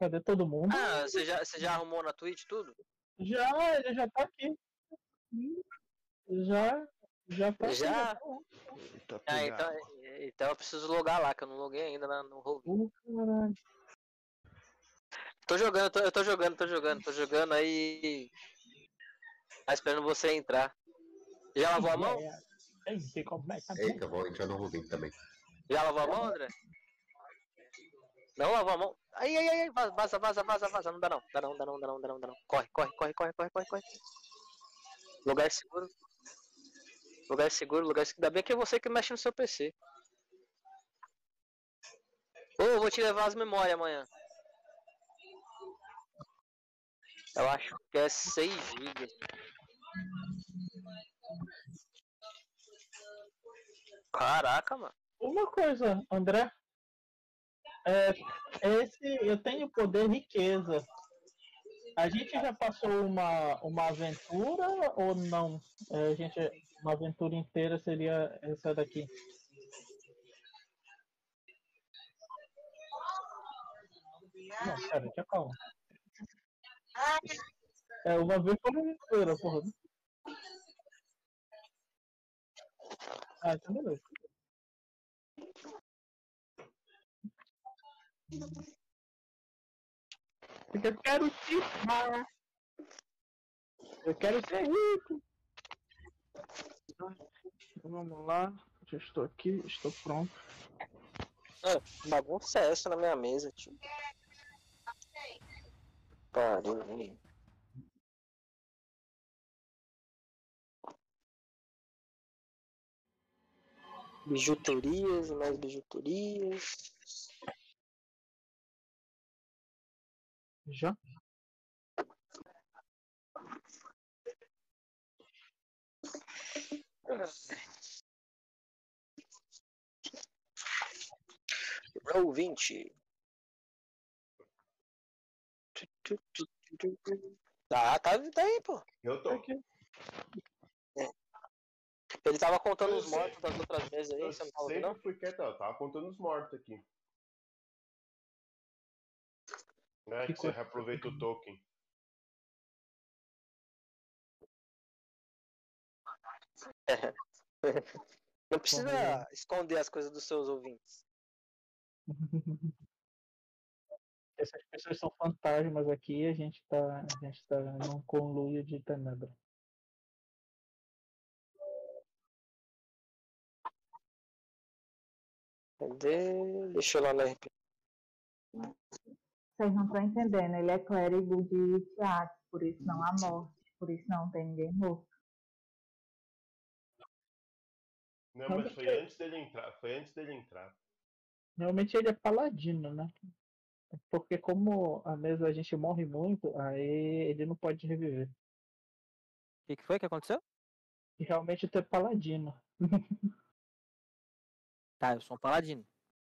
Cadê todo mundo? Ah, você já, você já arrumou na Twitch tudo? Já, ele já tá aqui. Já, já tá aqui, Já? tá lá. Tá Ah, então, então eu preciso logar lá, que eu não loguei ainda no. Uh, caralho. Tô jogando, tô- eu tô jogando, tô jogando, tô jogando aí. Tá esperando você entrar. Já lavou a mão? É, é. É. Eita, vou entrar no Rubim também. Já lavou a mão, André? Não lavou a mão? Ai, ai, ai, vaza, vaza, vaza, vaza. Não dá não, dá não, dá não, dá não, dá não, dá não. Corre, corre, corre, corre, corre, corre, corre. Lugar seguro. Lugar seguro, lugar seguro. Ainda bem que é você que mexe no seu PC. Ô, eu vou te levar as memórias amanhã. Eu acho que é 6 GB. Caraca, mano. Uma coisa, André. É, esse, eu tenho poder riqueza. A gente já passou uma, uma aventura ou não? É, a gente, uma aventura inteira seria essa daqui. Não, pera, deixa calma. É uma aventura inteira, porra. Ah, então beleza. Porque eu quero te Eu quero ser rico. Então, Vamos lá. Já estou aqui, estou pronto. Ah, bagunça é essa na minha mesa, tio? Pariu, hein? Bijuterias e mais bijuterias. Já? Roll 20. Tá, tá, tá aí, pô. Eu tô. Aqui. Ele tava contando Eu os sei. mortos das outras vezes aí, Eu você não tava sempre não? fui quieto, eu tava contando os mortos aqui. Né, Que que você reaproveita o token. Não precisa esconder as coisas dos seus ouvintes. Essas pessoas são fantasmas aqui e a gente tá, a gente tá num conluio de tenebra. Cadê? Deixa eu lá no RP. Vocês não estão entendendo, ele é clérigo de teatro, por isso não há morte, por isso não tem ninguém morto. Não, Mas foi antes dele entrar. Foi antes dele entrar. Normalmente ele é paladino, né? Porque como a mesa a gente morre muito, aí ele não pode reviver. O que, que foi que aconteceu? E realmente tu é paladino. Tá, eu sou um paladino.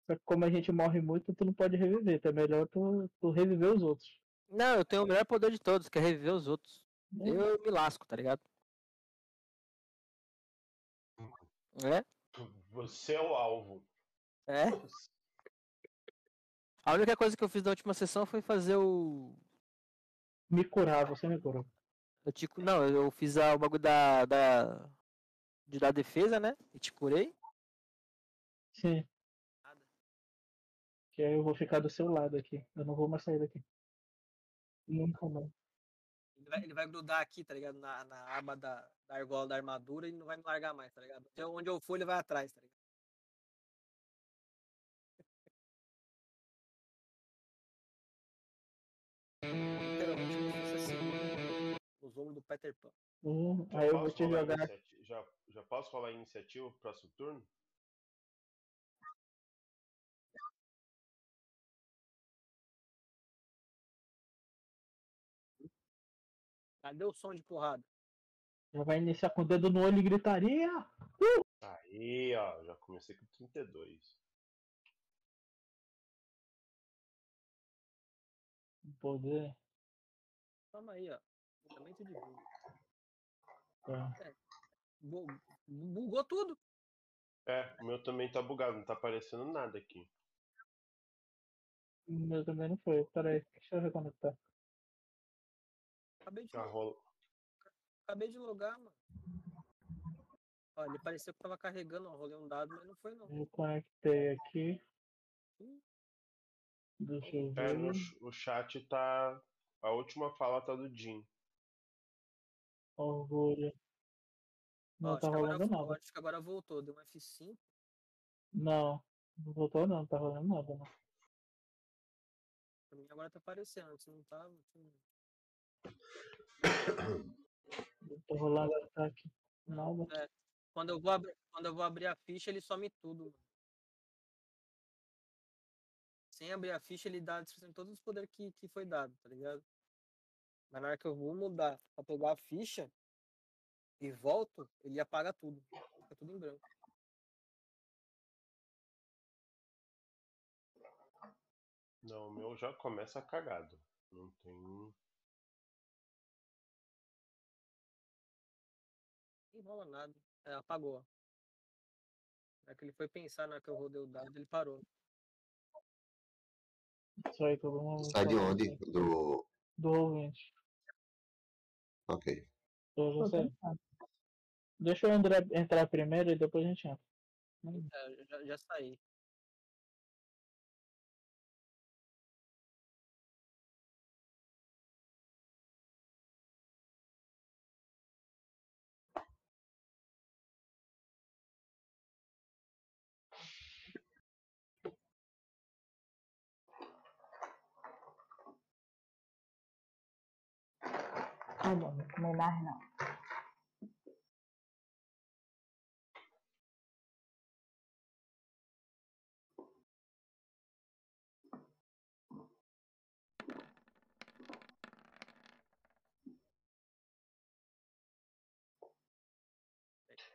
Só que como a gente morre muito, tu não pode reviver. Então é melhor tu, tu reviver os outros. Não, eu tenho o melhor poder de todos, que é reviver os outros. Eu me lasco, tá ligado? É? Você é o alvo. É. A única coisa que eu fiz na última sessão foi fazer o. Me curar, você me curou. Eu te... Não, eu fiz a- o bagulho da, da. De dar defesa, né? E te curei. Sim. Que aí eu vou ficar do seu lado aqui. Eu não vou mais sair daqui. Nunca mais. Ele vai, ele vai grudar aqui, tá ligado? Na, na aba da, da argola da armadura e não vai me largar mais, tá ligado? Então, onde eu for, ele vai atrás, tá ligado? Literalmente assim. Os ombros do Peter Pan. Hum, aí eu vou te jogar. Já, já posso rolar a iniciativa pro próximo turno? Cadê o som de porrada? Já vai iniciar com o dedo no olho e gritaria. Aí, ó, já comecei com 32. Poder. Toma aí, ó. Fundamento de vulgo. Tá. Bu- Bugou tudo. É, o meu também tá bugado, não tá aparecendo nada aqui. O meu também não foi. Peraí, deixa eu reconectar. Acabei de, rola. acabei de logar, mano. Olha, ele pareceu que tava carregando, ó, rolei um dado, mas não foi não. Eu conectei aqui. Deixa eu É, no o chat tá. A última fala tá do Jim. Orgulho. Ó, Não acho, tá agora, rolando vo- nada. acho que agora voltou, deu um F5. Não, não voltou não, não tá rolando nada não. Pra mim agora tá aparecendo, antes não tava. tinha- Não tá rolando ataque. É, quando, eu vou abrir, quando eu vou abrir a ficha, ele some tudo, mano. Sem abrir a ficha, ele dá a descrição de todos os poderes que, que foi dado, tá ligado? Mas na hora que eu vou mudar pra pegar a ficha e volto, ele apaga tudo. Fica tudo em branco. Não, o meu já começa cagado. Não tem. Nem rola nada. É, apagou. hora que ele foi pensar na hora que eu rodei o dado, ele parou. Isso aí, todo mundo. Sai de onde? Do. Do ouvinte. Ok. Eu. Deixa o André entrar primeiro e depois a gente entra. É, eu já, já saí. Bom, não comer mais não.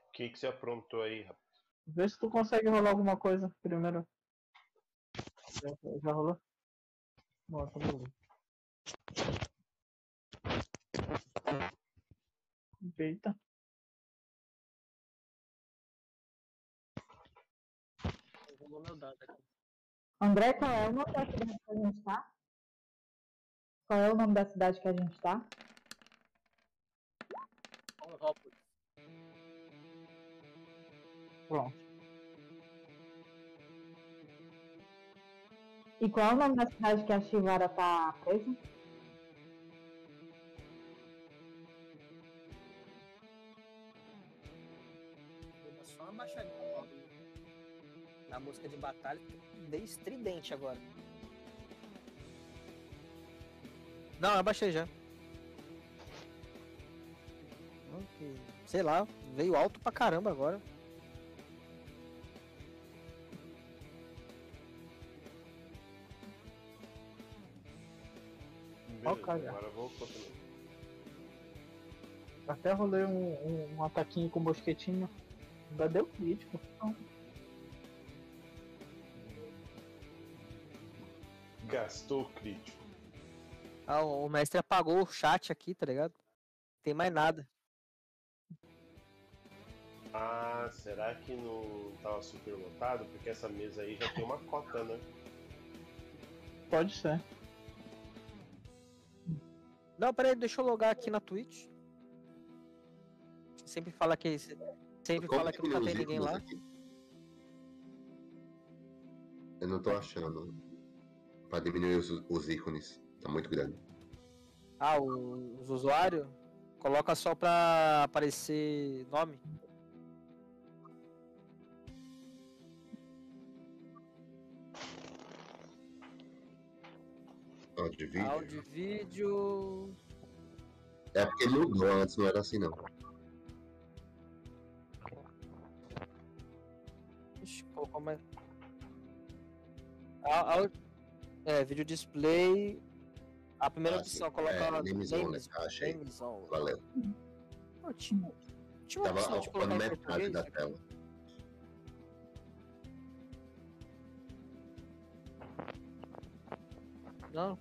O que, que você aprontou aí, rapaz? Vê se tu consegue rolar alguma coisa primeiro. Já, já rolou? Bom, tá beleza. Eita. Rolou meu dado aqui. André, qual é o nome da cidade que a gente tá? Qual é o nome da cidade que a gente tá? Pronto. E qual é o nome da cidade que a Chivara tá presa? Na música de batalha, dei estridente agora. Não, eu baixei já. Ok. Sei lá, veio alto pra caramba agora. Ó, Beleza, cara. agora voltou também. Até rolei um, um, um ataquinho com mosquetinho. Ainda deu crítico. Gastou o crítico. Ah, o mestre apagou o chat aqui, tá ligado? Tem mais nada. Ah, será que não tava super lotado? Porque essa mesa aí já tem uma cota, né? Pode ser. Não, peraí, deixa eu logar aqui na Twitch. Sempre fala que. Sempre Como fala que nunca diminui tem ninguém lá. aqui? Eu não tô achando. Pra diminuir os, os ícones. Tá muito grande. Ah, o- os usuários? Coloca só pra aparecer nome. Áudio vídeo. Áudio vídeo. É porque mudou, antes não era assim não. Ixi, colocou mais. Á- áudio- É, vídeo display. A primeira Ah, opção, sim. coloca É, lá. name zone, names- achei. name zone. Valeu. Pô, tinha, tinha uma Tava opção de ocupando colocar em metade português. da aqui. tela. Não.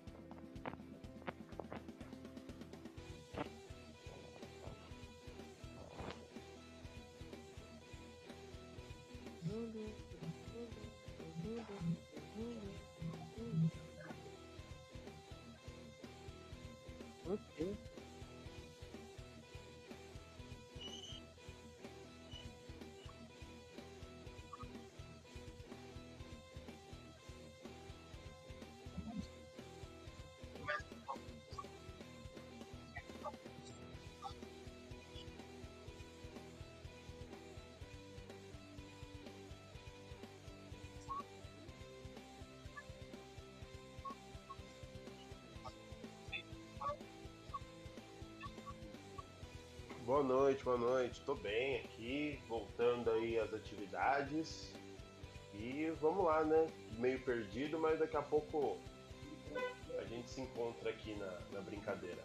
Boa noite, boa noite. Tô bem aqui, voltando aí às atividades. E vamos lá, né? Meio perdido, mas daqui a pouco a gente se encontra aqui na, na brincadeira.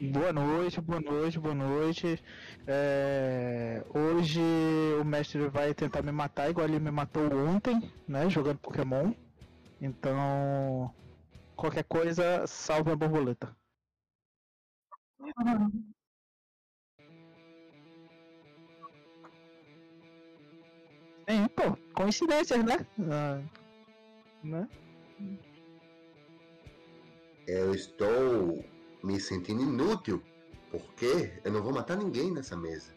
Boa noite, boa noite, boa noite. É, hoje o mestre vai tentar me matar igual ele me matou ontem, né? Jogando Pokémon. Então, qualquer coisa, salve a borboleta. Sim, pô, coincidências, né? Ah, né? Eu estou me sentindo inútil, porque eu não vou matar ninguém nessa mesa.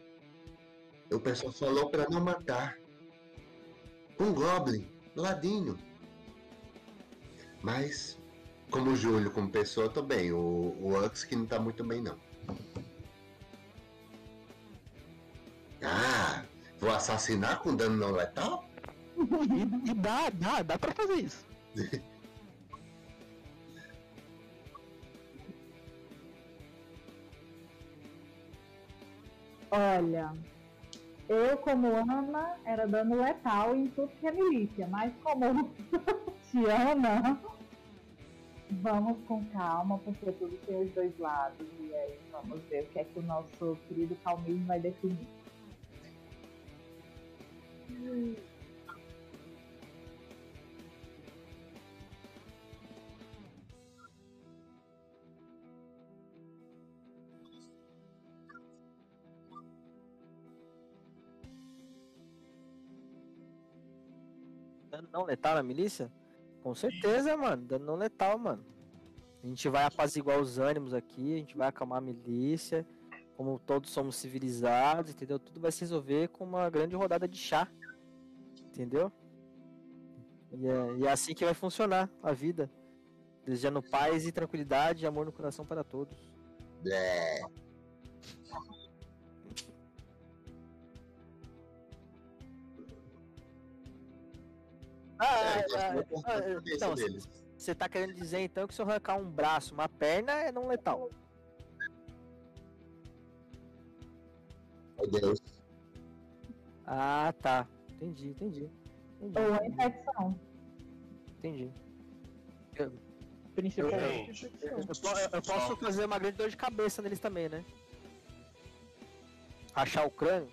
O pessoal falou para não matar. Um Goblin, ladinho. Mas, como o Júlio, como pessoa, eu tô bem. O, o Ux que não tá muito bem, não. Ah, vou assassinar com dano não letal? E, e dá, dá, dá pra fazer isso. Olha, eu como Ana era dando letal em tudo que é milícia, mas como Tiana, vamos com calma, porque tudo tem os dois lados. E aí vamos ver o que é que o nosso querido Calminho vai definir. Não letal na milícia? Com certeza, mano. Dano letal, mano. A gente vai apaziguar os ânimos aqui, a gente vai acalmar a milícia. Como todos somos civilizados, entendeu? Tudo vai se resolver com uma grande rodada de chá. Entendeu? E é, e é assim que vai funcionar a vida. Desejando paz e tranquilidade e amor no coração para todos. É, Ah, é, eu ah, de cortar ah, então. Você tá querendo dizer então que se eu arrancar um braço, uma perna, é não letal? Meu Deus. Ah, tá. Entendi, entendi. Entendi, Ou a infecção. entendi. Principalmente. Eu, po- eu posso fazer uma grande dor de cabeça neles também, né? Rachar o crânio?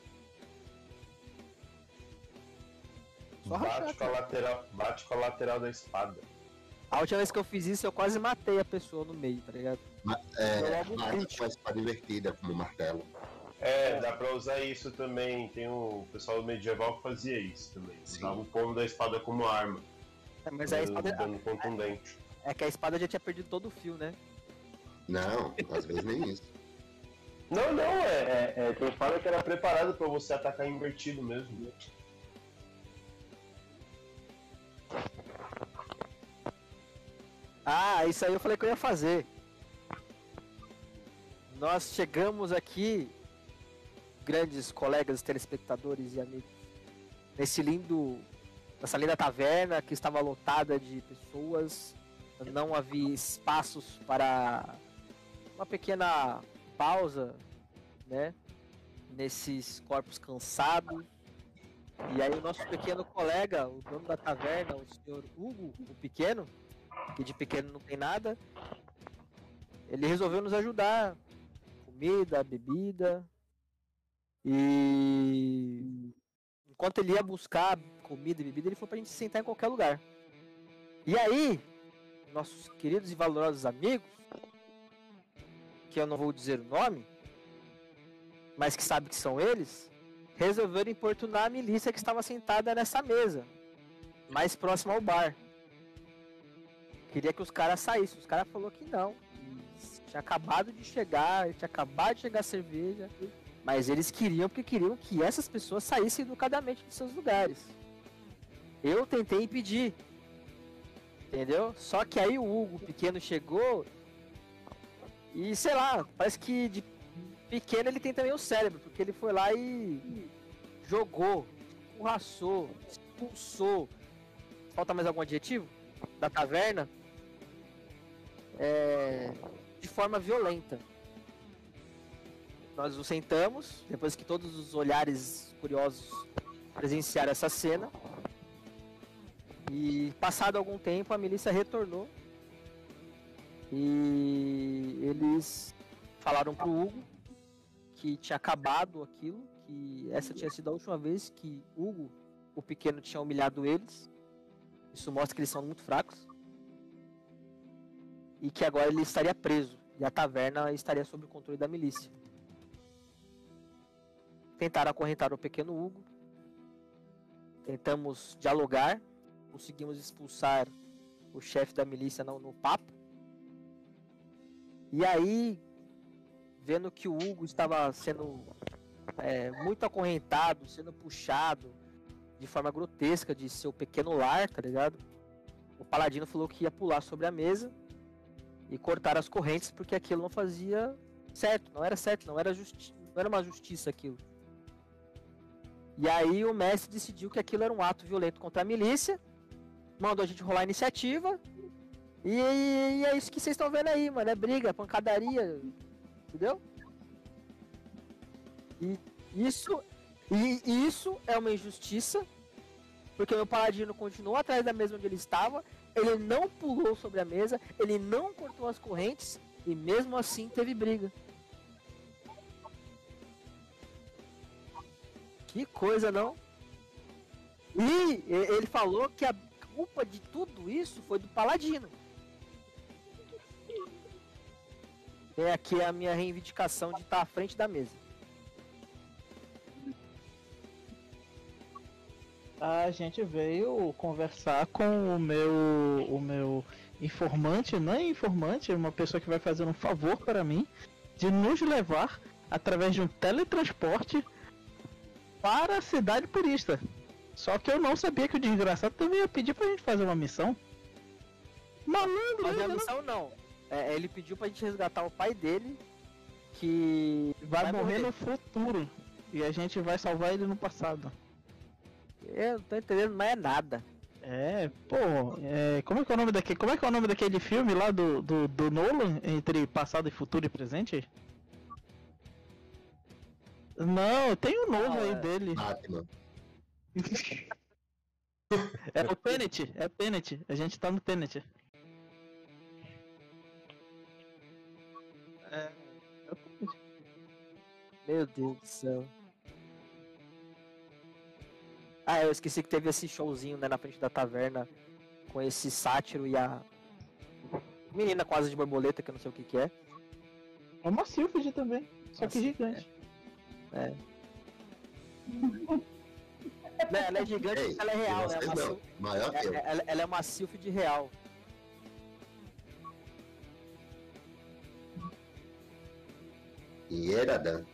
Só rachar, Bate com, a lateral, bate com a lateral da espada. A última vez que eu fiz isso, eu quase matei a pessoa no meio, tá ligado? É, crítico. com a espada invertida, como martelo. É, dá pra usar isso também. Tem o pessoal medieval que fazia isso também. Usava o pomo da espada como arma. É, Mas a espada, dando contundente. é que a espada já tinha perdido todo o fio, né? Não, às vezes nem isso. Não, não, é, é, é tem espada que era preparada pra você atacar invertido mesmo. Ah, isso aí eu falei que eu ia fazer. Nós chegamos aqui, grandes colegas, telespectadores e amigos, nesse lindo, nessa linda taverna que estava lotada de pessoas. Não havia espaços para uma pequena pausa, né? Nesses corpos cansados. E aí o nosso pequeno colega, o dono da taverna, o senhor Hugo, o pequeno, que de pequeno não tem nada, ele resolveu nos ajudar. Comida, bebida. E enquanto ele ia buscar comida e bebida, ele falou pra gente sentar em qualquer lugar. E aí, nossos queridos e valorosos amigos, que eu não vou dizer o nome, mas que sabe que são eles, resolveram importunar a milícia que estava sentada nessa mesa, mais próxima ao bar. Queria que os caras saíssem. Os caras falaram que não. Tinha acabado de chegar, tinha acabado de chegar a cerveja. Mas eles queriam porque queriam que essas pessoas saíssem educadamente de seus lugares. Eu tentei impedir. Entendeu? Só que aí o Hugo pequeno chegou e sei lá, parece que de pequeno ele tem também o cérebro, porque ele foi lá e jogou, escorraçou, expulsou. Falta mais algum adjetivo? Da taverna? É, de forma violenta. Nós nos sentamos, depois que todos os olhares curiosos presenciaram essa cena. E passado algum tempo a milícia retornou. E eles falaram pro Hugo que tinha acabado aquilo, que essa tinha sido a última vez que Hugo, o pequeno, tinha humilhado eles. Isso mostra que eles são muito fracos. E que agora ele estaria preso. E a taverna estaria sob o controle da milícia. Tentaram acorrentar o pequeno Hugo. Tentamos dialogar. Conseguimos expulsar o chefe da milícia no, no papo. E aí, vendo que o Hugo estava sendo é, muito acorrentado, sendo puxado de forma grotesca de seu pequeno lar, tá ligado? O paladino falou que ia pular sobre a mesa e cortar as correntes porque aquilo não fazia certo, não era certo, não era, justi não era uma justiça aquilo. E aí o mestre decidiu que aquilo era um ato violento contra a milícia, mandou a gente rolar a iniciativa. E, e é isso que vocês estão vendo aí, mano. É briga, pancadaria. Entendeu? E isso, e isso é uma injustiça, porque o meu paladino continuou atrás da mesa onde ele estava, ele não pulou sobre a mesa, ele não cortou as correntes, e mesmo assim teve briga. Que coisa, não? E ele falou que a culpa de tudo isso foi do Paladino. É aqui a minha reivindicação de estar à frente da mesa. A gente veio conversar com o meu, o meu informante, não é informante, é uma pessoa que vai fazer um favor para mim de nos levar através de um teletransporte para a cidade purista. Só que eu não sabia que o desgraçado também ia pedir pra gente fazer uma missão. Malandro, Fazer a né? missão não. É, ele pediu pra gente resgatar o pai dele, que vai, morrer no futuro. E a gente vai salvar ele no passado. Eu não tô entendendo mais nada. É, pô, é, como é que é o nome daquele, como é que é o nome daquele filme lá do, do, do Nolan entre passado e futuro e presente? Não, tem um novo Ah, aí é. dele. Batman. É o Tenet, é o Tenet. A gente tá no Tenet. É, é. Meu Deus do céu. Ah, eu esqueci que teve esse showzinho né, na frente da taverna com esse sátiro e a menina quase de borboleta, que eu não sei o que, que é. É uma Sylphid também, só que Nossa, gigante. Não, ela é gigante, Ei, mas ela é real, né? vocês Uma sil- Maior que ela, ela- ela é uma real. E Eradan.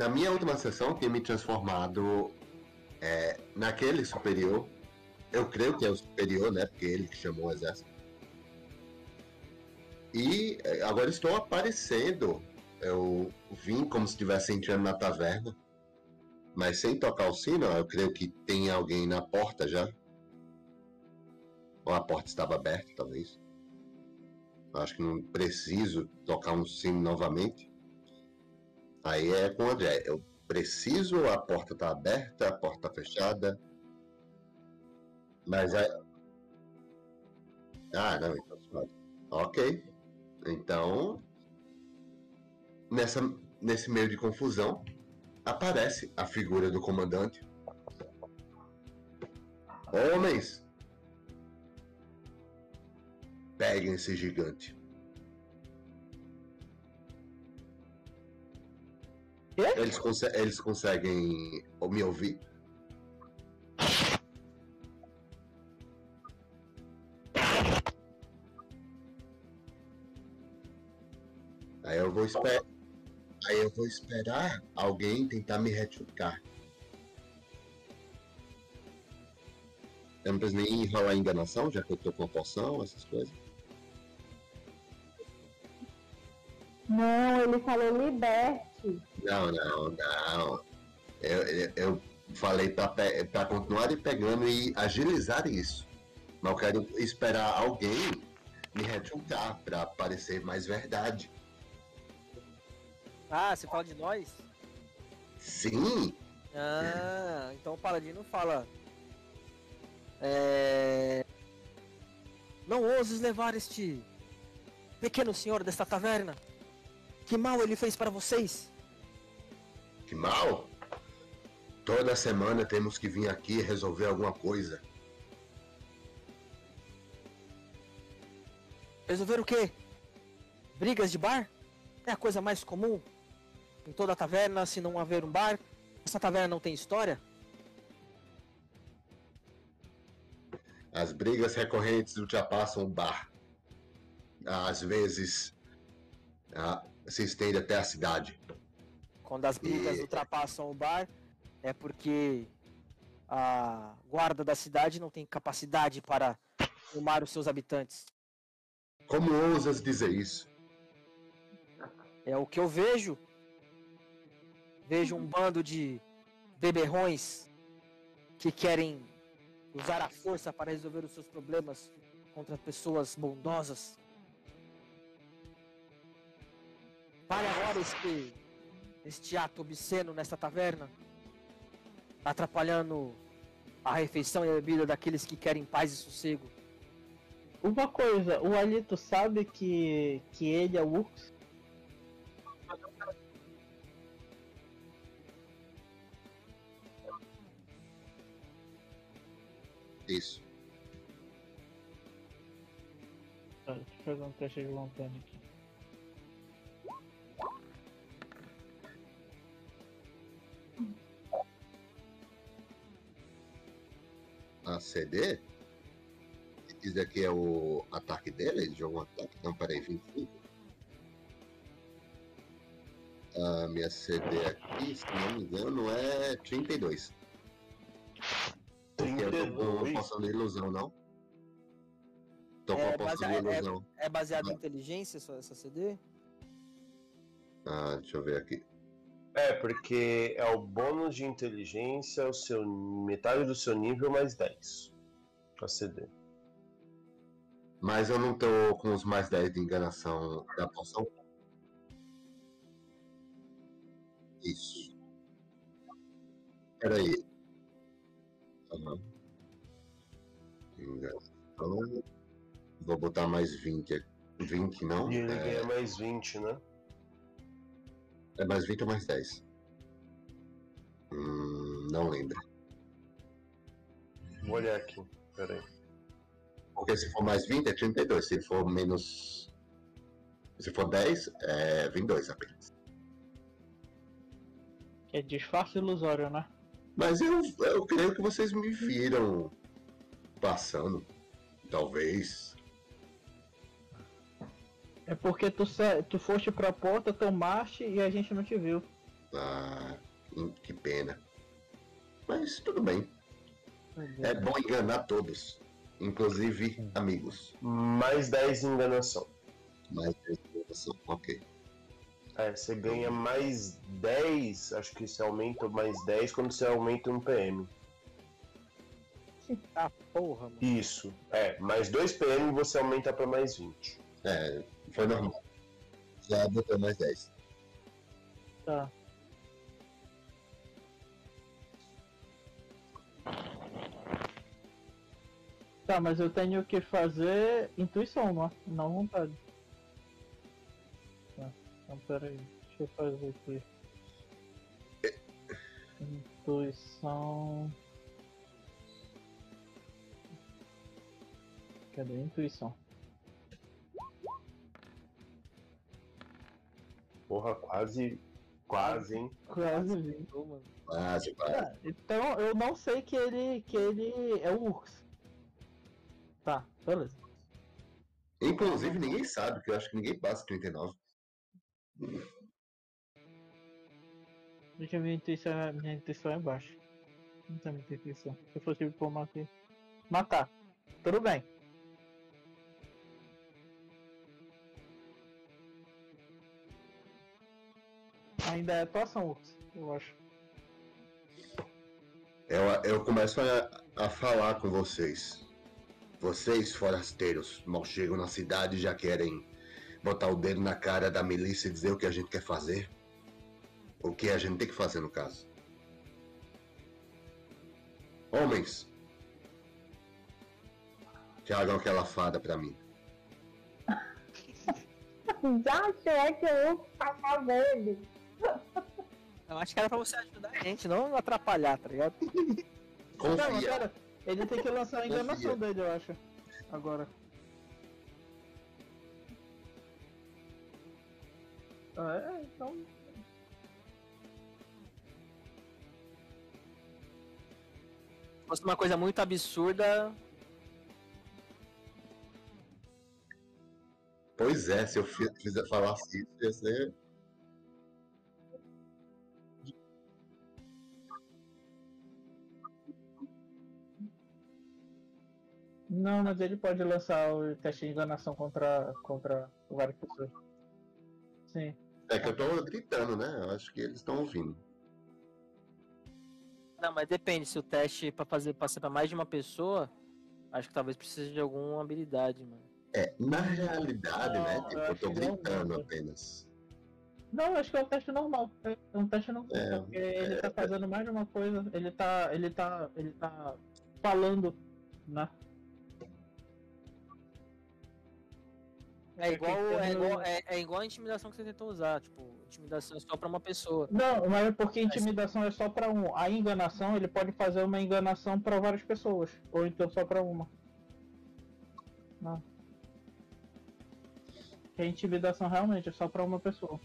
Na minha última sessão, tinha me transformado é, naquele superior. Eu creio que é o superior, né? Porque ele que chamou o exército. E eh, agora estou aparecendo. Eu vim como se estivesse entrando na taverna. Mas sem tocar o sino, eu creio que tem alguém na porta já. Ou a porta estava aberta, talvez. Eu acho que não preciso tocar um sino novamente. Aí é com o André. Eu preciso, a porta está aberta, a porta está fechada. Mas é. Ah, não, então. Ok. Então, nessa, nesse meio de confusão, aparece a figura do comandante. Homens! Peguem esse gigante. Quê? Eles, conse- eles conseguem me ouvir? Aí eu vou esperar. Aí eu vou esperar alguém tentar me retrucar. Eu não preciso nem enrolar enganação, já que eu tô com a poção, essas coisas. Não, ele falou Não, não, não. Eu, eu, eu falei pra continuar pegando e agilizar isso. Mas eu quero esperar alguém me rejuntar pra parecer mais verdade. Ah, você fala de nós? Sim, Ah, então o Paladino fala. É... Não ouses levar este pequeno senhor desta taverna. Que mal ele fez para vocês? Que mal. Toda semana temos que vir aqui resolver alguma coisa. Resolver o quê? Brigas de bar? É a coisa mais comum. Em toda taverna, se não haver um bar, essa taverna não tem história? As brigas recorrentes ultrapassam o bar. Às vezes ah, se estende até a cidade. Quando as brigas E- ultrapassam o bar, é porque a guarda da cidade não tem capacidade para tomar os seus habitantes. Como ousas dizer isso? É o que eu vejo. Vejo um bando de beberrões que querem usar a força para resolver os seus problemas contra pessoas bondosas. Pare agora este, este ato obsceno nesta taverna, atrapalhando a refeição e a bebida daqueles que querem paz e sossego. Uma coisa, o Alito sabe que, que ele é o Ux? Isso. Deixa eu fazer um teste de vontade aqui. A CD? Isso aqui é o ataque dele? Ele jogou um ataque? Não, peraí, 25. A minha CD aqui, se não me engano, é 32. Porque eu tô com 32. poção de ilusão, não? Tô com É, poção de mas é- é- ilusão. Baseado em inteligência essa CD? Ah, deixa eu ver aqui. É, porque é o bônus de inteligência, o seu metade do seu nível mais 10. A CD. Mas eu não tô com os mais 10 de enganação da poção. Isso. Peraí. Aham. Enganação. Vou botar mais 20 aqui. 20 não? E ele É, ganha mais 20, né? É mais 20 ou mais 10? Hum, não lembro. Vou olhar aqui. Pera aí. Porque se for mais 20 é 32. Se for menos. Se for 10, é 22 apenas. É disfarce ilusório, né? Mas eu, eu creio que vocês me viram passando. Talvez. É porque tu, tu foste pra porta, tomaste e a gente não te viu. Ah, hum, que pena. Mas tudo bem. É bom enganar todos. Inclusive amigos. Mais 10 de enganação. Mas ok. É, você ganha mais 10, acho que você aumenta mais 10 quando você aumenta um PM. Ah, porra, mano. Isso. É, mais 2 PM você aumenta pra mais 20. É, foi normal. Já botou mais 10. Tá. Tá, mas eu tenho que fazer intuição, não, não vontade. Tá, então peraí, deixa eu fazer aqui. Intuição. Cadê a intuição? Porra, quase. Quase, hein? Quase mano. Quase, quase. Ah, então eu não sei que ele que ele é o Ux. Tá, beleza. Inclusive ninguém sabe, porque eu acho que ninguém passa 39. Deixa eu ver a intuição, minha intuição é baixa. Não tem muita intuição. Se eu fosse pôr uma aqui. matar. Tudo bem. Ainda é atuação, Ux, eu acho. Eu, eu começo a, a falar com vocês. Vocês, forasteiros, mal chegam na cidade e já querem botar o dedo na cara da milícia e dizer o que a gente quer fazer. O que a gente tem que fazer no caso. Homens, tragam aquela fada pra mim. Já achei que eu vou passar verde. Eu acho que era pra você ajudar a gente, não atrapalhar, tá ligado? Não, Confia. pera, ele tem que lançar a enganação Confia. dele, eu acho. Agora. Ah, É, então. Se fosse uma coisa muito absurda, Pois é, se eu falasse isso, ia ser. Não, mas ele pode lançar o teste de enganação contra, contra várias pessoas. Sim. É que eu tô gritando, né? Eu acho que eles estão ouvindo. Não, mas depende, se o teste pra fazer passar pra mais de uma pessoa, acho que talvez precise de alguma habilidade, mano. É, na realidade, Não, né? eu Tipo, eu acho tô gritando não. apenas. Não, acho que é um teste normal. É um teste normal. É, porque ele tá fazendo mais de uma coisa. Ele tá. Ele tá. Ele tá falando, né? É igual, é, igual, é, é igual a intimidação que você tentou usar, tipo, intimidação é só pra uma pessoa. Não, mas é porque intimidação é só pra um. A enganação, ele pode fazer uma enganação pra várias pessoas. Ou então só pra uma. Não. Que a intimidação realmente é só pra uma pessoa.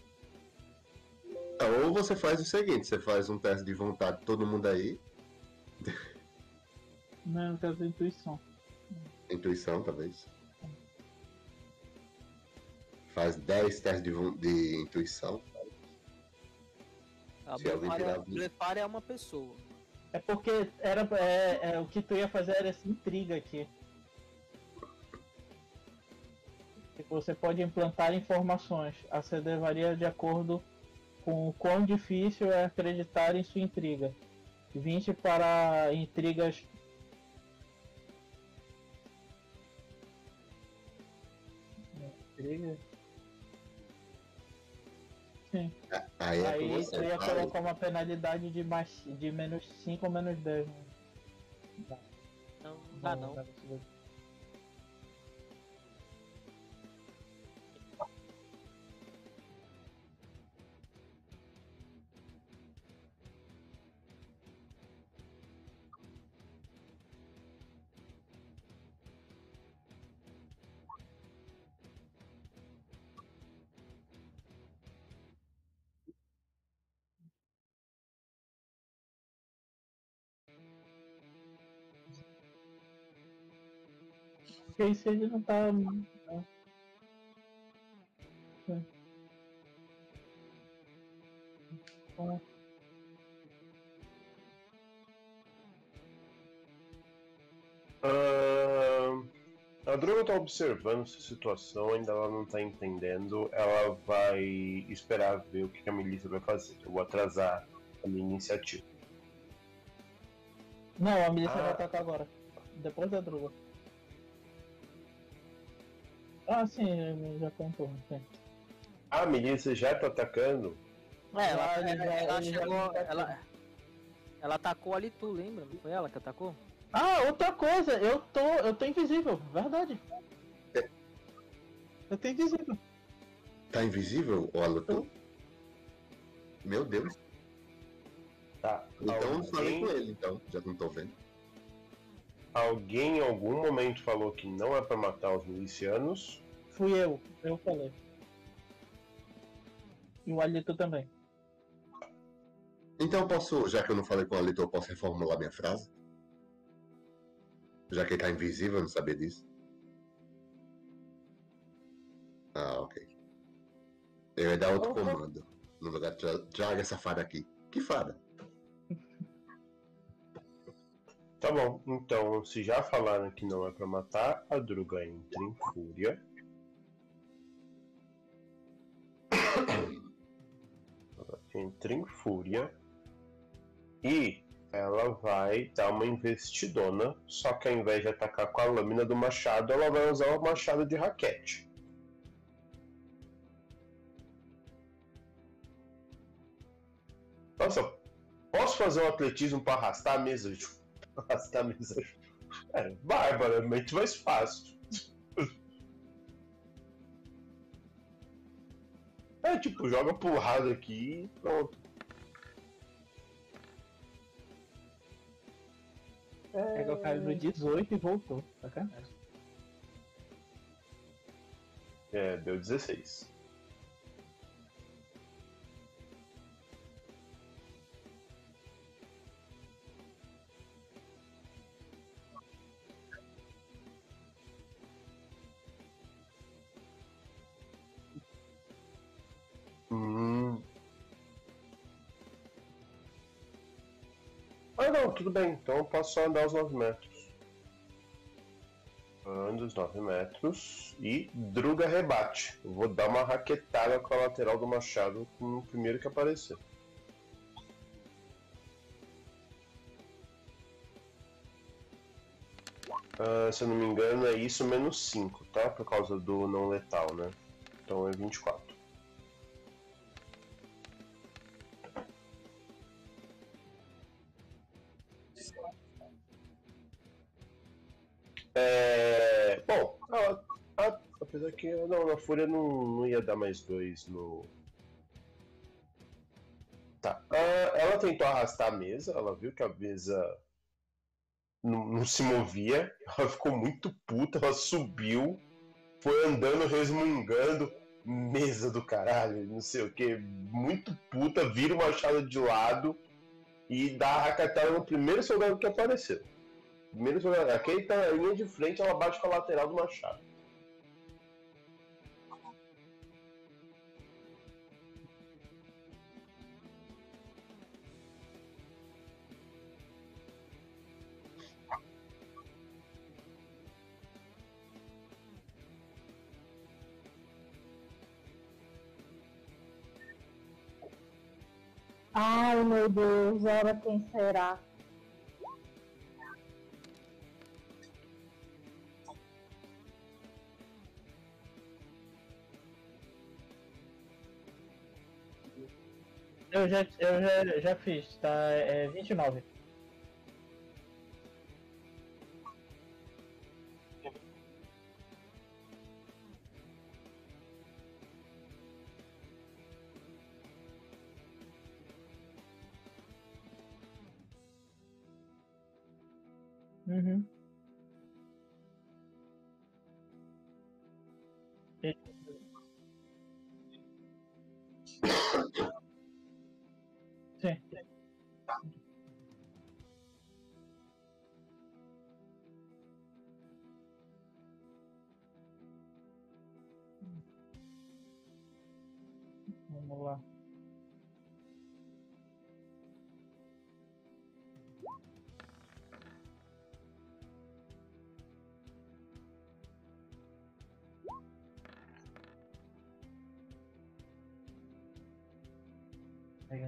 Ou você faz o seguinte, você faz um teste de vontade todo mundo aí, Não, caso da intuição. intuição talvez. Faz 10 testes de, de intuição. A Se alguém blefar, é, é uma pessoa. É porque era, é, é, o que tu ia fazer era essa intriga aqui. Você pode implantar informações. A CD varia de acordo com o quão difícil é acreditar em sua intriga. 20 para intrigas. Intriga? Sim. Aí é Aí você. eu ia fala. colocar uma penalidade de, mais, de menos 5 ou menos 10. né? Não, não dá não. dá Porque aí se ele não tá. né? É. Ah, a Droga tá observando essa situação, ainda ela não tá entendendo. Ela vai esperar ver o que que a milícia vai fazer. Eu vou atrasar a minha iniciativa. Não, a milícia Ah. vai atacar agora. Depois da druga. Ah, sim, já contou. Sim. Ah, a milícia já tá atacando? É, ela, ela, ela já chegou. atacou. Ela, ela atacou ali tu, lembra? Não foi ela que atacou? Ah, outra coisa, eu tô. Eu tô invisível, verdade. Eu tô invisível. Tá invisível, ô Alutu? Meu Deus. Tá. Então eu falei com ele, então, já não tô vendo. Alguém em algum momento falou que não é pra matar os milicianos. Fui eu, eu falei. E o Alito também. Então eu posso, já que eu não falei com o Alito, eu posso reformular minha frase? Já que ele tá invisível, eu não sabia disso. Ah, ok. Eu ia dar outro Opa. comando. No lugar de tra- traga essa fada aqui. Que fada? Tá bom, então se já falaram que não é pra matar, a Druga entra em fúria. Entra em fúria. E ela vai dar uma investidona, só que ao invés de atacar com a lâmina do machado, ela vai usar o machado de raquete. Nossa, posso fazer um atletismo para arrastar a mesa? Arrastar a mesa. É, barbaramente mais fácil. É tipo, joga porrada aqui e pronto. Pega o cara no 18 e voltou. Sacanagem. É, deu 16. Tudo bem, então eu posso só andar os 9 metros. Ando os 9 metros e Druga rebate. Vou dar uma raquetada com a lateral do machado no primeiro que aparecer. Ah, se eu não me engano, é isso menos 5, tá? Por causa do não letal, né? Então é 24. Apesar que não, na Fúria não, não ia dar mais dois no. Tá. Ah, ela tentou arrastar a mesa, ela viu que a mesa não, não se movia, ela ficou muito puta, ela subiu, foi andando resmungando, mesa do caralho, não sei o que, muito puta, vira o machado de lado e dá a racatada no primeiro soldado que apareceu. Primeiro soldado, aquele tá na linha de frente, ela bate com a lateral do machado. Meu Deus, ora quem será? Eu já, eu já, já fiz, tá? É 29.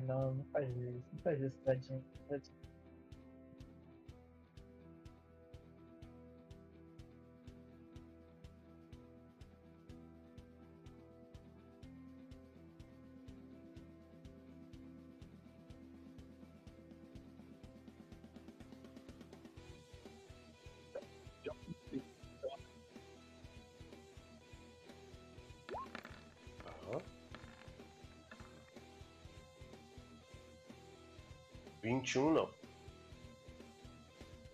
Não, não faz isso, não faz isso, tadinho. tadinho. 21 não.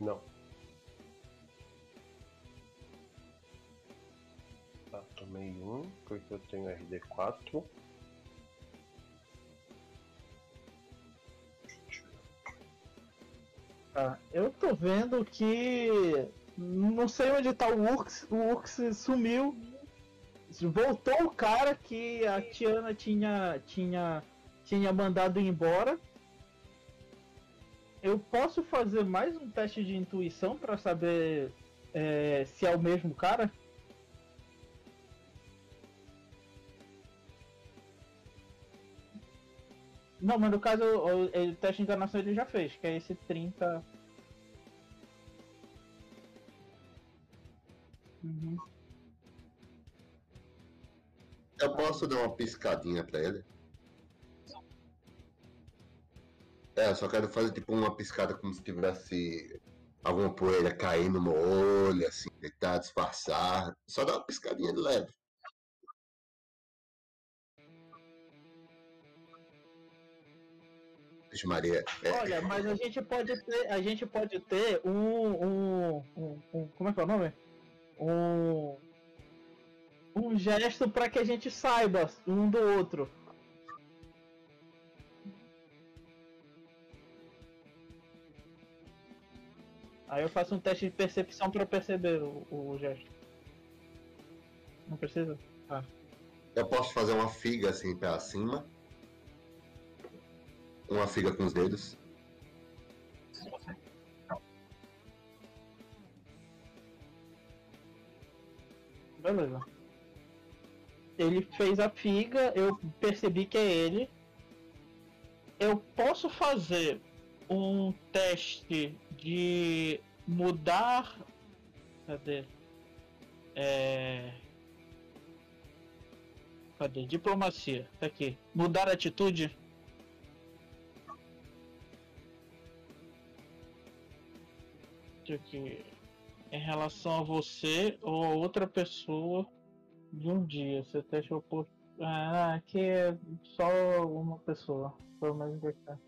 Não. Tá, tomei um, porque eu tenho RD4. Tá, eu tô vendo que. Não sei onde tá o Ux. O Ux sumiu. Voltou o cara que a Tiana tinha, tinha, tinha mandado embora. Eu posso fazer mais um teste de intuição pra saber é, se é o mesmo cara? Não, mas no caso, o, o teste de enganação ele já fez, que é esse 30. Uhum. Eu posso dar uma piscadinha pra ele? É, eu só quero fazer tipo uma piscada como se tivesse alguma poeira caindo no olho, assim, tentar disfarçar. Só dar uma piscadinha de leve. Maria. É, Olha, mas a gente pode ter, a gente pode ter um, um, um, um- como é que é o nome? Um, um gesto para que a gente saiba um do outro. Aí eu faço um teste de percepção para perceber o, o gesto. Não precisa? eu posso fazer uma figa assim pra cima. Uma figa com os dedos. Beleza. Ele fez a figa, eu percebi que é ele. Eu posso fazer um teste de mudar. Cadê? É. Cadê? Diplomacia. Tá aqui. Mudar atitude? Aqui. Em relação a você ou a outra pessoa de um dia. Você testa o oposto. Ah, aqui é só uma pessoa. Foi mais importante.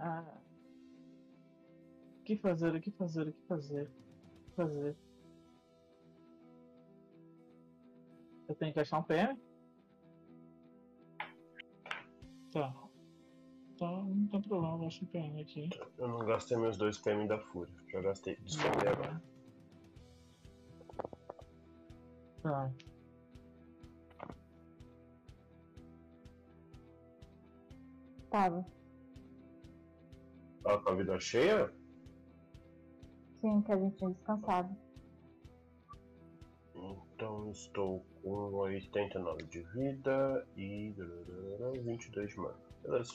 Ah. O que fazer? O que fazer? O que fazer? O que fazer? Eu tenho que achar um PM? Tá. Tá, não tem problema, eu acho um PM aqui. Eu não gastei meus dois PM da Fúria. Já gastei. Descontei agora. Tá. Tava. Ela tá a vida cheia? Sim, que a gente tinha descansado. Então estou com 89 de vida e 22 de mana. Beleza.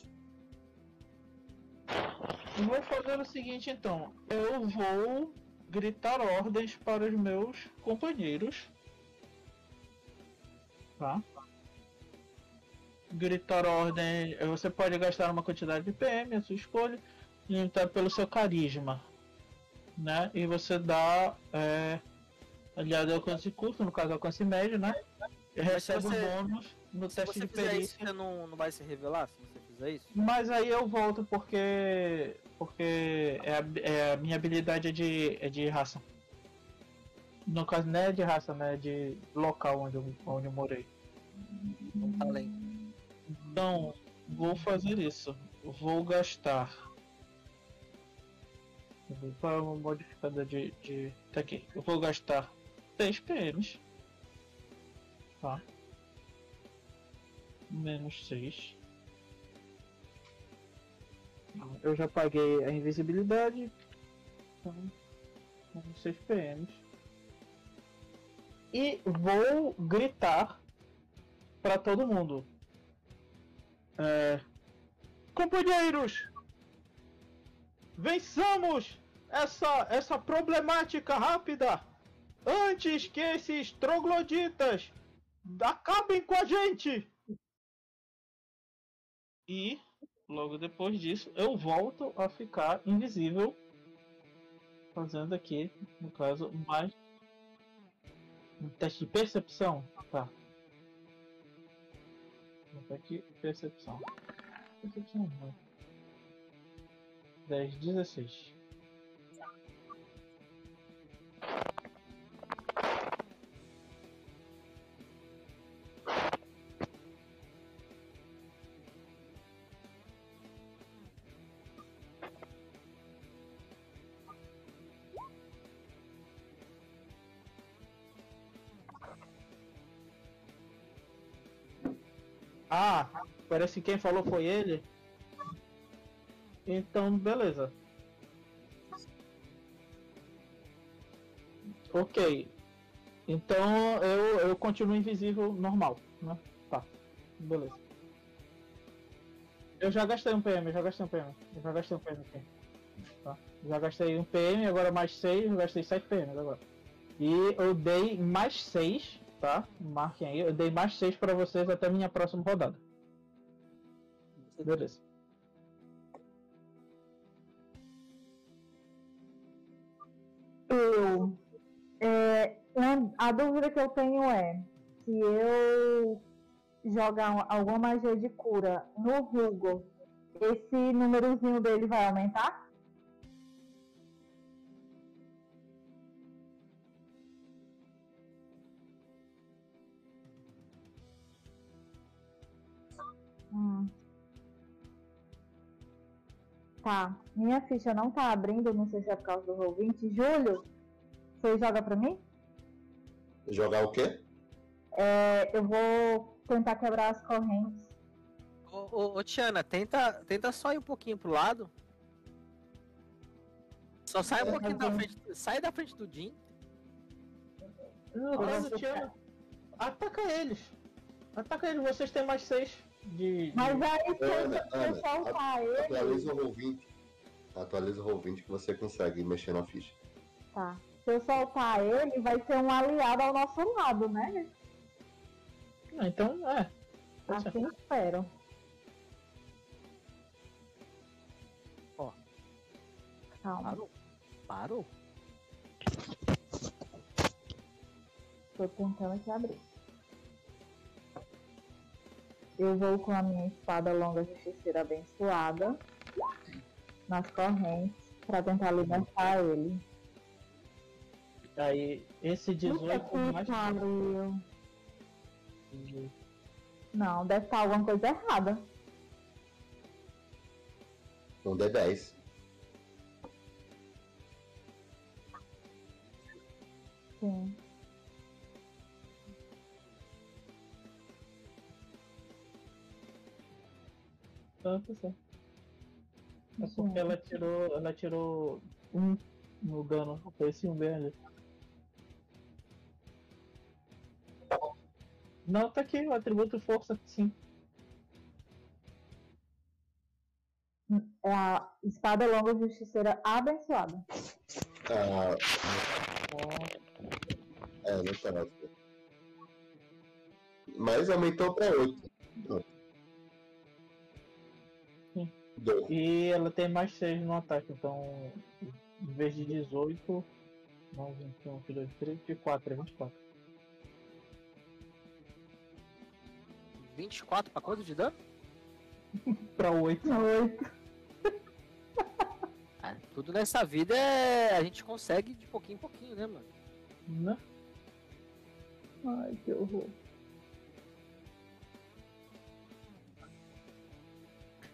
Vou fazer o seguinte então. Eu vou gritar ordens para os meus companheiros. Tá? Gritar ordem. Você pode gastar uma quantidade de PM, a sua escolha, limitado pelo seu carisma. Né? E você dá. É, aliado ao alcance curto, no caso alcance médio, né? E recebe você- um bônus no Se teste você de fizer isso, perícia. você não, não vai se revelar se você fizer isso? Mas aí eu volto porque. Porque é a, é a minha habilidade é de, é de raça. No caso não é de raça, né? É de local onde eu, onde eu morei. Um talento. Então, vou fazer isso. Vou gastar. Vou para uma modificador de, de. Tá aqui. Eu vou gastar 3 PMs. Tá. Menos 6. Eu já paguei a invisibilidade. Então, menos 6 PMs. E vou gritar para todo mundo. É... Companheiros! Vençamos essa, essa problemática rápida antes que esses trogloditas acabem com a gente! E logo depois disso eu volto a ficar invisível. Fazendo aqui, no caso, mais um teste de percepção. Tá. Vou aqui percepção. Percepção. 10, 16. Ah, parece que quem falou foi ele. Então, beleza. Ok. Então eu, eu continuo invisível normal, né? Tá. Beleza. Eu já gastei um PM, já gastei um PM. Já gastei um PM aqui. Tá? Já gastei um PM, agora mais 6, eu gastei 7 PM agora. E eu dei mais 6, tá? Marquem aí, eu dei mais 6 pra vocês até minha próxima rodada. Beleza. Eu. É, a dúvida que eu tenho é se eu jogar uma- alguma magia de cura no Hugo, esse númerozinho dele vai aumentar? Hum. Tá, minha ficha não tá abrindo, não sei se é por causa do roll 20. Júlio, você joga pra mim? Jogar o quê? É, eu vou tentar quebrar as correntes. Ô, ô, ô, Tiana, tenta, tenta só ir um pouquinho pro lado. Só sai um É, pouquinho da mas- frente. Sai da frente do Jim. Não, Ataca eles. Ataca eles, vocês têm mais 6 de. Mas aí, se eu, Ana, se eu Ana, soltar ele. Atualiza o roll 20. Atualiza o roll 20 que você consegue mexer na ficha. Tá. Se eu soltar ele, vai ser um aliado ao nosso lado, né? Ah, então, é. Tá. Assim espero. Ó. Calma, Parou? Parou? tô tentando aqui abrir. Eu vou com a minha espada longa justiceira abençoada nas correntes pra tentar libertar ele. Aí, esse 18 Puta que mais. pariu. Não, deve estar alguma coisa errada. Um D10. Sim. Tá, tá certo. É porque ela tirou. Ela tirou um no dano. Foi esse um ali. Não, tá aqui, o atributo força, sim. É a espada longa justiceira abençoada. Ah, é, não tá nada. Mas aumentou pra 8. Sim. E ela tem mais 6 no ataque, então em vez de 18, 9, 21, 22, 23, 24, é 24. 24 pra quanto de dano? Pra 8. Oito. Ah, tudo nessa vida é. A gente consegue de pouquinho em pouquinho, né, mano? Né? Ai, que horror.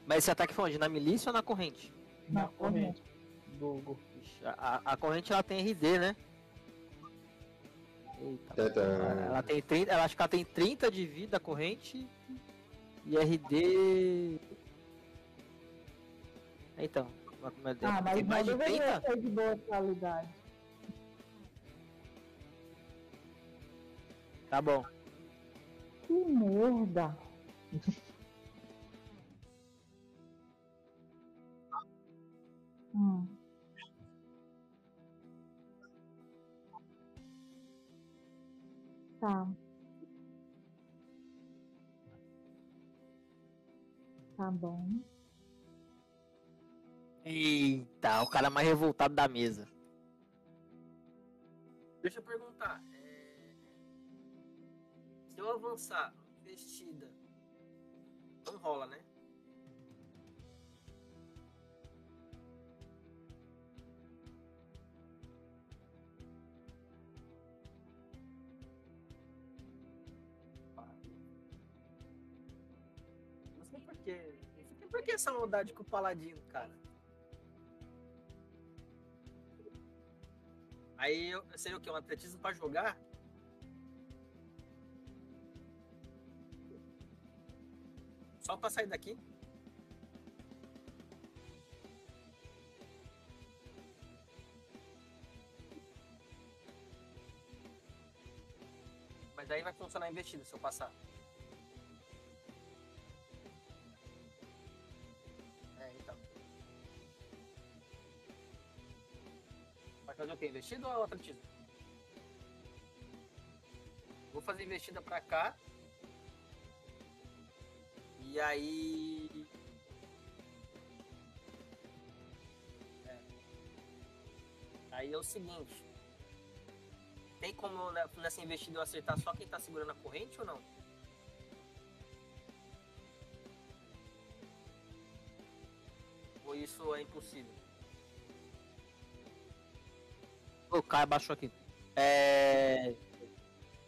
Mas esse ataque foi onde? Na milícia ou na corrente? Na corrente. Do A, a- corrente ela tem RD, né? Eita. Tenta- Ela tem 30. Ela acho que ela tem 30 de vida a corrente. E RD. Então. como é- Ah, mas mais de deveria 30? ser de boa qualidade. Tá bom. Que merda. hum. Tá. Tá bom. Eita, o cara mais revoltado da mesa. Deixa eu perguntar. é, Se eu avançar vestida, não rola, né? que essa maldade com o Paladino, cara? Aí seria o que? Um atletismo para jogar? Só para sair daqui? Mas aí vai funcionar a investida se eu passar. Fazer o quê? Investida ou atletismo? Vou fazer investida pra cá. E aí. É. Aí é o seguinte. Tem como né, nessa investida eu acertar só quem tá segurando a corrente ou não? Ou isso é impossível? O cara baixou aqui. É...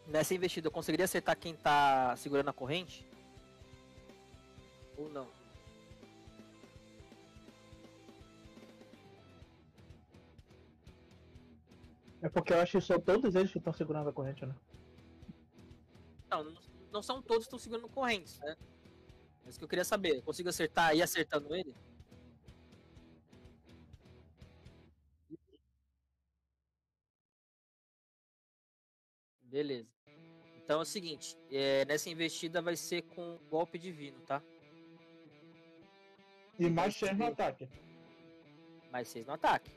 Nessa investida eu conseguiria acertar quem tá segurando a corrente? Ou não? É porque eu acho que são todos eles que estão segurando a corrente, né? Não, não- não são todos que estão segurando correntes, né? É isso que eu queria saber. Eu consigo acertar e acertando ele? Beleza. Então é o seguinte, é, nessa investida vai ser com golpe divino, tá? E mais seis no ataque. Mais seis no ataque.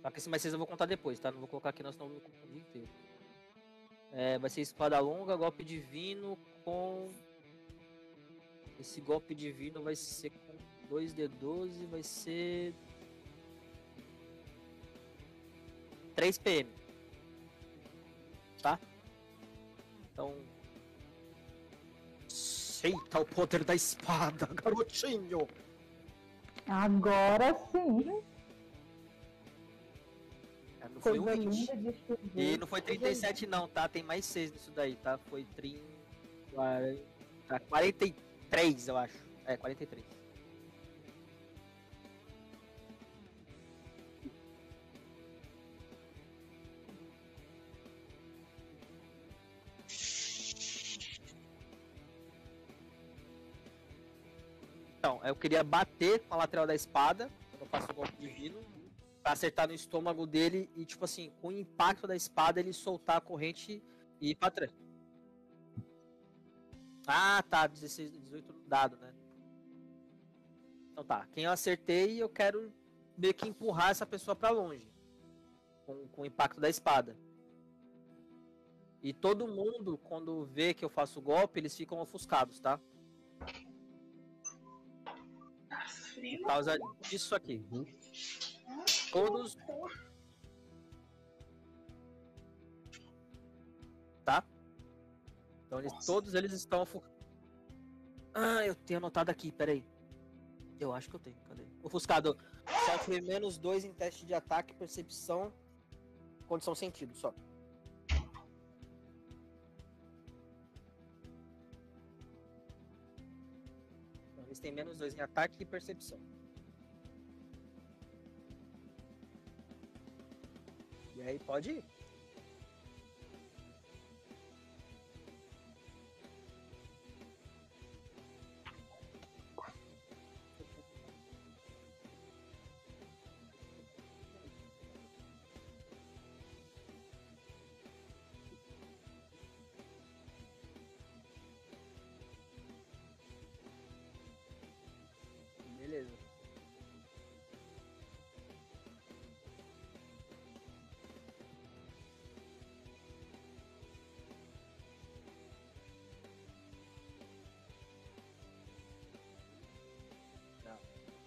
Só que esse mais seis eu vou contar depois, tá? Não vou colocar aqui, não, senão eu vou confundir inteiro. É, vai ser espada longa, golpe divino com. Esse golpe divino vai ser com 2D12, vai ser. 3 PM. Tá? Então. Aceita o poder da espada, garotinho! Agora sim. É, Não foi Coisa 20. de escrever. E não foi 37 não, tá? Tem mais 6 nisso daí, tá? Foi 30... Tá, 43, eu acho. É, 43. Eu queria bater com a lateral da espada, quando eu faço o golpe divino, pra acertar no estômago dele e, tipo assim, com o impacto da espada, ele soltar a corrente e ir pra trás. Ah, tá, 16, 18 no dado, né? Então tá, quem eu acertei, eu quero meio que empurrar essa pessoa pra longe. Com, com o impacto da espada. E todo mundo, quando vê que eu faço o golpe, eles ficam ofuscados, tá? Por causa disso aqui. Todos. Tá? Então eles, todos eles estão. Ah, eu tenho anotado aqui, peraí. Eu acho que eu tenho, cadê? Ofuscado. Sofre menos 2 em teste de ataque, percepção, condição sentido só. Têm menos 2 em ataque e percepção. E aí pode ir.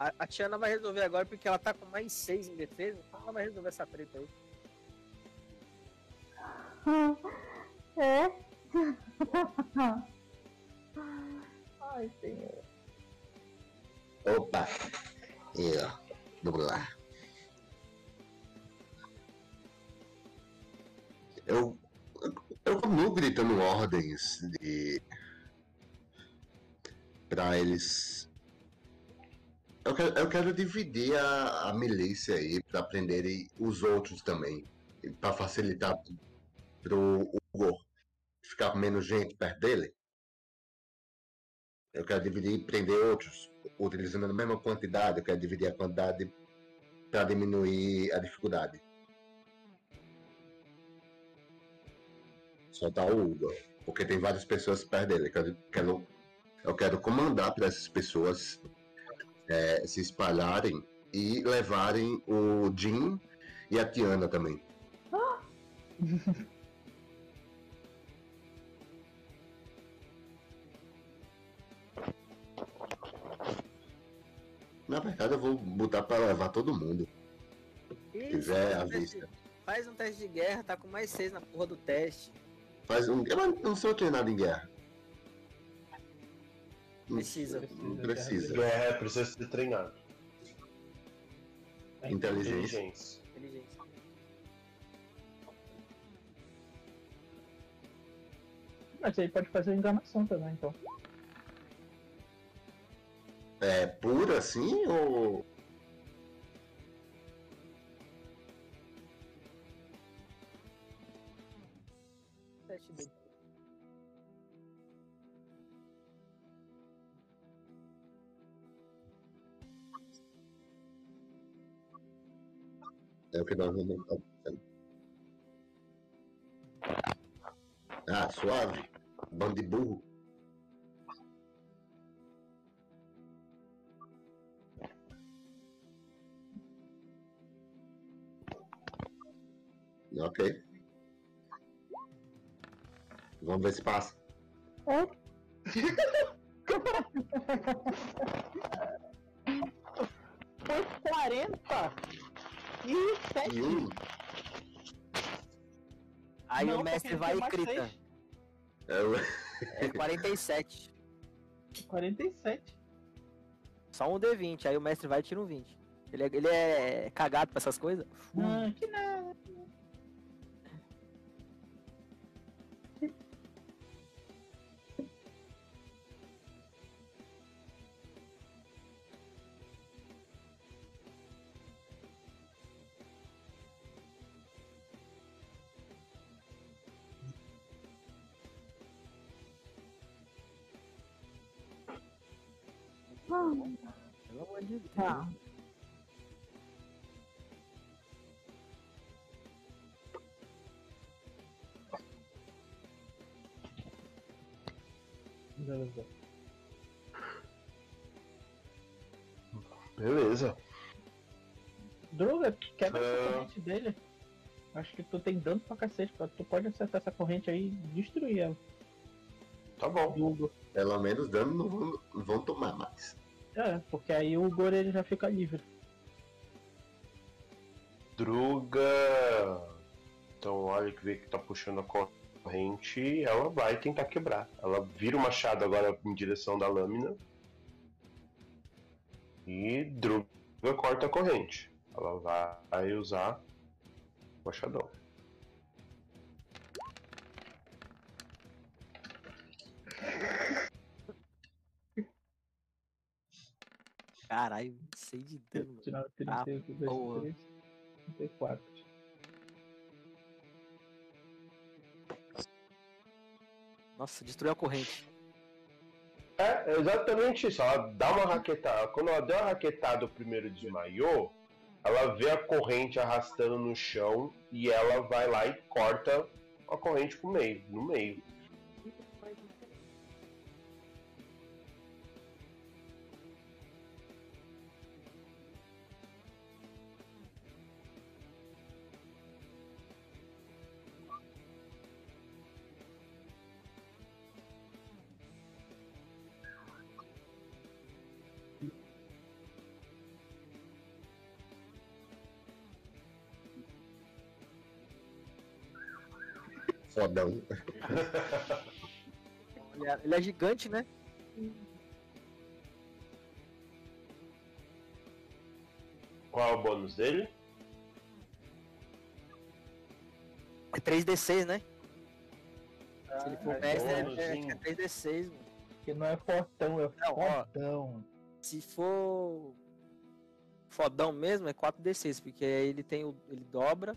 A, a Tiana vai resolver agora porque ela tá com mais 6 em defesa, então ela vai resolver essa treta aí. É. Ai, senhor. Opa! E ó, vamos lá. Eu, eu continuo gritando ordens de. pra eles. Eu quero, eu quero dividir a, a milícia aí pra prenderem os outros também. Pra facilitar pro Hugo ficar com menos gente perto dele. Eu quero dividir e prender outros, utilizando a mesma quantidade. Eu quero dividir a quantidade para diminuir a dificuldade. soltar o Hugo. Porque tem várias pessoas perto dele. Eu quero- eu quero comandar para essas pessoas é, se espalharem e levarem o Jim e a Tiana também. Na verdade, eu vou botar para levar todo mundo. Ih, quiser, faz um teste- avista. Faz um teste de guerra, tá com mais seis na porra do teste. Faz um. Eu não sou treinado em guerra. Precisa. Não precisa. É, precisa ser treinado. Inteligência. Inteligência. Inteligência. Mas aí pode fazer enganação também, então. É pura assim ou. É o que nós vamos estar fazendo. Ah, suave. Bando de burro. Ok. Vamos ver se passa. Foi 40 e 7. E um. Aí Não, o mestre vai e seis. É o- É 47. 47. Só um D20. Aí o mestre vai e tira um 20. Ele é, ele é cagado pra essas coisas? Ah, que nada. Tá. Beleza. Beleza. Droga, quebra essa Ah. corrente dele. Acho que tu tem dano pra cacete. Tu pode acertar essa corrente aí e destruir ela. Tá bom. Pelo menos dano não vão, não vão tomar mais. É, porque aí o Goro ele já fica livre. Druga. Então olha que vê que tá puxando a corrente. Ela vai tentar quebrar. Ela vira o machado agora em direção da lâmina. E Druga corta a corrente. Ela vai usar o machadão. Caralho, sei de dano. mano. Tirar 36, porra. 33, 34. Nossa, destruiu a corrente. É, é exatamente isso. Ela dá uma raquetada. Quando ela deu a raquetada, o primeiro desmaiou. Ela vê a corrente arrastando no chão e ela vai lá e corta a corrente pro meio, no meio. Fodão. Ele é, ele é gigante, né? Qual é o bônus dele? É 3D6, né? Se ele for Ah, mestre, é, bônusinho. é, é 3D6, mano. Que não é fortão, é Não, ó. fodão. Se for fodão mesmo, é 4D6, porque aí ele tem o. ele dobra.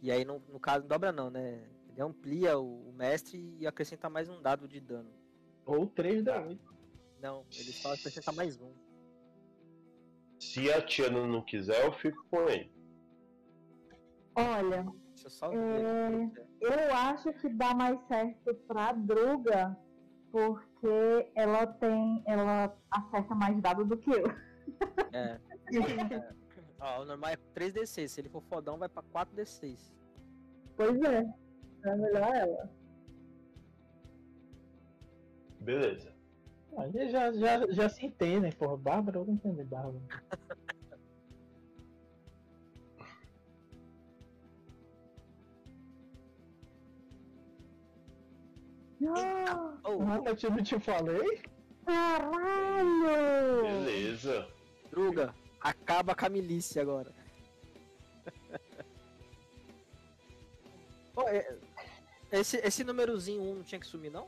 E aí no, no caso, não dobra não, né? Ele amplia o, o mestre e acrescenta mais um dado de dano. Ou 3 da 8. Não, ele só acrescenta mais um. Se a Tiana não quiser, eu fico com ele. Olha, Deixa eu só É. ver. Eu acho que dá mais certo pra Druga, porque ela tem. Ela acerta mais dado do que eu. É. é. Ó, o normal é 3d6. Se ele for fodão, vai pra 4d6. Pois é. É melhor ela. Beleza. Aí já, já, já se entendem, porra. Bárbara, eu não entendo Bárbara. Ah, Oh, Nunca eu te, falei? caralho! Beleza. Druga, acaba com a milícia agora. Pô, é- esse, esse númerozinho 1 não tinha que sumir, não?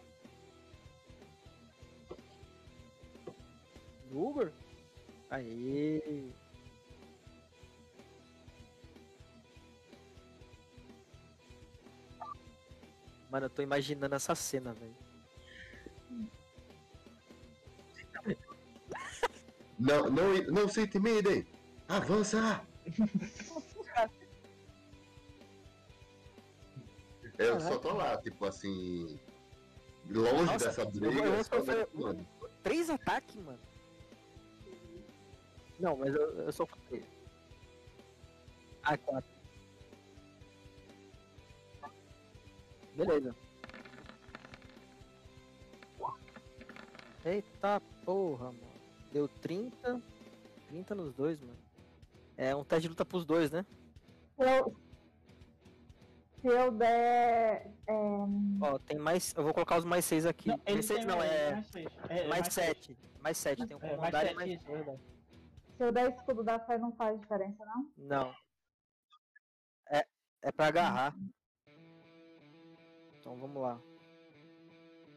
Druga? Aê! Mano, eu tô imaginando essa cena, velho. Não, não, não se intimidem! Avança! Eu só tô lá, tipo assim. Longe Nossa, dessa eu briga. eu vou só sofrer- mano. Três ataques, mano. Não, mas eu, eu sou. Ah, quatro. Beleza. Eita porra, mano. Deu 30. 30 nos dois, mano. É um teste de luta pros dois, né? Eu, se eu der. é, Ó, tem mais. Eu vou colocar os mais seis aqui. Não, ele mais seis tem não, é. mais seis. É, mais seis. sete. Mais sete. Tem um É, mais comandante e sete, mais. isso, é verdade. se eu der escudo da fé, não faz diferença, não? Não. É, é pra agarrar. Então vamos lá.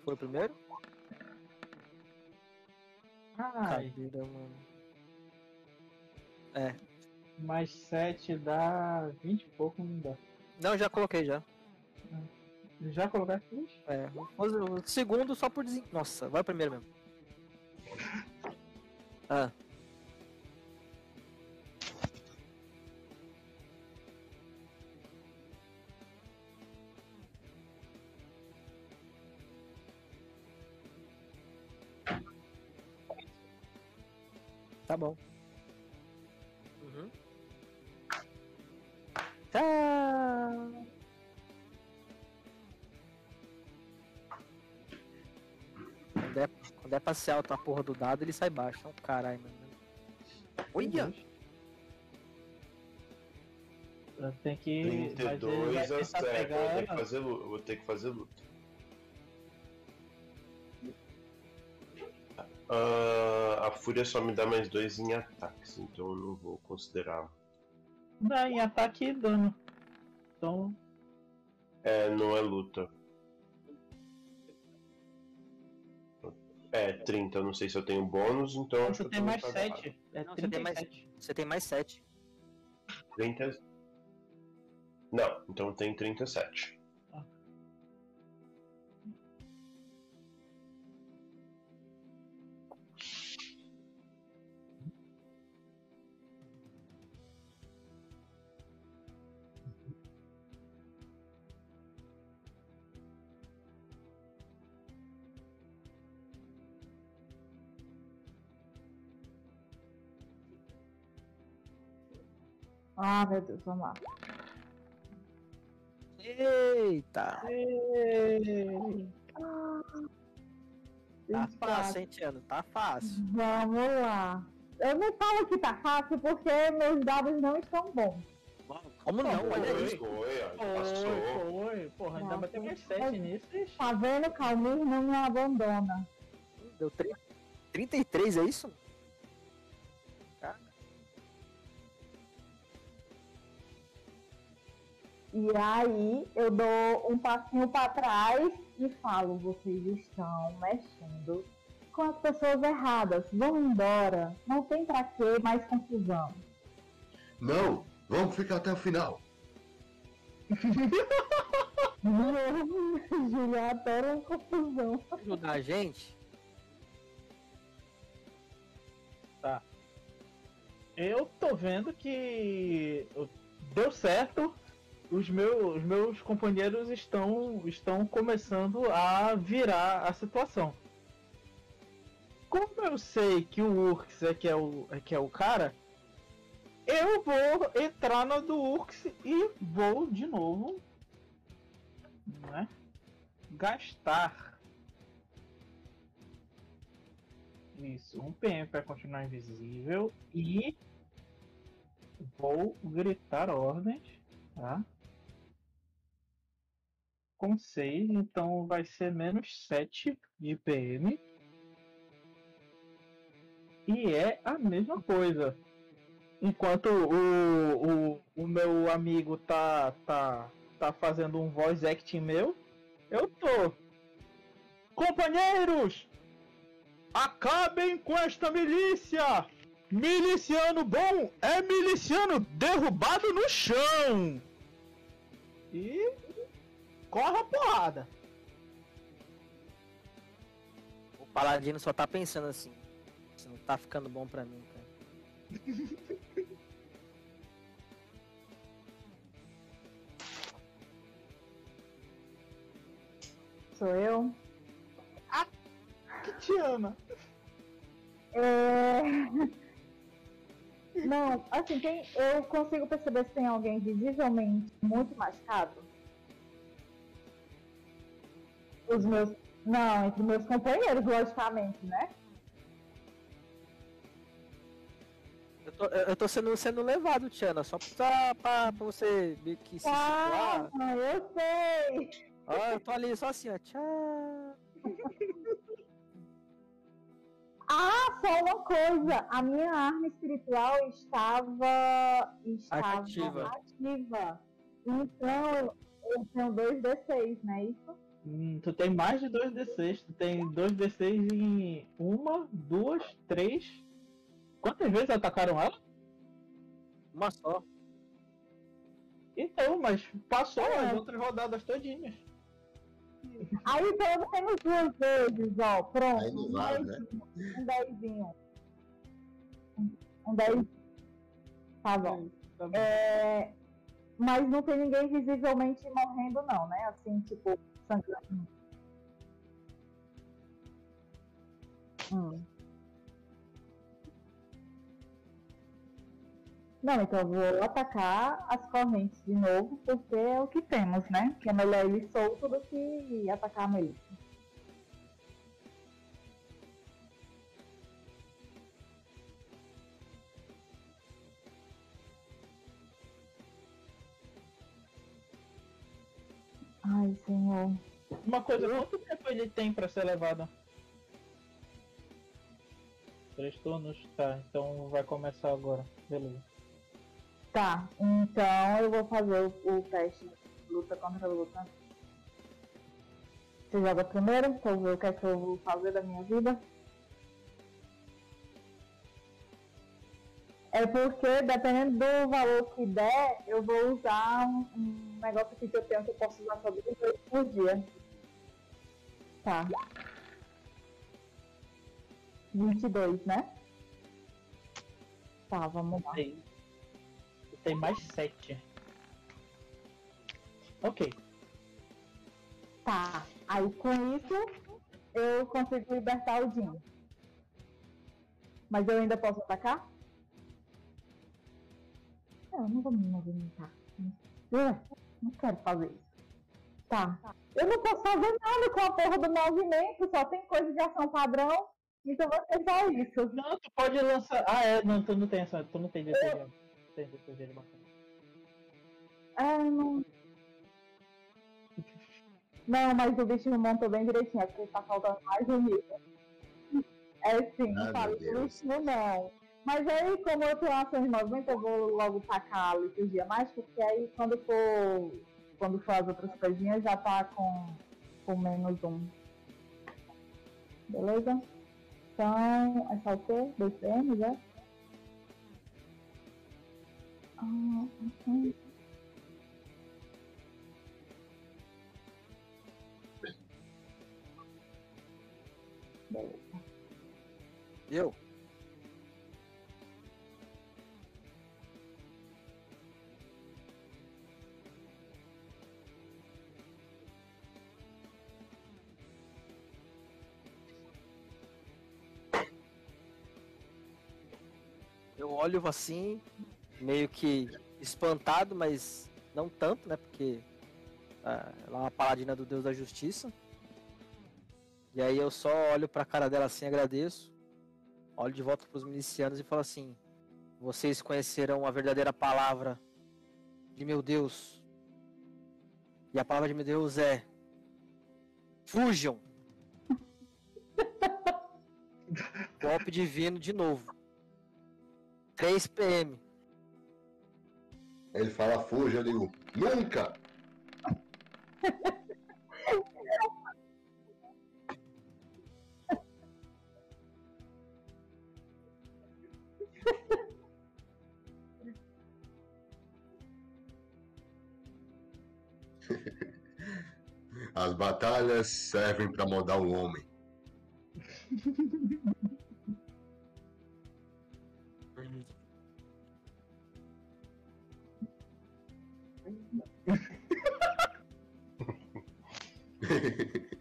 Foi o primeiro? Ai, Cadeira, mano. mais 7 dá 20 e pouco, não dá. Não, já coloquei já. Já colocaste? É. O segundo só por desen... Nossa, vai o primeiro mesmo. Ah. Tá bom. Quando é, quando é pra ser alto a porra do dado, ele sai baixo. É um caralho, mano. Olha! Tem que. mas ele 32 vai a tentar 7. pegar Vou ter que fazer luta. Vou ter que fazer luta. Ah, a fúria só me dá mais dois em ataques, então eu não vou considerar. Dá em ataque e dano. Então, É, não é luta. É, 30, eu não sei se eu tenho bônus, então acho você que tem mais muito agarrado. 7. É Não, você tem mais- 37. Você tem mais 7. 30. Não, então tem 37. Ah, meu Deus, vamos lá. Eita! Ei, Tá 24. fácil, hein, Tiano? Tá fácil. Vamos lá. Eu não falo que tá fácil porque meus dados não estão bons. Como não? Olha isso. foi, passou. foi. Porra, ainda bateu mais mas- 7 nisso. Tá vendo? Calmir não me abandona. Deu 30, 33, é isso? E aí eu dou um passinho pra trás e falo, vocês estão mexendo com as pessoas erradas. Vão embora. Não tem pra que mais confusão. Não, vamos ficar até o final. Julia adora confusão. ajudar a gente? Eu tô vendo que deu certo os meus, os meus companheiros estão, estão começando a virar a situação. Como eu sei que o Urx é que é o, é que é o cara, eu vou entrar na do Urx e vou de novo né, gastar isso, um PM para continuar invisível e vou gritar ordens, tá? Com 6, então vai ser menos 7 de PM. E é a mesma coisa. Enquanto o, o, o meu amigo tá, tá, tá fazendo um voice acting meu, eu tô. Companheiros! Acabem com esta milícia! Miliciano bom é miliciano derrubado no chão! E corre a porrada! O paladino só tá pensando assim. Isso não tá ficando bom pra mim, cara. Sou eu. Que te ama! É... Não, assim, tem, eu consigo perceber se tem alguém visivelmente muito machucado. Os meus. Não, entre meus companheiros, logicamente, né? Eu tô, eu tô sendo, sendo levado, Tiana, só pra, pra, pra você meio que se situar. Ah, eu sei! Ó, eu tô ali só assim, ó. Tchau. Ah, só uma coisa. A minha arma espiritual estava. estava Ativa. ativa. Então eu, eu tenho dois D6, não é isso? Hum, tu tem mais de 2d6. Tu tem 2d6 em uma, duas, três. Quantas vezes atacaram ela? Uma só. Então, mas passou É. as outras rodadas todinhas. Aí pelo menos duas vezes, ó. Pronto. Aí não um vale, né? dezinho, Um dezinho. Um- Um dez. Tá bom. Tá bom. É, mas não tem ninguém visivelmente morrendo, não, né? Assim, tipo, sangrando. Hum. Não, então eu vou atacar as correntes de novo, porque é o que temos, né? Que é melhor ele solto do que atacar a. Ai, senhor. Uma coisa, quanto tempo ele tem pra ser levado? Três turnos? Tá, então vai começar agora. Beleza. Tá, então eu vou fazer o, o teste luta contra luta. Você joga primeiro, pra eu ver o que é que eu vou fazer da minha vida. É porque, dependendo do valor que der, eu vou usar um, um negócio aqui que eu tenho que eu posso usar só duas vezes por dia. Tá. 22, né? Tá, vamos lá. Tem, tem mais sete. Ok. Tá. Aí com isso eu consigo libertar o Jim. Mas eu ainda posso atacar? Não, eu não vou me movimentar. Uh, não quero fazer isso. Tá. Eu não posso fazer nada com a porra do movimento, só tem coisa de ação padrão. Então vai ser só isso. Não, tu pode lançar. Ah, é, não, tu não tem essa. Tu não tem DTG. Tem DTG de bacana. Ah, não. Não, mas o bicho montou bem direitinho, é porque tá faltando mais um nível. É sim, não Ai, falo do bichinho não. Mas aí, como eu tenho ação de movimento, eu vou logo tacar a liturgia mais, porque aí quando for. Quando for as outras coisinhas já tá com, com menos um. Beleza? Então, é só o quê? Dois PMs, é? Ah, ok. Beleza. Eu? Olho assim, meio que espantado, mas não tanto, né? Porque ah, ela é uma paladina do Deus da Justiça. E aí eu só olho pra cara dela assim, agradeço. Olho de volta pros milicianos e falo assim: Vocês conheceram a verdadeira palavra de meu Deus. E a palavra de meu Deus é: Fujam! Golpe divino de novo. 3 PM. Ele fala, fuja, eu digo, nunca! As batalhas servem para moldar o homem.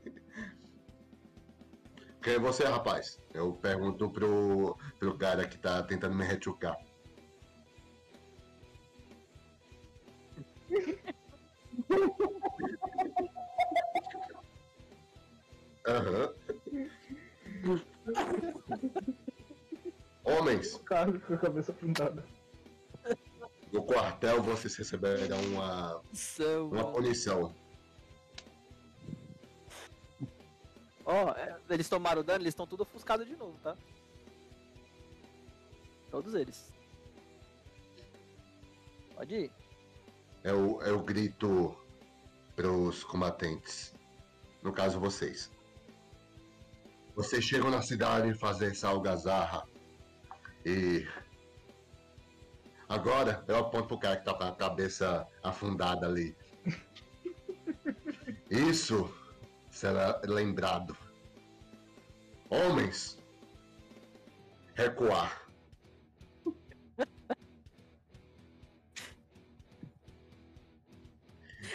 Quem é você, rapaz? Eu pergunto pro, pro cara que tá tentando me rechucar. Aham. Homens, Carlos com a cabeça pintada. no quartel vocês receberão uma, São, uma punição. Ó, é, eles tomaram dano, eles estão tudo ofuscados de novo, tá? Todos eles. Pode ir. Eu, eu grito pros combatentes. No caso, vocês. Vocês chegam na cidade fazer essa algazarra. E. Agora eu aponto pro cara que tá com a cabeça afundada ali. Isso será lembrado. Homens, recuar.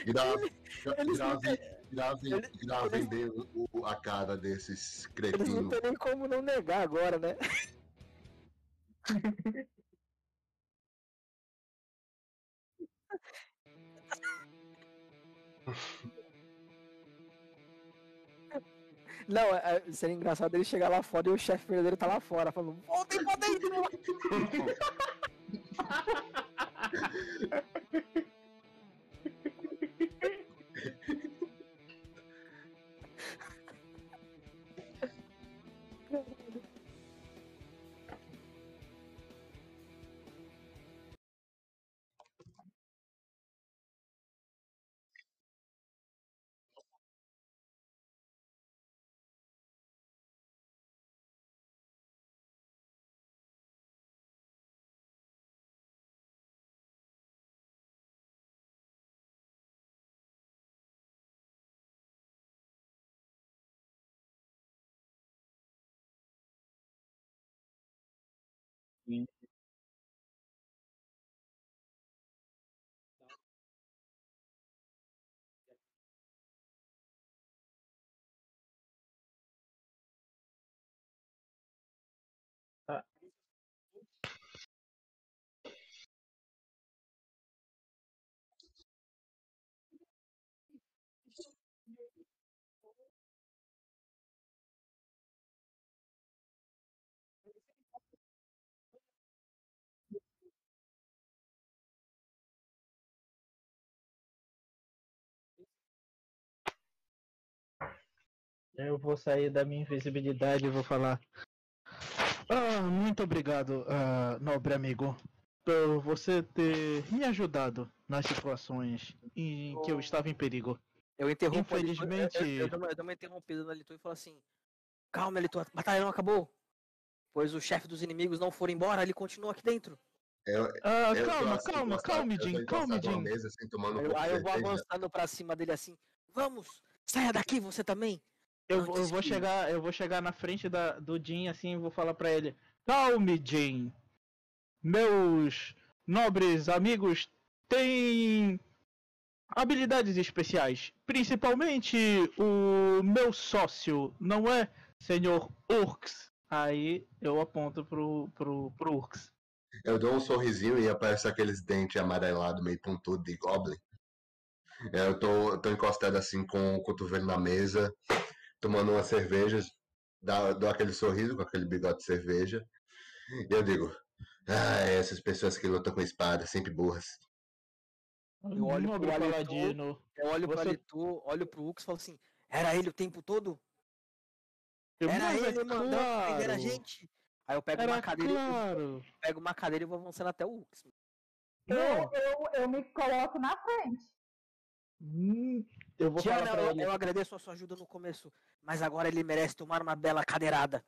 Grave, grave, grave, gravem eles- a cara desses Eles não cretinos. tem nem como não negar agora, né? Não, é, é- seria engraçado ele chegar lá fora e o chefe verdadeiro tá lá fora, falando, voltem pra dentro! happening Eu vou sair da minha invisibilidade e vou falar. Ah, muito obrigado, ah, nobre amigo, por você ter me ajudado nas situações em que eu estava em perigo. Eu interrompo Infelizmente- Eu, eu, eu, dou uma, eu dou uma interrompida Elitu e falo assim: Calma, Elitu, a batalha não acabou. Pois o chefe dos inimigos não for embora, ele continua aqui dentro. Ah, Eu tô calma, assim, calma, encostado- calma, Jim, calma, Jim. mesa, assim, um Aí, eu- vou avançando pra cima dele assim: Vamos, saia daqui você também. Eu, vou- eu vou chegar, eu vou chegar na frente da, do Jim assim e vou falar pra ele: Calme, Jim. Meus nobres amigos têm habilidades especiais. Principalmente o meu sócio, não é, senhor Urks? Aí eu aponto pro, pro, pro Urks. Eu dou um sorrisinho e aparece aqueles dentes amarelados, meio pontudo de Goblin. É, Eu tô, eu tô encostado assim com o cotovelo na mesa, tomando umas cervejas, dá- dou aquele sorriso com aquele bigode de cerveja. E eu digo, ah, essas pessoas que lutam com espada, sempre burras. Eu olho Nobre pro paladino. Eu olho pro Você- Alitu, olho pro Ux e falo assim, era ele o tempo todo? Eu, Era mas é ele mandando claro, gente? Aí eu pego Era uma cadeira, e- claro. pego uma cadeira e vou avançando até o Ux. Não, Eu, eu, eu me coloco na frente. Eu vou Tiana, falar pra eu, ele. eu agradeço a sua ajuda no começo, mas agora ele merece tomar uma bela cadeirada.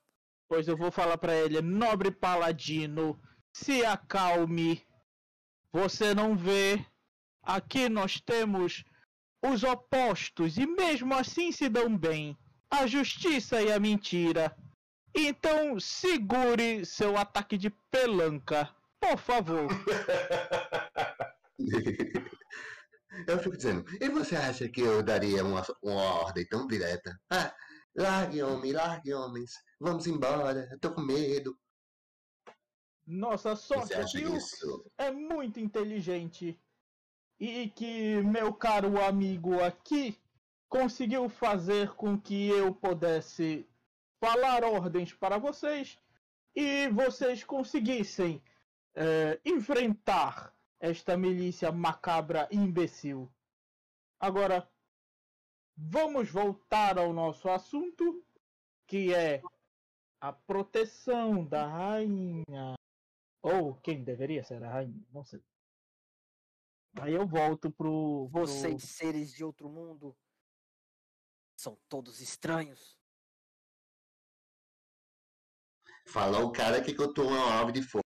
Pois eu vou falar pra ele, nobre paladino, se acalme. Você não vê? Aqui nós temos os opostos e mesmo assim se dão bem. A justiça e a mentira. Então segure seu ataque de pelanca, por favor. Eu fico dizendo, e você acha que eu daria uma, uma ordem tão direta? Ah, largue homem, largue homens, vamos embora, eu tô com medo. Nossa sorte que isso? é muito inteligente e que meu caro amigo aqui conseguiu fazer com que eu pudesse falar ordens para vocês e vocês conseguissem eh, enfrentar esta milícia macabra e imbecil. Agora, vamos voltar ao nosso assunto, que é a proteção da rainha. Ou quem deveria ser a rainha, não sei. Aí eu volto pro. pro- Vocês, seres de outro mundo, são todos estranhos. Falou o cara que eu tô uma ave de fogo.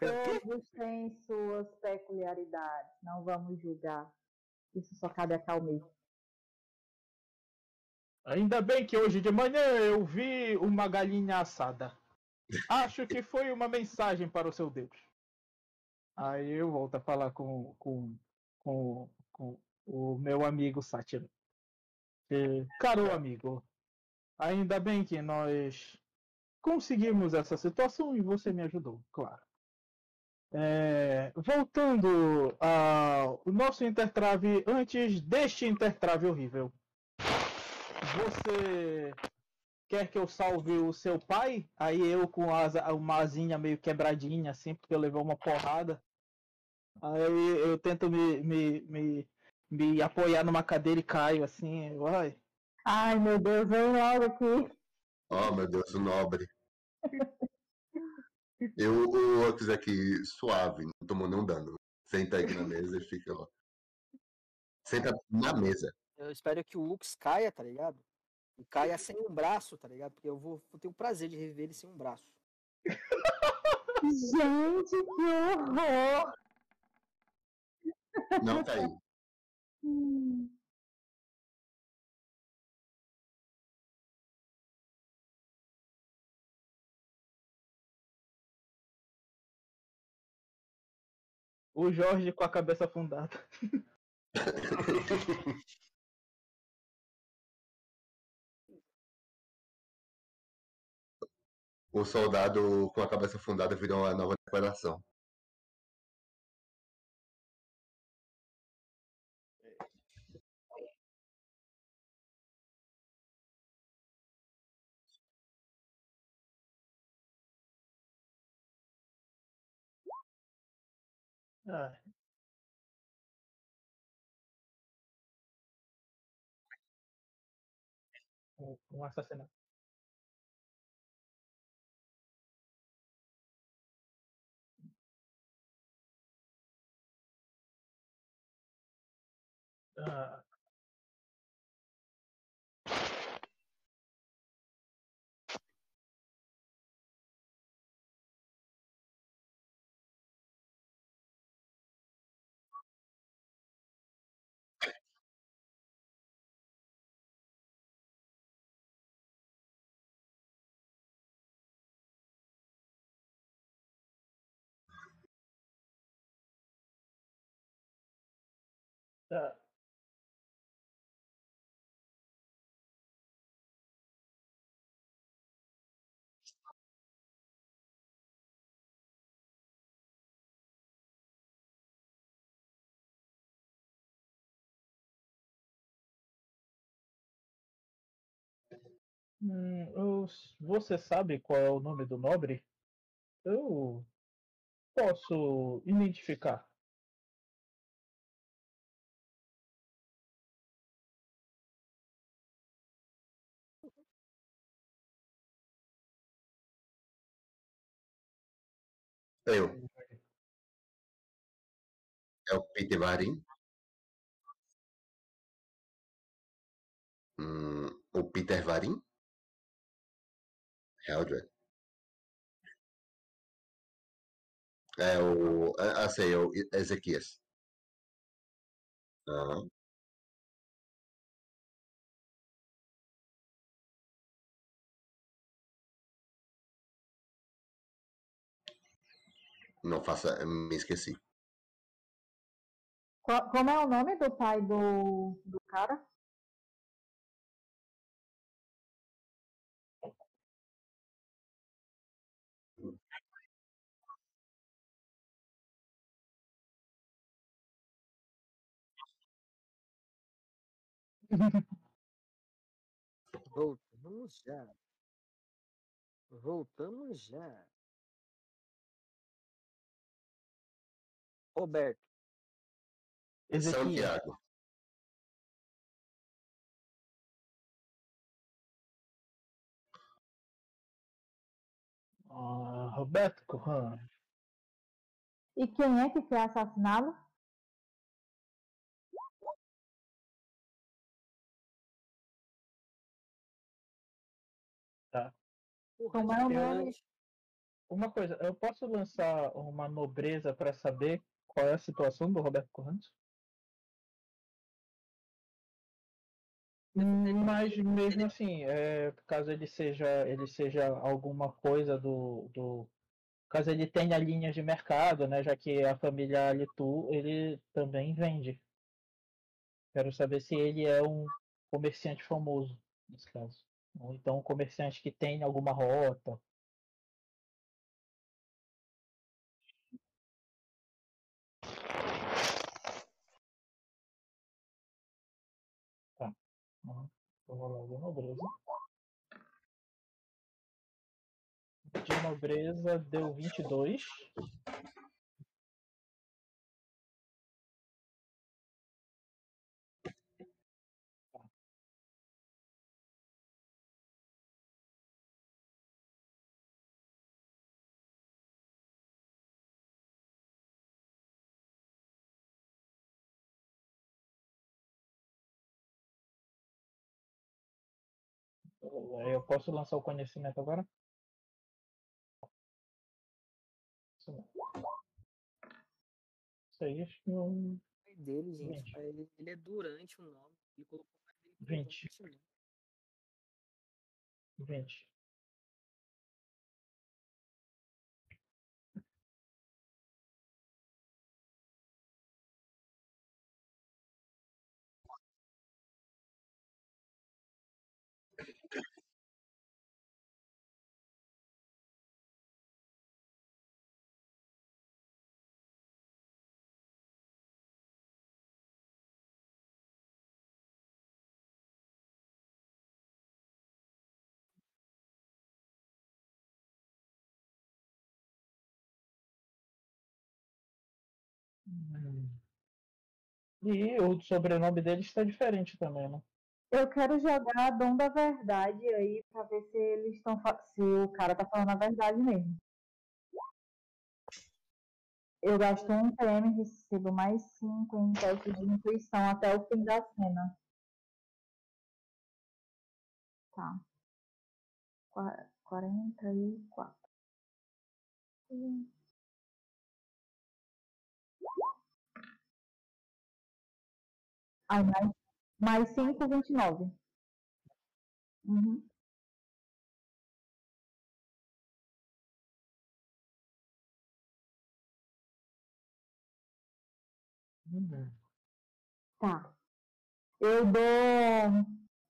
Todos têm suas peculiaridades. Não vamos julgar. Isso só cabe a Calmir. Ainda bem que hoje de manhã eu vi uma galinha assada. Acho que foi uma mensagem para o seu Deus. Aí eu volto a falar com, com, com, com o meu amigo Sátiro. E, Caro amigo, ainda bem que nós conseguimos essa situação e você me ajudou, claro. É, voltando ao nosso intertrave, antes deste intertrave horrível. Você quer que eu salve o seu pai? Aí eu com a asa- uma asinha meio quebradinha, assim, porque eu levei uma porrada. Aí eu tento me, me, me, me apoiar numa cadeira e caio assim, vai. Ai, meu Deus, vem logo aqui. Oh, meu Deus, o nobre. Eu, o Ox aqui, suave, não tomou nenhum dano. Senta aqui na mesa e fica lá. Senta na mesa. Eu espero que o Ux caia, tá ligado? E caia sem um braço, tá ligado? Porque eu vou, vou ter o prazer de reviver ele sem um braço. Gente, que horror! Não tá O Jorge com a cabeça afundada. O soldado com a cabeça afundada virou uma nova decoração. Ah. Um- Um assassinato. Ah. Ah. Hum, você sabe qual é o nome do nobre? Eu posso identificar. Eu. É o Peter Varim? Hum, o Peter Varim? Eldred. É o. Ah, sei, é o Ezequias. Não faça. Me esqueci. Qual- como é o nome do pai do, do cara? Voltamos já. Voltamos já. Roberto. Santiago. Ah, Roberto Corran. E quem é que foi assassinado? Como é o nome? Uma coisa, eu posso lançar uma nobreza para saber qual é a situação do Roberto Correntes? Mas mesmo assim, é, caso ele seja, ele seja alguma coisa do, do, caso ele tenha linhas de mercado, né, já que a família Litu, ele também vende. Quero saber se ele é um comerciante famoso nesse caso, ou então um comerciante que tem alguma rota. Uhum. Vou rolar de nobreza. De nobreza deu 22. Eu posso lançar o conhecimento agora? Isso não. Aí acho que eu. O pai dele, gente, dele, ele é durante o nome. Ele colocou pai dele por Vinte. durante, né? 20. E o sobrenome dele está diferente também, né? Eu quero jogar Dom da Verdade aí pra ver se eles estão se o cara tá falando a verdade mesmo. Eu gasto um e recebo mais 5 em teste de intuição até o fim da cena. Tá. Qua- 44. Aí mais, mais 5, 29. Uhum. Hum. Tá. Eu dou.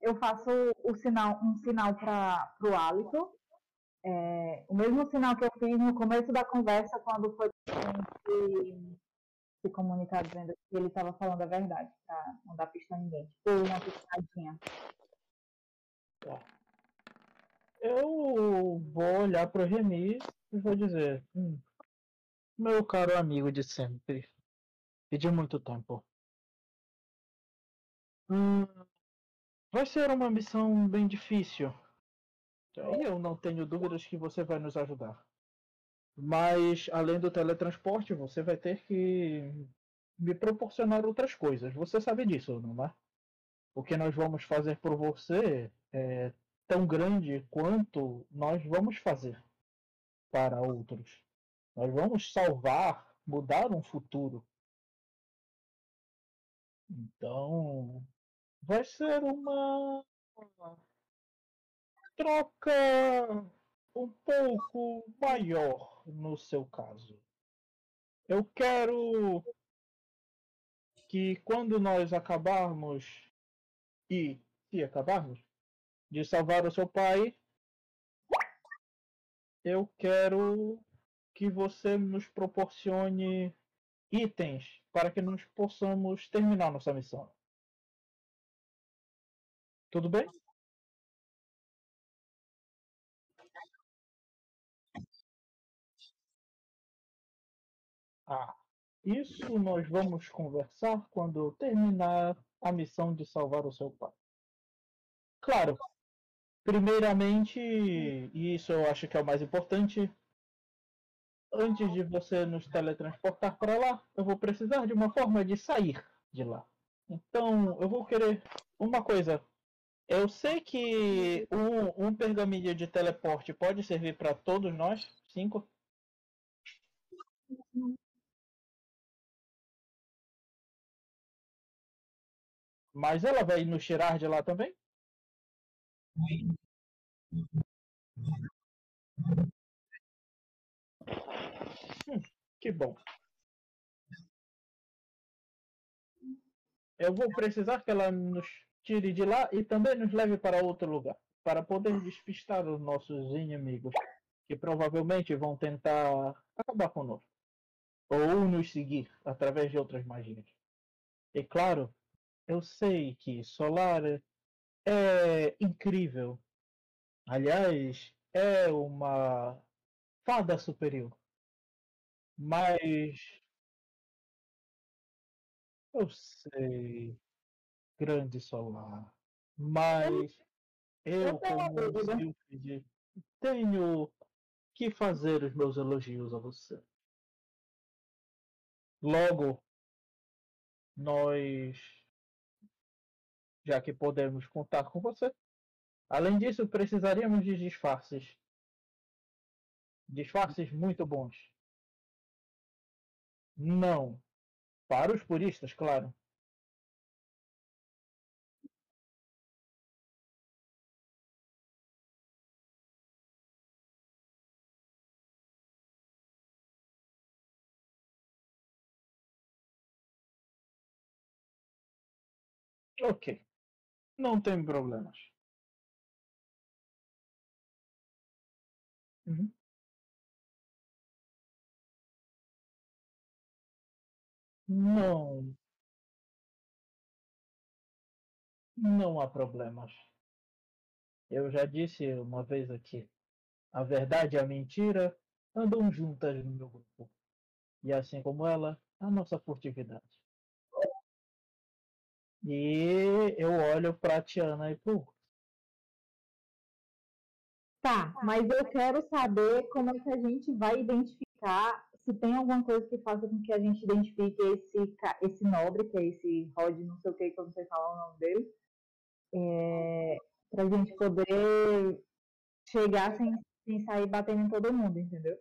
Eu faço o sinal, um sinal para o hálito. É, o mesmo sinal que eu fiz no começo da conversa, quando foi se comunicar dizendo que ele estava falando a verdade, para não dar pista a ninguém. Tipo uma. Eu vou olhar pro Remy e vou dizer: hum, Meu caro amigo de sempre e de muito tempo. Hum, vai ser uma missão bem difícil. E eu não tenho dúvidas que você vai nos ajudar. Mas, além do teletransporte, você vai ter que me proporcionar outras coisas. Você sabe disso, não é? O que nós vamos fazer por você é tão grande quanto nós vamos fazer para outros. Nós vamos salvar, mudar um futuro. Então, vai ser uma troca um pouco maior no seu caso. Eu quero que quando nós acabarmos e se acabarmos de salvar o seu pai, eu quero que você nos proporcione itens para que nós possamos terminar nossa missão. Tudo bem? Ah, isso nós vamos conversar quando terminar a missão de salvar o seu pai. Claro, primeiramente, e isso eu acho que é o mais importante, antes de você nos teletransportar para lá, eu vou precisar de uma forma de sair de lá. Então, eu vou querer uma coisa. Eu sei que um, um pergaminho de teleporte pode servir para todos nós, cinco. Mas ela vai nos tirar de lá também? Hum, que bom. Eu vou precisar que ela nos tire de lá e também nos leve para outro lugar, para poder despistar os nossos inimigos, que provavelmente vão tentar acabar conosco, ou nos seguir através de outras magias. E claro, eu sei que Solar é incrível. Aliás, é uma fada superior. Mas eu sei, grande Solar. Mas eu, como. Silphid, tenho que fazer os meus elogios a você. Logo, nós, já que podemos contar com você, além disso, precisaríamos de disfarces. Disfarces muito bons. Não. Para os puristas, claro. Ok. Não tem problemas. Uhum. Não, não há problemas. Eu já disse uma vez aqui, a verdade e a mentira andam juntas no meu grupo. E assim como ela, a nossa furtividade. E eu olho pra Tiana e pro Tá, mas eu quero saber como é que a gente vai identificar se tem alguma coisa que faça com que a gente identifique esse, esse nobre, que é esse Rod, não sei o que, que eu não sei falar o nome dele, é, pra gente poder chegar sem, sem sair batendo em todo mundo, entendeu?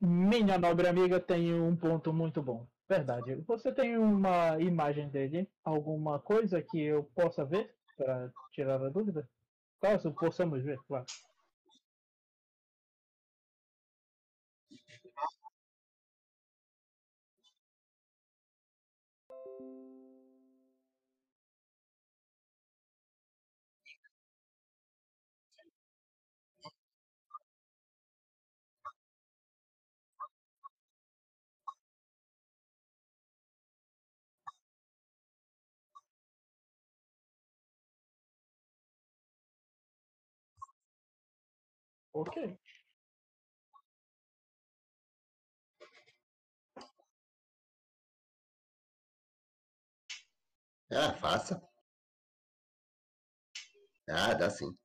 Minha nobre amiga tem um ponto muito bom. Verdade. Você tem uma imagem dele? Alguma coisa que eu possa ver para tirar a dúvida? Caso possamos ver, claro. Ok. Ah, faça. Ah, dá sim.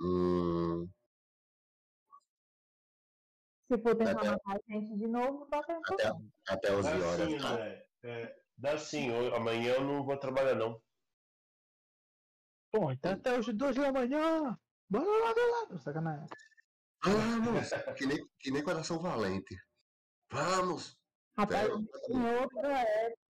Hum, Se for tentar Até- matar a gente de novo, tá tentando. até, até 11 Dá horas. sim, tá? É, dá sim. Eu- Amanhã eu não vou trabalhar, não. Bom, então até hoje, duas da manhã. Bora lá, bora lá. Sacanagem. Vamos! Que nem, que nem coração valente. Vamos! Rapaz, Velho, em outra época.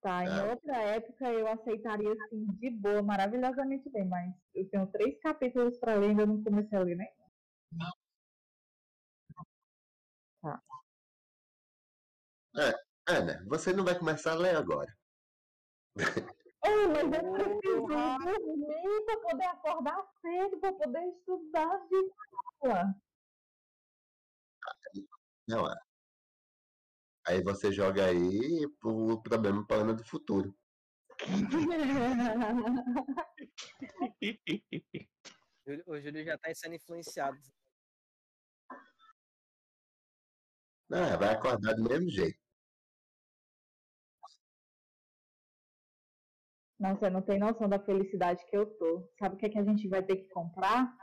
Tá, em É. outra época eu aceitaria assim, de boa, maravilhosamente bem, mas eu tenho três capítulos pra ler e ainda não comecei a ler, né? É, né? Você não vai começar a ler agora. Oh, mas eu preciso dormir pra poder acordar cedo, pra poder estudar de aula. Não é. Aí você joga aí pro problema para ano do futuro. O Júlio já tá sendo influenciado. Ah, vai acordar do mesmo jeito. Não, você não tem noção da felicidade que eu tô. Sabe o que, é que a gente vai ter que comprar?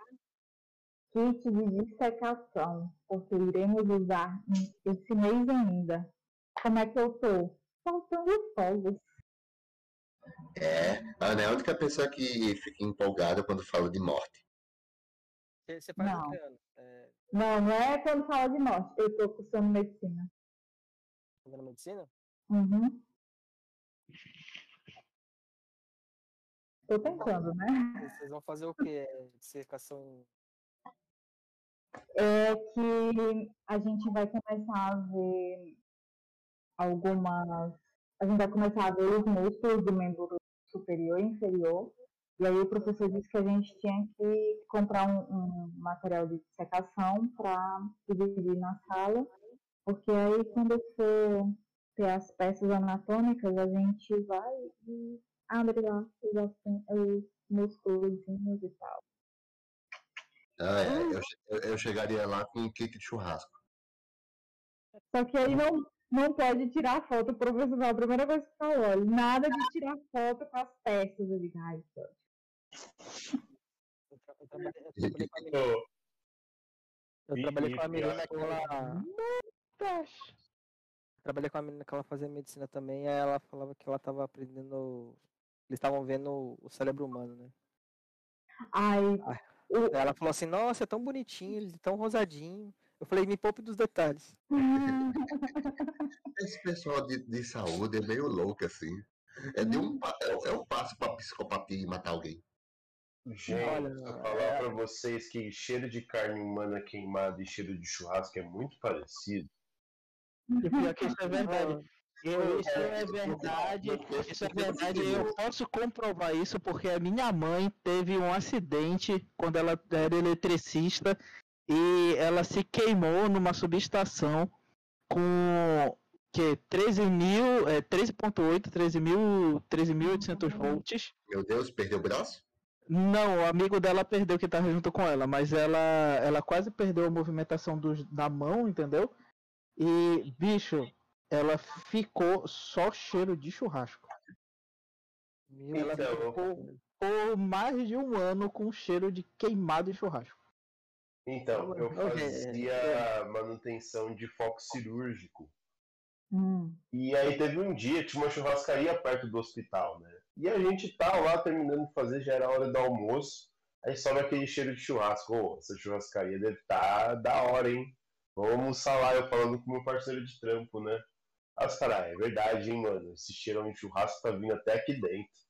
Kit de dissecação, porque iremos usar esse mês ainda. Como é que eu tô? Faltando fogos. É, a Ana é a única pessoa que fica empolgada quando fala de morte. Você, faz Não. É, Não, não é quando fala de morte. Eu tô cursando medicina. fazendo medicina? Uhum. Tô tentando, né? Vocês- vão fazer o quê? Dissecação. é que a gente vai começar a ver algumas. A gente vai começar a ver os músculos do membro superior e inferior. E aí o professor disse que a gente tinha que comprar um, um material de dissecação para dividir na sala, porque aí quando for ter as peças anatômicas, a gente vai e abre lá os, assun- os músculos e tal. Ah, é, eu, che- eu, eu chegaria lá com um kit de churrasco. Só que aí não, não pode tirar foto. O professor falou, a primeira coisa que falou, olha, nada de tirar foto com as peças. Eu digo, ai. Eu, tra- eu trabalhei, eu trabalhei com a menina, Ô, eu trabalhei com a menina pior que ela. Trabalhei com a menina que ela fazia medicina também, aí ela falava que ela tava aprendendo. Eles estavam vendo o cérebro humano, né? Ai, ela falou assim, nossa, é tão bonitinho, ele é tão rosadinho. Eu falei, me poupe dos detalhes. Esse pessoal de, de saúde é meio louco, assim. É, de um, é, é um passo pra psicopatia e matar alguém. Gente, Olha, eu é- falar pra vocês que cheiro de carne humana queimada e cheiro de churrasco é muito parecido. E pior que isso é verdade. Eu, isso é verdade, isso é verdade. Eu posso comprovar isso porque a minha mãe teve um acidente quando ela era eletricista e ela se queimou numa subestação com que 13 mil, é, 13.8, 13 mil, 13.800 volts. Meu Deus, perdeu o braço? Não, o amigo dela perdeu que tava junto com ela, mas ela, ela quase perdeu a movimentação dos, da mão, entendeu? E, bicho, ela ficou só cheiro de churrasco. Meu Ela Então, ficou por mais de um ano com cheiro de queimado e churrasco. Então, eu Ok, fazia manutenção de foco cirúrgico. Hum. E aí teve um dia, tinha uma churrascaria perto do hospital, né? E a gente tá lá terminando de fazer, já era a hora do almoço. Aí sobe aquele cheiro de churrasco. Ô, essa churrascaria deve estar da hora, hein? Vamos almoçar lá, eu falando com meu parceiro de trampo, né? Aí os caras, é verdade, hein, mano? Esse cheirão de churrasco tá vindo até aqui dentro.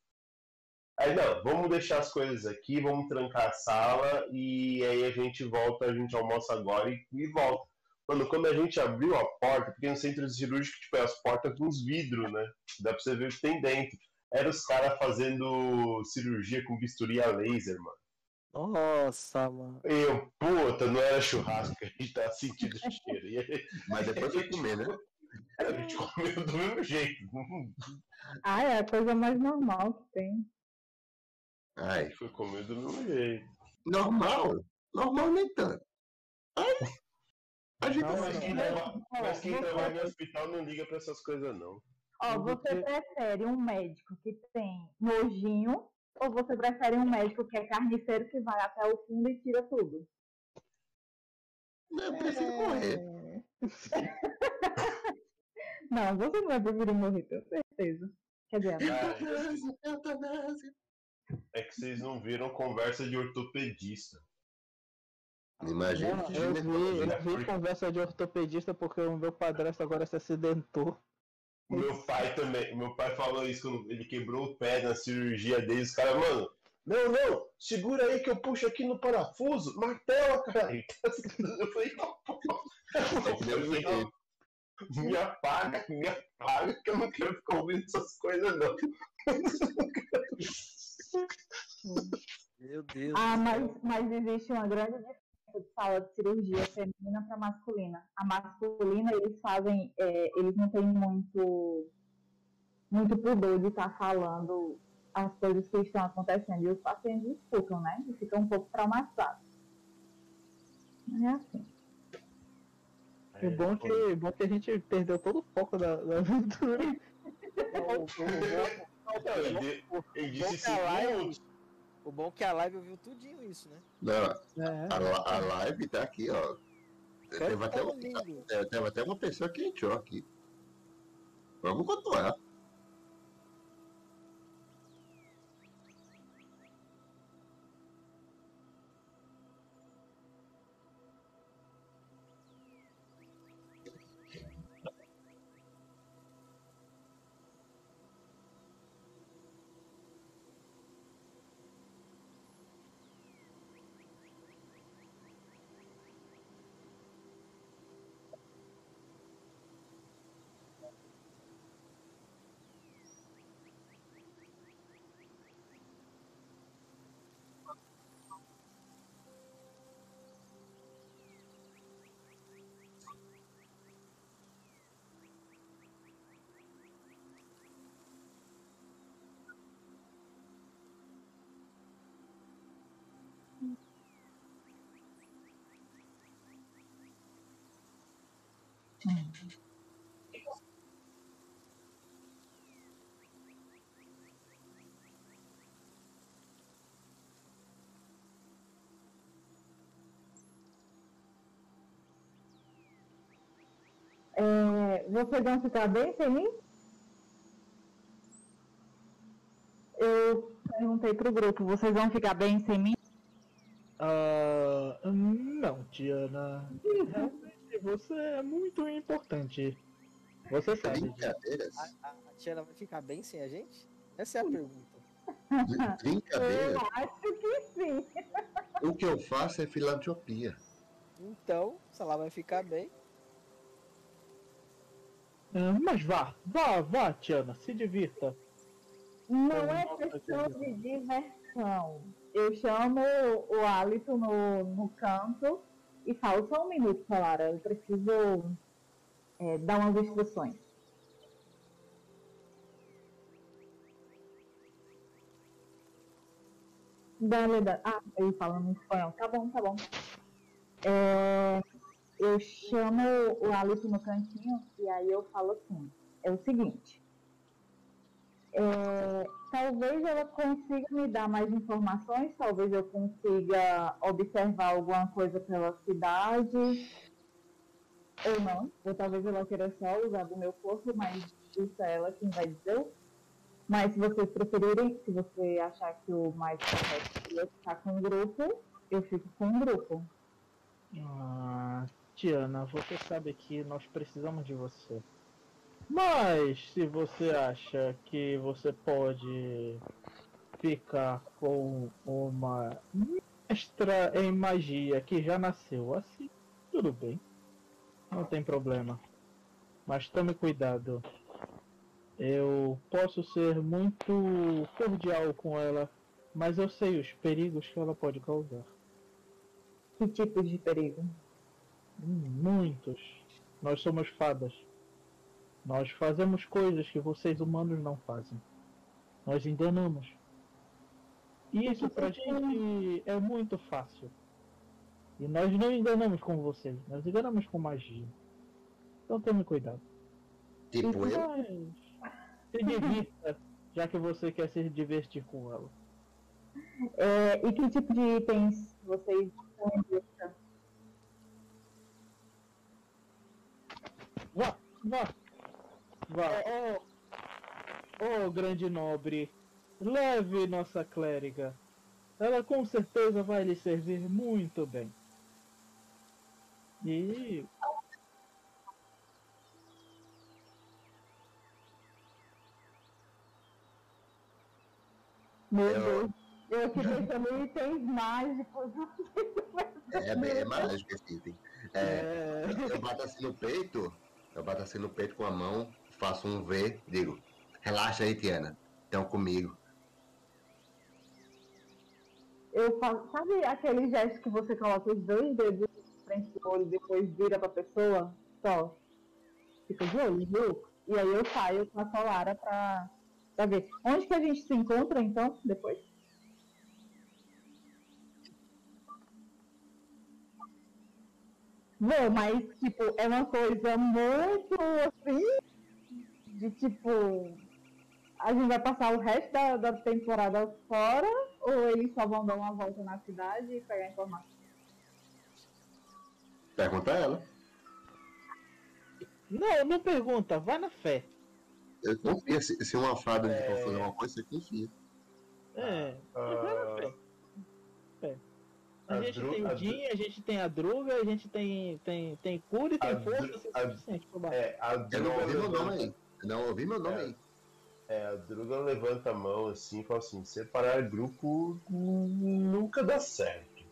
Aí, não, vamos deixar as coisas aqui, vamos trancar a sala e aí a gente volta, a gente almoça agora e, e volta. Mano, quando a gente abriu a porta, porque no centro cirúrgico, tipo, é as portas com os vidros, né? Dá pra você ver o que tem dentro. Era os caras fazendo cirurgia com bisturi a laser, mano. Nossa, mano. Eu, puta, não era churrasco que a gente tava sentindo o cheiro. Aí, Mas depois foi comer, né? A gente comeu do mesmo jeito. Ah, é a coisa mais normal que tem. Ai, Foi comido do mesmo jeito. normal. Normal nem tanto. Ai, a gente Não, Mas não, quem, mas quem trabalha no hospital não liga pra essas coisas, não. Ó, você prefere um médico que tem nojinho ou você prefere um médico que é carniceiro que vai até o fundo e tira tudo? eu prefiro É. morrer. Não, você não vai preferir morrer, tenho certeza. Quer dizer, Eutanásia, eutanásia. é que vocês não viram conversa de ortopedista. Imagina Não, eu vi, eu vi conversa de ortopedista porque o meu padrasto agora se acidentou. Meu pai também, meu pai falou isso quando ele quebrou o pé na cirurgia dele. Os caras, mano, não, não, segura aí que eu puxo aqui no parafuso, martela, cara. Eu falei, não, pô. Me apaga, me apaga, que eu não quero ficar ouvindo essas coisas, não. Meu Deus. Ah, mas, mas existe uma grande diferença de sala de cirurgia feminina para masculina. A masculina, eles fazem, é, eles não têm muito, muito pudor de estar falando as coisas que estão acontecendo. E os pacientes escutam, né? E ficam um pouco traumatizados. Não é assim. O bom, que, bom que a gente perdeu todo o foco da, da aventura. O, ele, bom disse que a live, segundos. o bom que a live ouviu tudinho isso, né? Não, É. a, a live tá aqui, ó. Teve até, é, teve até uma pessoa que entrou aqui. Vamos continuar. É, vocês vão ficar bem sem mim? Eu perguntei pro grupo, vocês vão ficar bem sem mim? Ah, não, Diana. Realmente você é muito importante. Você sabe. Brincadeiras? A, a, a Tiana vai ficar bem sem a gente? Essa é a pergunta. Brincadeiras? Eu acho que sim. O que eu faço é filantropia. Então, se ela vai ficar bem, Ah, Mas vá, vá, vá, Tiana, se divirta. Não é não questão de diversão. Eu chamo o Alito no, no canto e falo só um minuto, Clara. Eu preciso é, dar umas instruções. Dale, dale. Ah, ele falando em espanhol. Tá bom, tá bom. É, eu chamo o Alito no cantinho e aí eu falo assim. É o seguinte. É, talvez ela consiga me dar mais informações, talvez eu consiga observar alguma coisa pela cidade, ou não, ou talvez ela queira só usar do meu corpo, mas isso é ela quem vai dizer. Mas se vocês preferirem, se você achar que o mais correto é ficar com o grupo, eu fico com o grupo. Ah, Tiana, você sabe que nós precisamos de você. Mas se você acha que você pode ficar com uma mestra em magia que já nasceu assim, tudo bem. Não tem problema. Mas tome cuidado. Eu posso ser muito cordial com ela, mas eu sei os perigos que ela pode causar. Que tipos de perigo? Muitos. Nós somos fadas. Nós fazemos coisas que vocês humanos não fazem. Nós enganamos. Isso pra gente é muito fácil. E nós não enganamos com vocês, nós enganamos com magia. Então tome cuidado. Tipo eu. Mas se divirta, já que você quer se divertir com ela. É, e que tipo de itens vocês estão em busca? Vá, vá, vá. Ó, ó, grande nobre, leve nossa clériga. Ela com certeza vai lhe servir muito bem. E Meu Eu- Deus. Eu aqui pensando em itens mágicos. É, é mágico esse item. É, é, eu bato assim no peito, eu bato assim no peito com a mão, faço um V, digo, relaxa aí, Tiana. Então comigo. Eu faço, sabe aquele gesto que você coloca os dois dedos na frente do olho e depois vira pra pessoa? Só. Fica de olho, viu? E aí eu saio com a Solara pra, pra ver. Onde que a gente se encontra então, depois? Vou, mas tipo, é uma coisa muito assim, de tipo, a gente vai passar o resto da, da temporada fora ou eles só vão dar uma volta na cidade e pegar informação? Pergunta a ela. Não, não pergunta, vai na fé. Eu confio, se, se uma fada me for fazer uma coisa, você confia. É, vai na Ah, fé. A, a gente Dru- tem o Din, a gente tem a Druga, a gente tem, tem, tem cura e tem A força Dru- a- é suficiente pra bater. é, a Eu não Druga ouvi meu nome levanta, aí. Não ouvi meu nome É. aí. é, a Druga levanta a mão assim e fala assim, separar grupo nunca dá certo.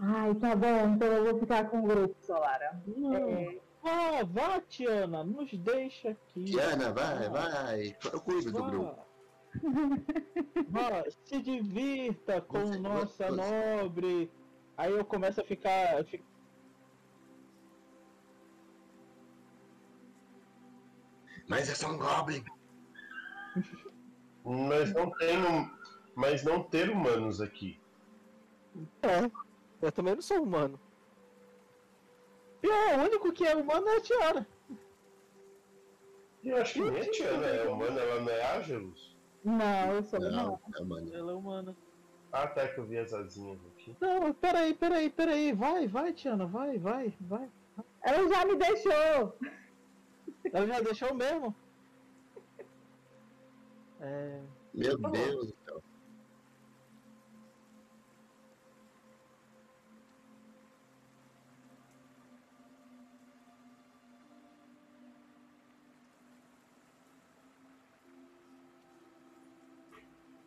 Ai, tá bom, então eu vou ficar com o grupo, Solara. Não. É, Vá, vá, Tiana, nos deixa aqui. Tiana, vai, vai. Eu cuido do grupo. Vá. Vá, se divirta com Você- nossa você- nobre. Aí eu começo a ficar. fi- Mas é só um Goblin. Mas não tem, mas não ter humanos aqui. É. Eu também não sou humano. Pior, o único que é humano é a Tiana. E eu acho que nem a Tiana é humana, ela não é Ángelus. Não, eu sou Não, é mano. Ela é humana. Ah, tá que eu vi as asinhas aqui. Não, peraí, peraí, peraí. Vai, vai, Tiana, vai, vai, vai. Ela já me deixou. Ela já deixou mesmo? É. Meu Tá. Deus céu.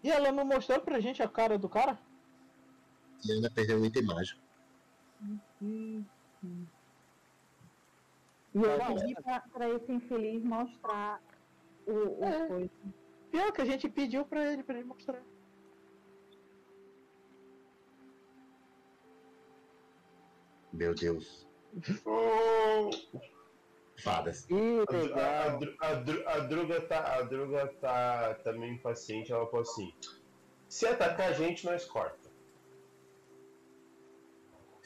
E ela não mostrou pra gente a cara do cara? Tiana perdeu um item mágico. E eu pedi pra, pra esse infeliz mostrar o, o É. coisa. Pior que a gente pediu pra ele, pra ele mostrar. Meu Deus. Hum, Fadas. Ih, a, a, a, a Druga tá. A Druga tá, tá meio impaciente, ela falou assim. Se atacar a gente, nós corta.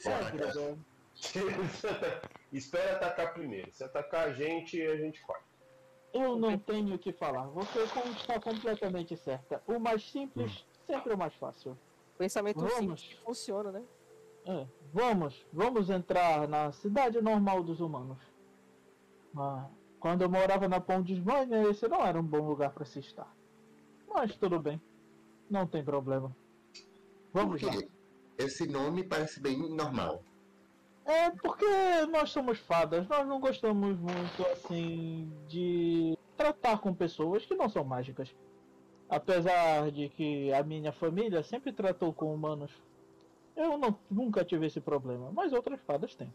Druga. Espera atacar primeiro. Se atacar a gente, a gente corta. Eu não tenho o que falar. Você está completamente certa. O mais simples sempre é o mais fácil. Pensamento Vamos. simples funciona, né? É, vamos, vamos entrar na cidade normal dos humanos. Ah, quando eu morava na Pão de Espanha, esse não era um bom lugar para se estar. Mas tudo bem, não tem problema. Vamos lá. Esse nome parece bem normal. É porque nós somos fadas, nós não gostamos muito assim de tratar com pessoas que não são mágicas. Apesar de que a minha família sempre tratou com humanos. Eu não, nunca tive esse problema, mas outras fadas têm.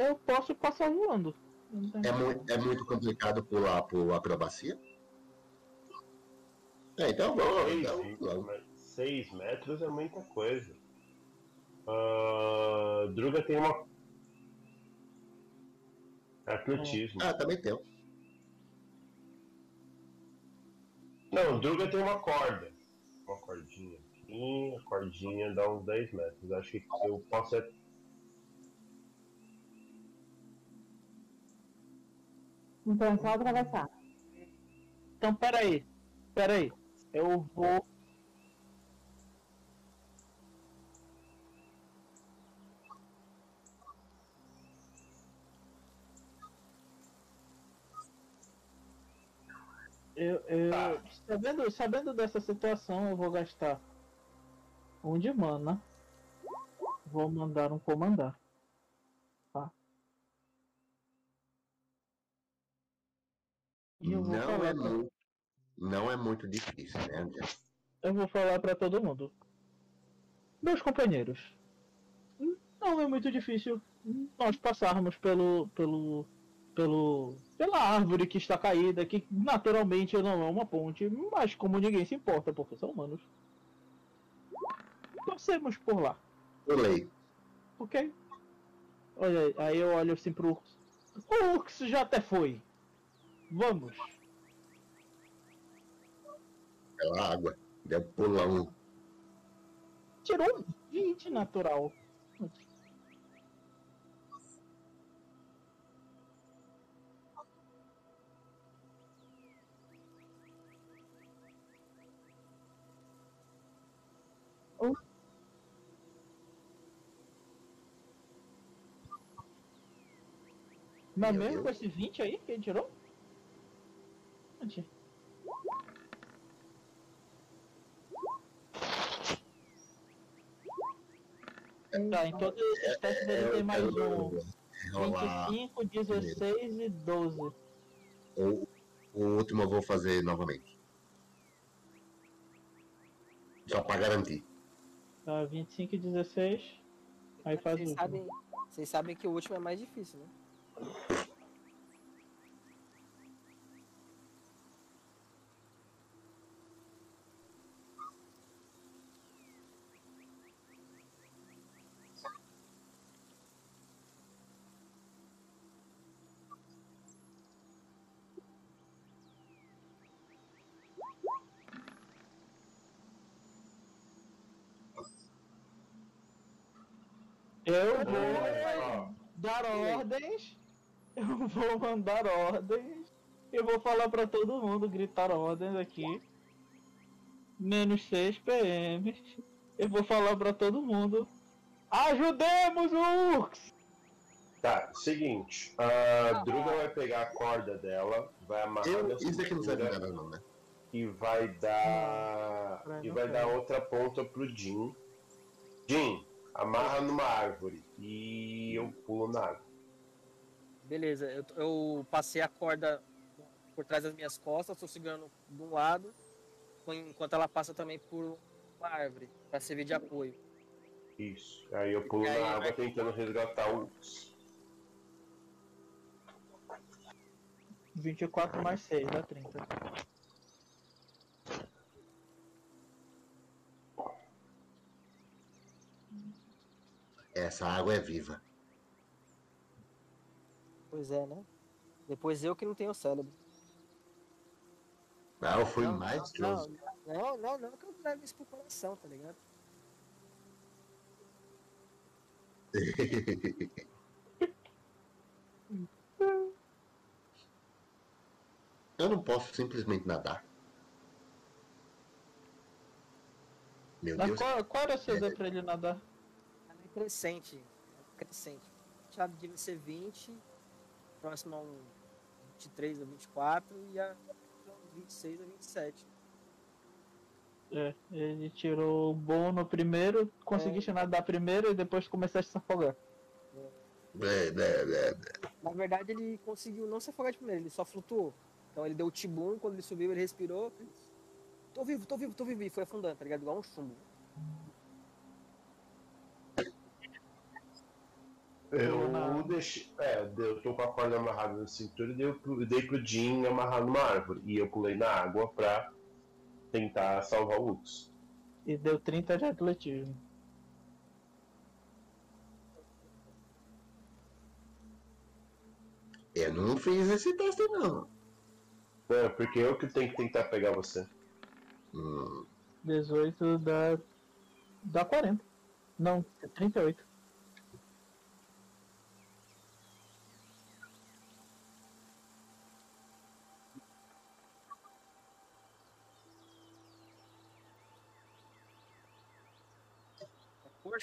Eu posso passar voando. É, mu é muito complicado pular por acrobacia? É, então vamos. Seis, Então, vamos. metros é muita coisa. Ah, Druga tem uma. Atletismo. Ah, também tem. Não, Druga tem uma corda. Uma cordinha aqui, a cordinha dá uns 10 metros. Acho que eu posso. é- Então é só atravessar. Então, peraí. Peraí. Eu vou. Eu, eu Tá. sabendo, sabendo dessa situação, eu vou gastar um de mana. Vou mandar um comandar. Tá? E eu vou Não é, pra- muito, não é muito difícil, né, André? eu vou falar pra todo mundo. Meus companheiros, não é muito difícil nós passarmos pelo, pelo, pelo, pela árvore que está caída, que naturalmente não é uma ponte, mas como ninguém se importa, porque são humanos, passemos por lá, Pulei. ok? Olha, aí, aí eu olho assim pro Ux. O Ux já até foi. Vamos. Pela água. Deu pulão. Tirou 20 natural. Mesmo Deus. com esse 20 aí que ele tirou? Gente. Tá, em todos esses testes ele É, tem eu mais um. rolar 25, 16 e 12. o, o último eu vou fazer novamente. Só pra garantir. Tá, 25 e 16. Aí faz o Vocês último. sabem, vocês sabem que o último é mais difícil, né? Ordens. Eu vou mandar ordens. Eu vou falar pra todo mundo, gritar ordens aqui. Menos 6 PM. Eu vou falar pra todo mundo. Ajudemos o Ux! Tá, seguinte. A Druga vai pegar a corda dela, vai amarrar Eu, isso aqui não serve nada não, né? e vai dar. Não, e não vai serve. dar outra ponta pro Jim. Jim, amarra numa árvore e eu pulo na água. Beleza, eu, eu passei a corda por trás das minhas costas, estou segurando de um lado, enquanto ela passa também por uma árvore, para servir de apoio. Isso. Aí eu pulo aí, na água tentando resgatar o. 24 mais 6 dá 30. Essa água é viva. Pois é, né? Depois eu que não tenho cérebro. Ah, eu fui não, mais não, close. não, não, não, que eu levo isso pro coração, tá ligado? Eu não posso simplesmente nadar. Meu Mas Deus. qual, qual era o CD pra ele nadar? Ela é crescente, é crescente. Já devia ser 20, próximo a um 23 ou 24 e a 26 ou 27. É, ele tirou o bom no primeiro, conseguiste nadar primeiro e depois começaste a se afogar. Blé, blé, blé, blé. Na verdade, ele conseguiu não se afogar de primeiro, ele só flutuou. Então ele deu o tibum, quando ele subiu, ele respirou. Tô vivo, tô vivo, tô vivo. E foi afundando, tá ligado? Igual um chumbo. Eu na- deixei. É, eu tô com a corda amarrada na cintura e dei, pro- dei pro Jim amarrar numa árvore. E eu pulei na água pra tentar salvar o Lux. E deu 30 de atletismo. Eu não fiz esse teste, não. É, porque eu que tenho que tentar pegar você. Hum, 18 dá. dá 40. Não, é 38.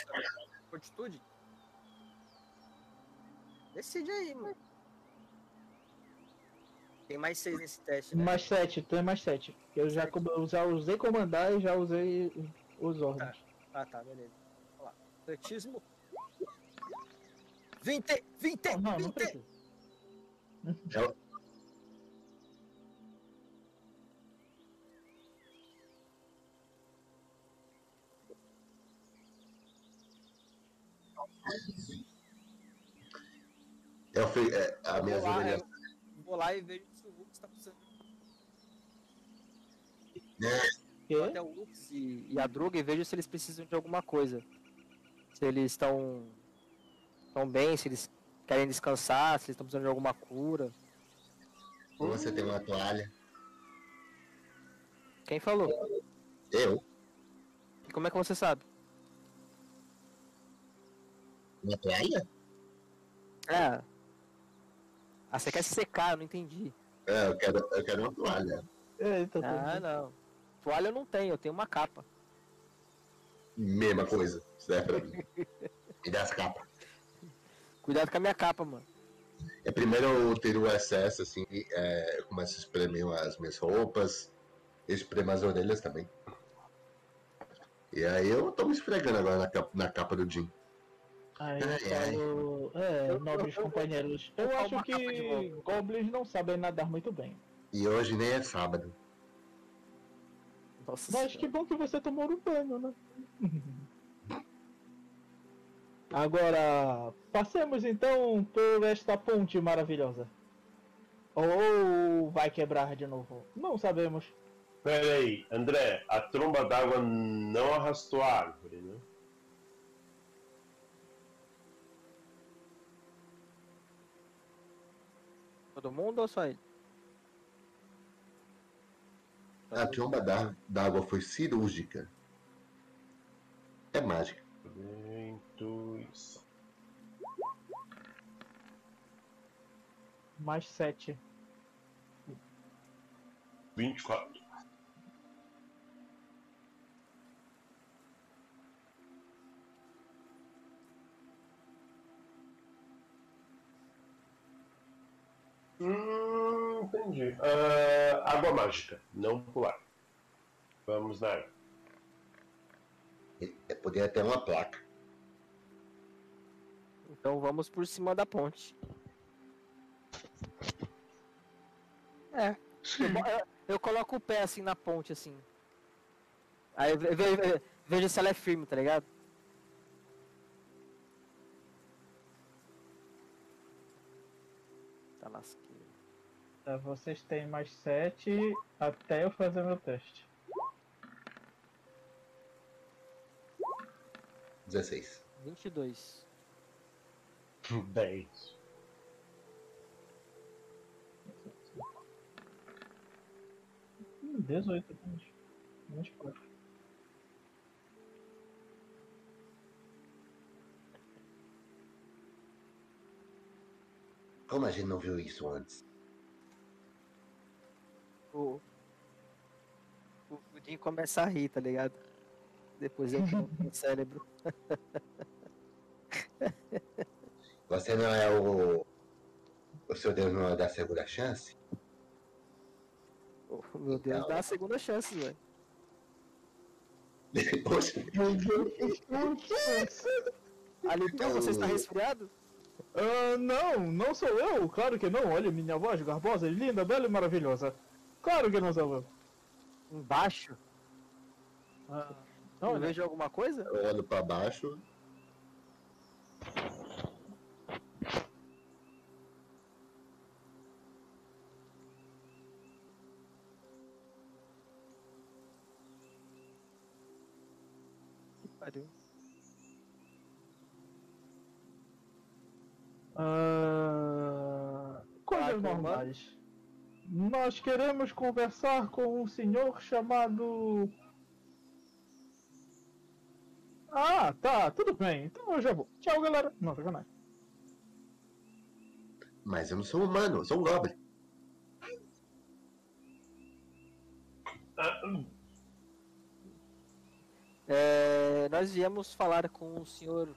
Força, fortitude. Decide aí, mano. Tem mais seis nesse teste, né? Mais 7, tu é mais 7. Eu já, Sete. eu já usei comandar e já usei os ordens. Ah, tá, beleza. Vamos lá. Atletismo. 20! 20! Não, não, não 20! precisa. Eu fiz, é, a minha Vou lá, eu vou lá e vejo se o Lux tá precisando. Vou até o Lux e, e a Druga e vejo se eles precisam de alguma coisa. Se eles estão. estão bem, se eles querem descansar, se eles estão precisando de alguma cura. Ou você tem uma toalha. Quem falou? Eu? E como é que você sabe? Uma toalha? É. Ah, você quer se secar, eu não entendi. É, eu quero, eu quero uma toalha. Eita, Ah, tudo. não. Toalha eu não tenho, eu tenho uma capa. Mesma coisa. Serve pra mim. Me dá as capas. Cuidado com a minha capa, mano. É, primeiro eu tiro o excesso, assim, é, eu começo a espremer as minhas roupas, espremo as orelhas também. E aí eu tô me esfregando agora na capa, na capa do Jim. Aí eu Ai, ai. é, Eu- nobres eu- eu- companheiros. eu Eu acho que goblins não sabem nadar muito bem. E hoje nem é sábado. Nossa Mas senhora. que bom que você tomou um banho, né? Agora, passemos então por esta ponte maravilhosa. Ou vai quebrar de novo? Não sabemos. Pera aí, André, a tromba d'água não arrastou a árvore, né? Todo mundo ou só ele? A tromba d'á- d'água foi cirúrgica. É mágica. Intuição. Mais sete. 24. Hum, entendi. Ah, água mágica, não pular. Vamos na água. É, poderia ter uma placa. Então vamos por cima da ponte. É. Eu, eu- coloco o pé assim na ponte, assim. Aí eu ve- ve- ve- vejo se ela é firme, tá ligado? Tá, vocês têm mais sete até eu fazer meu teste. 16. 22. 10. Hum, 18 apenas. 24. Como a gente não viu isso antes? O. O Pudim começa a rir, tá ligado? Depois eu no cérebro. Você não é o. O seu Deus não é da segunda chance? Oh, meu Deus, dá a segunda chance, velho. Alitu, você está resfriado? Ah, não, não sou eu, claro que não. Olha minha voz garbosa, linda, bela e maravilhosa. Claro que não salvou. Embaixo? Ah, não, vejo alguma coisa? Eu olho pra baixo. Que pariu. Ah, coisas tá, normais. Nós queremos conversar com um senhor chamado. Ah, tá, tudo bem. Então eu já vou. Tchau, galera. Não, sacanagem. Mas eu não sou humano, eu sou um Goblin. Ah, hum, É, nós viemos falar com o senhor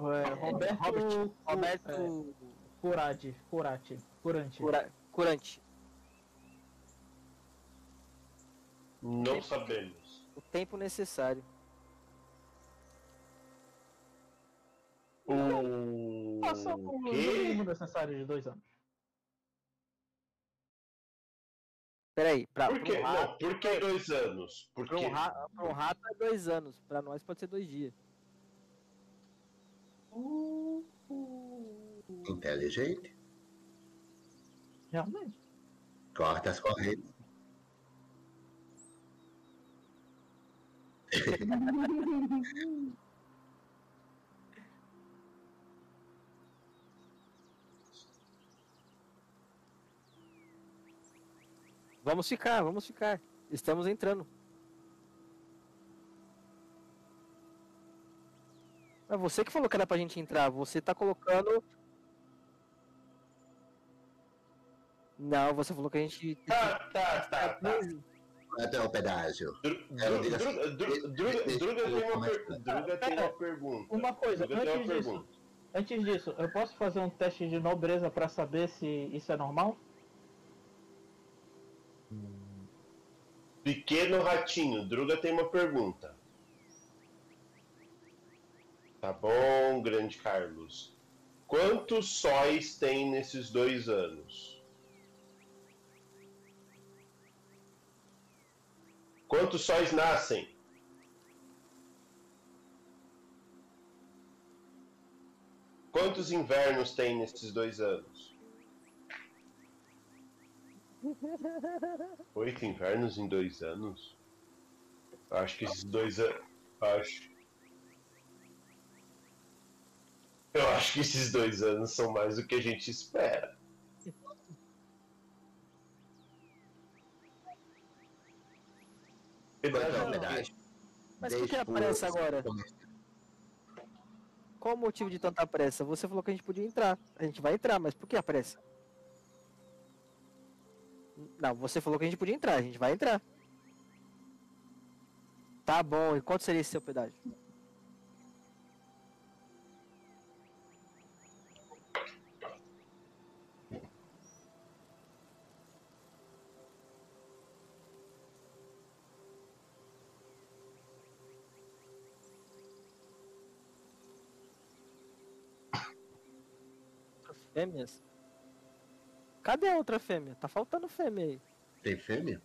É, Roberto. Robert, Cu- Roberto é, Curati. Curati. Curante. Cura- Curante. não sabemos. O tempo necessário. O Passa o mínimo necessário de dois anos. Peraí, pra, Por quê? um rato, Não, por que dois anos? Por pra quê? um ra- pra um rato é dois anos. Pra nós pode ser dois dias. Inteligente. Realmente. Corta as correntes. Vamos ficar, vamos ficar. Estamos entrando. É você que falou que era pra gente entrar. Você tá colocando. Não, você falou que a gente. Tá, tá, tá, tá. Até o pedágio. É, assim, Dru- Dru- Druga tem uma uma pergunta. Uma coisa, Druga tem uma antes disso, antes disso, eu posso fazer um teste de nobreza pra saber se isso é normal? Pequeno ratinho, Druga tem uma pergunta. Tá bom, grande Carlos. Quantos sóis tem nesses dois anos? Quantos sóis nascem? Quantos invernos tem nesses dois anos? Oito invernos em dois anos? Acho que esses dois anos. Acho. Eu acho que esses dois anos são mais do que a gente espera. É o? Mas por que Deixa a pressa agora? Qual o motivo de tanta pressa? Você falou que a gente podia entrar. A gente vai entrar, mas por que a pressa? Não, você falou que a gente podia entrar. A gente vai entrar. Tá bom, e quanto seria esse seu pedágio? Fêmeas? Cadê a outra fêmea? Tá faltando fêmea aí. Tem fêmea?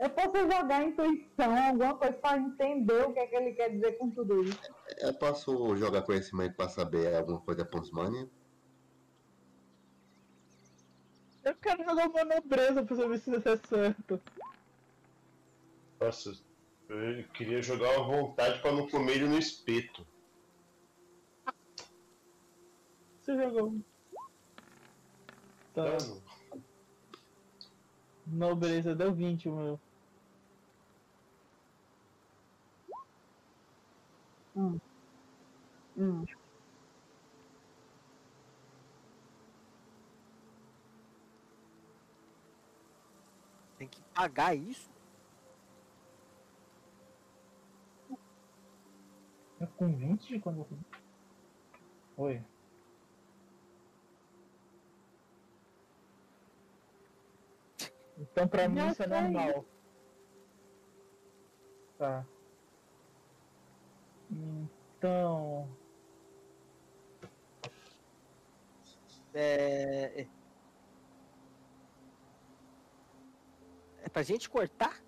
Eu posso jogar intuição, alguma coisa pra entender o que é que ele quer dizer com tudo isso. Eu posso jogar conhecimento pra saber alguma coisa Ponsmania? Eu quero jogar uma nobreza pra saber se isso é certo. Nossa, eu queria jogar à vontade pra não comer ele no espeto. Você jogou. um. Tá. Dano. Nobreza deu 20 o meu. Hum. Tem que pagar isso? É com 20 de quando eu? Oi. Então pra mim Já isso é normal. Tá. Então. É. É É pra gente cortar?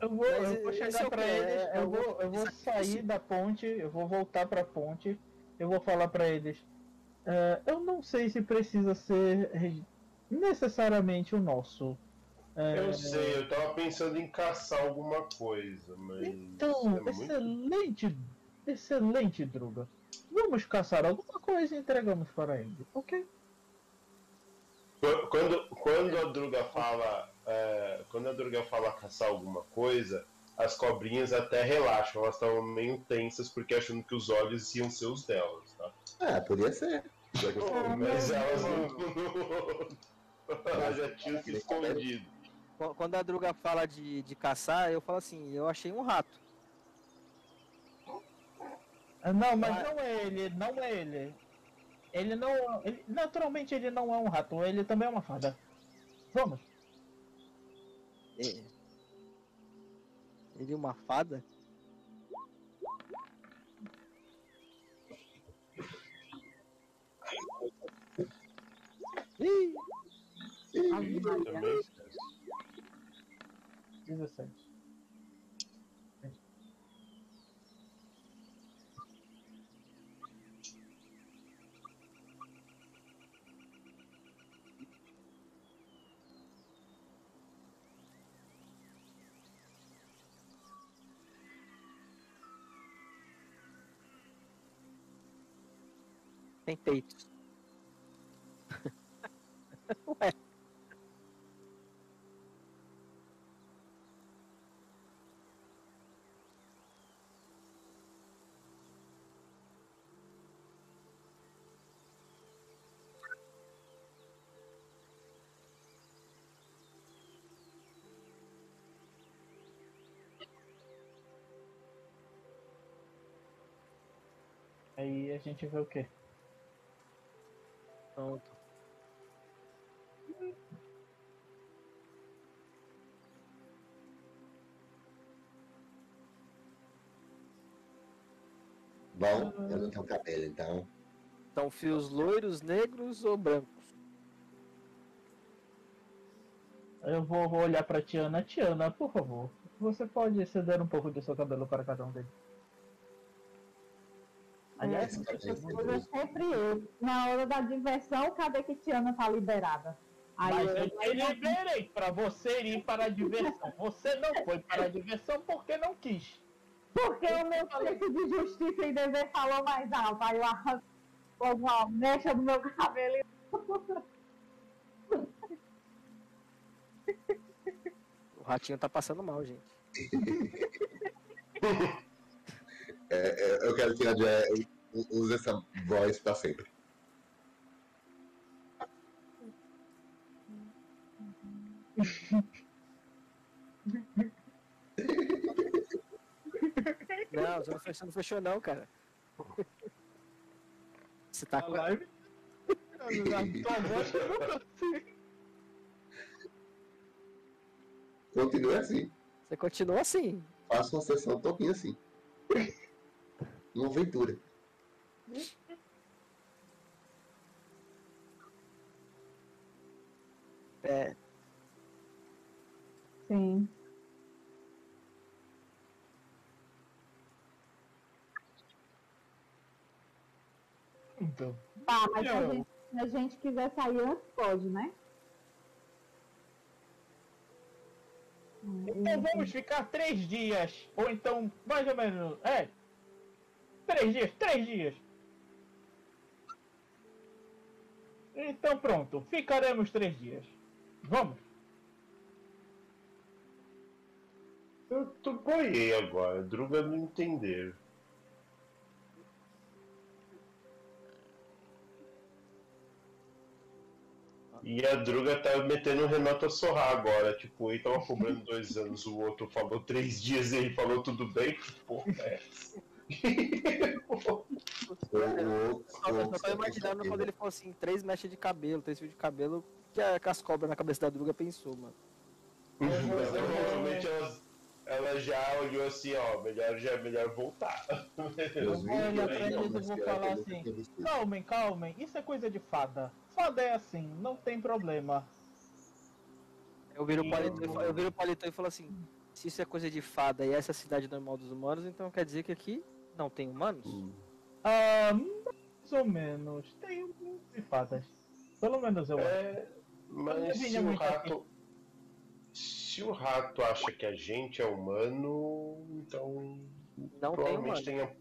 Eu vou, Mas eu vou chegar é pra eles, É- eu o- vou, eu vou sair da ponte, eu vou voltar pra ponte, eu vou falar pra eles. É, eu não sei se precisa ser necessariamente o nosso. É, Eu sei, eu tava pensando em caçar alguma coisa, mas. Então, é muito- excelente, excelente, Druga. Vamos caçar alguma coisa e entregamos para ele, ok? Qu- Quando, quando a Druga fala. É, quando a Druga fala caçar alguma coisa, as cobrinhas até relaxam, elas estavam meio tensas porque achando que os olhos iam ser os delas, tá? Ah, podia ser. Já que eu Ah, Mas elas não. elas já tinham se escondido. Qu- Quando a Druga fala de, de caçar, eu falo assim, eu achei um rato. Ah, Não, mas não é ele, não é ele. Ele não. ele- naturalmente ele não é um rato, ele também é uma fada. Vamos. É. Ele é uma fada? Ih, Ave Maria. Também. 17. Tem peitos. Ué. Aí a gente vê o quê? Eu não tenho cabelo, então. São fios loiros, negros ou brancos? Eu vou, vou olhar pra Tiana. Tiana, por favor, você pode ceder um pouco do seu cabelo para cada um deles. Aliás, tem Mas é cabelo. sempre eu. Na hora da diversão, cadê que Tiana tá liberada? Aí mas eu, eu te liberei para você ir para a diversão. Você não foi para a diversão porque não quis. Porque o meu senso de justiça e dever falou mais alto. Aí eu arranco uma mecha do meu cabelo e O ratinho tá passando mal, gente. É, é, eu quero que a Jé use essa voz pra sempre. Não, você não fechou, não fechou não, cara. Você tá com... live? Tua voz chegou assim. Continue assim. Você continua assim. Faça uma sessão todinha assim. Uma aventura. É, Sim. Então, Tá, mas se a Eu- gente, se a gente quiser sair antes, pode, né? então vamos ficar três dias. Ou então, mais ou menos. É. Três dias, três dias. Então pronto, ficaremos três dias. Vamos. Eu tô boiei agora, Druga não entender. E a Druga tá metendo o Renato a sorrar agora. Tipo, ele tava cobrando dois anos, o outro falou três dias e ele falou tudo bem. Porra é essa? Eu só, eu só tô imaginando quando ele falou assim, três mechas de cabelo, três fios de cabelo, que, a, que as cobras na cabeça da Druga pensou, mano. Mas provavelmente ela, ela já olhou assim, ó, melhor, já é melhor voltar. Eu vou olhar pra eles e vou falar assim. Calmem, calmem. Isso é coisa de fada. Fada é assim, não tem problema. Eu viro o paletó, e eu viro o paletó e falo assim, se isso é coisa de fada e essa é a cidade normal dos humanos, então quer dizer que aqui não tem humanos? Ah, mais ou menos. Tem um de fadas. Pelo menos eu acho. É, mas Eu se o rato. Se o rato acha que a gente é humano, então Não tem provavelmente humano. tenha.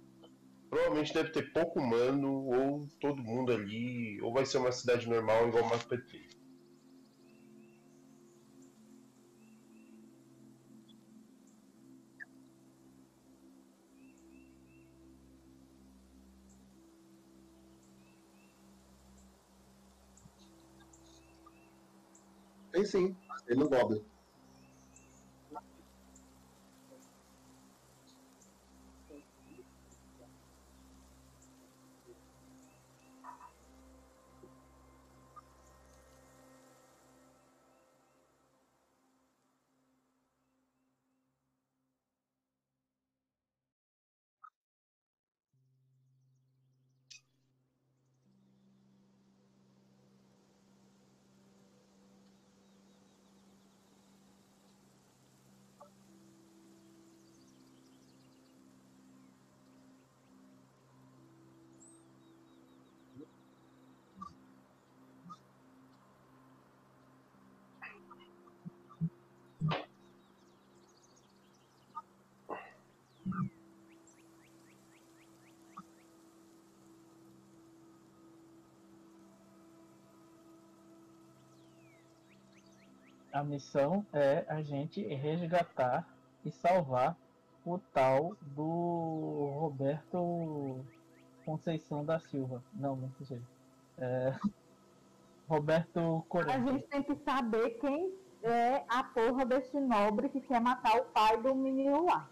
Provavelmente deve ter pouco humano, ou todo mundo ali, ou vai ser uma cidade normal igual Mato Petri. Tem sim, tem no Goblin. A missão é a gente resgatar e salvar o tal do Roberto Conceição da Silva. Não, não sei. É... Roberto A Corinthians. gente tem que saber quem é a porra desse nobre que quer matar o pai do menino lá.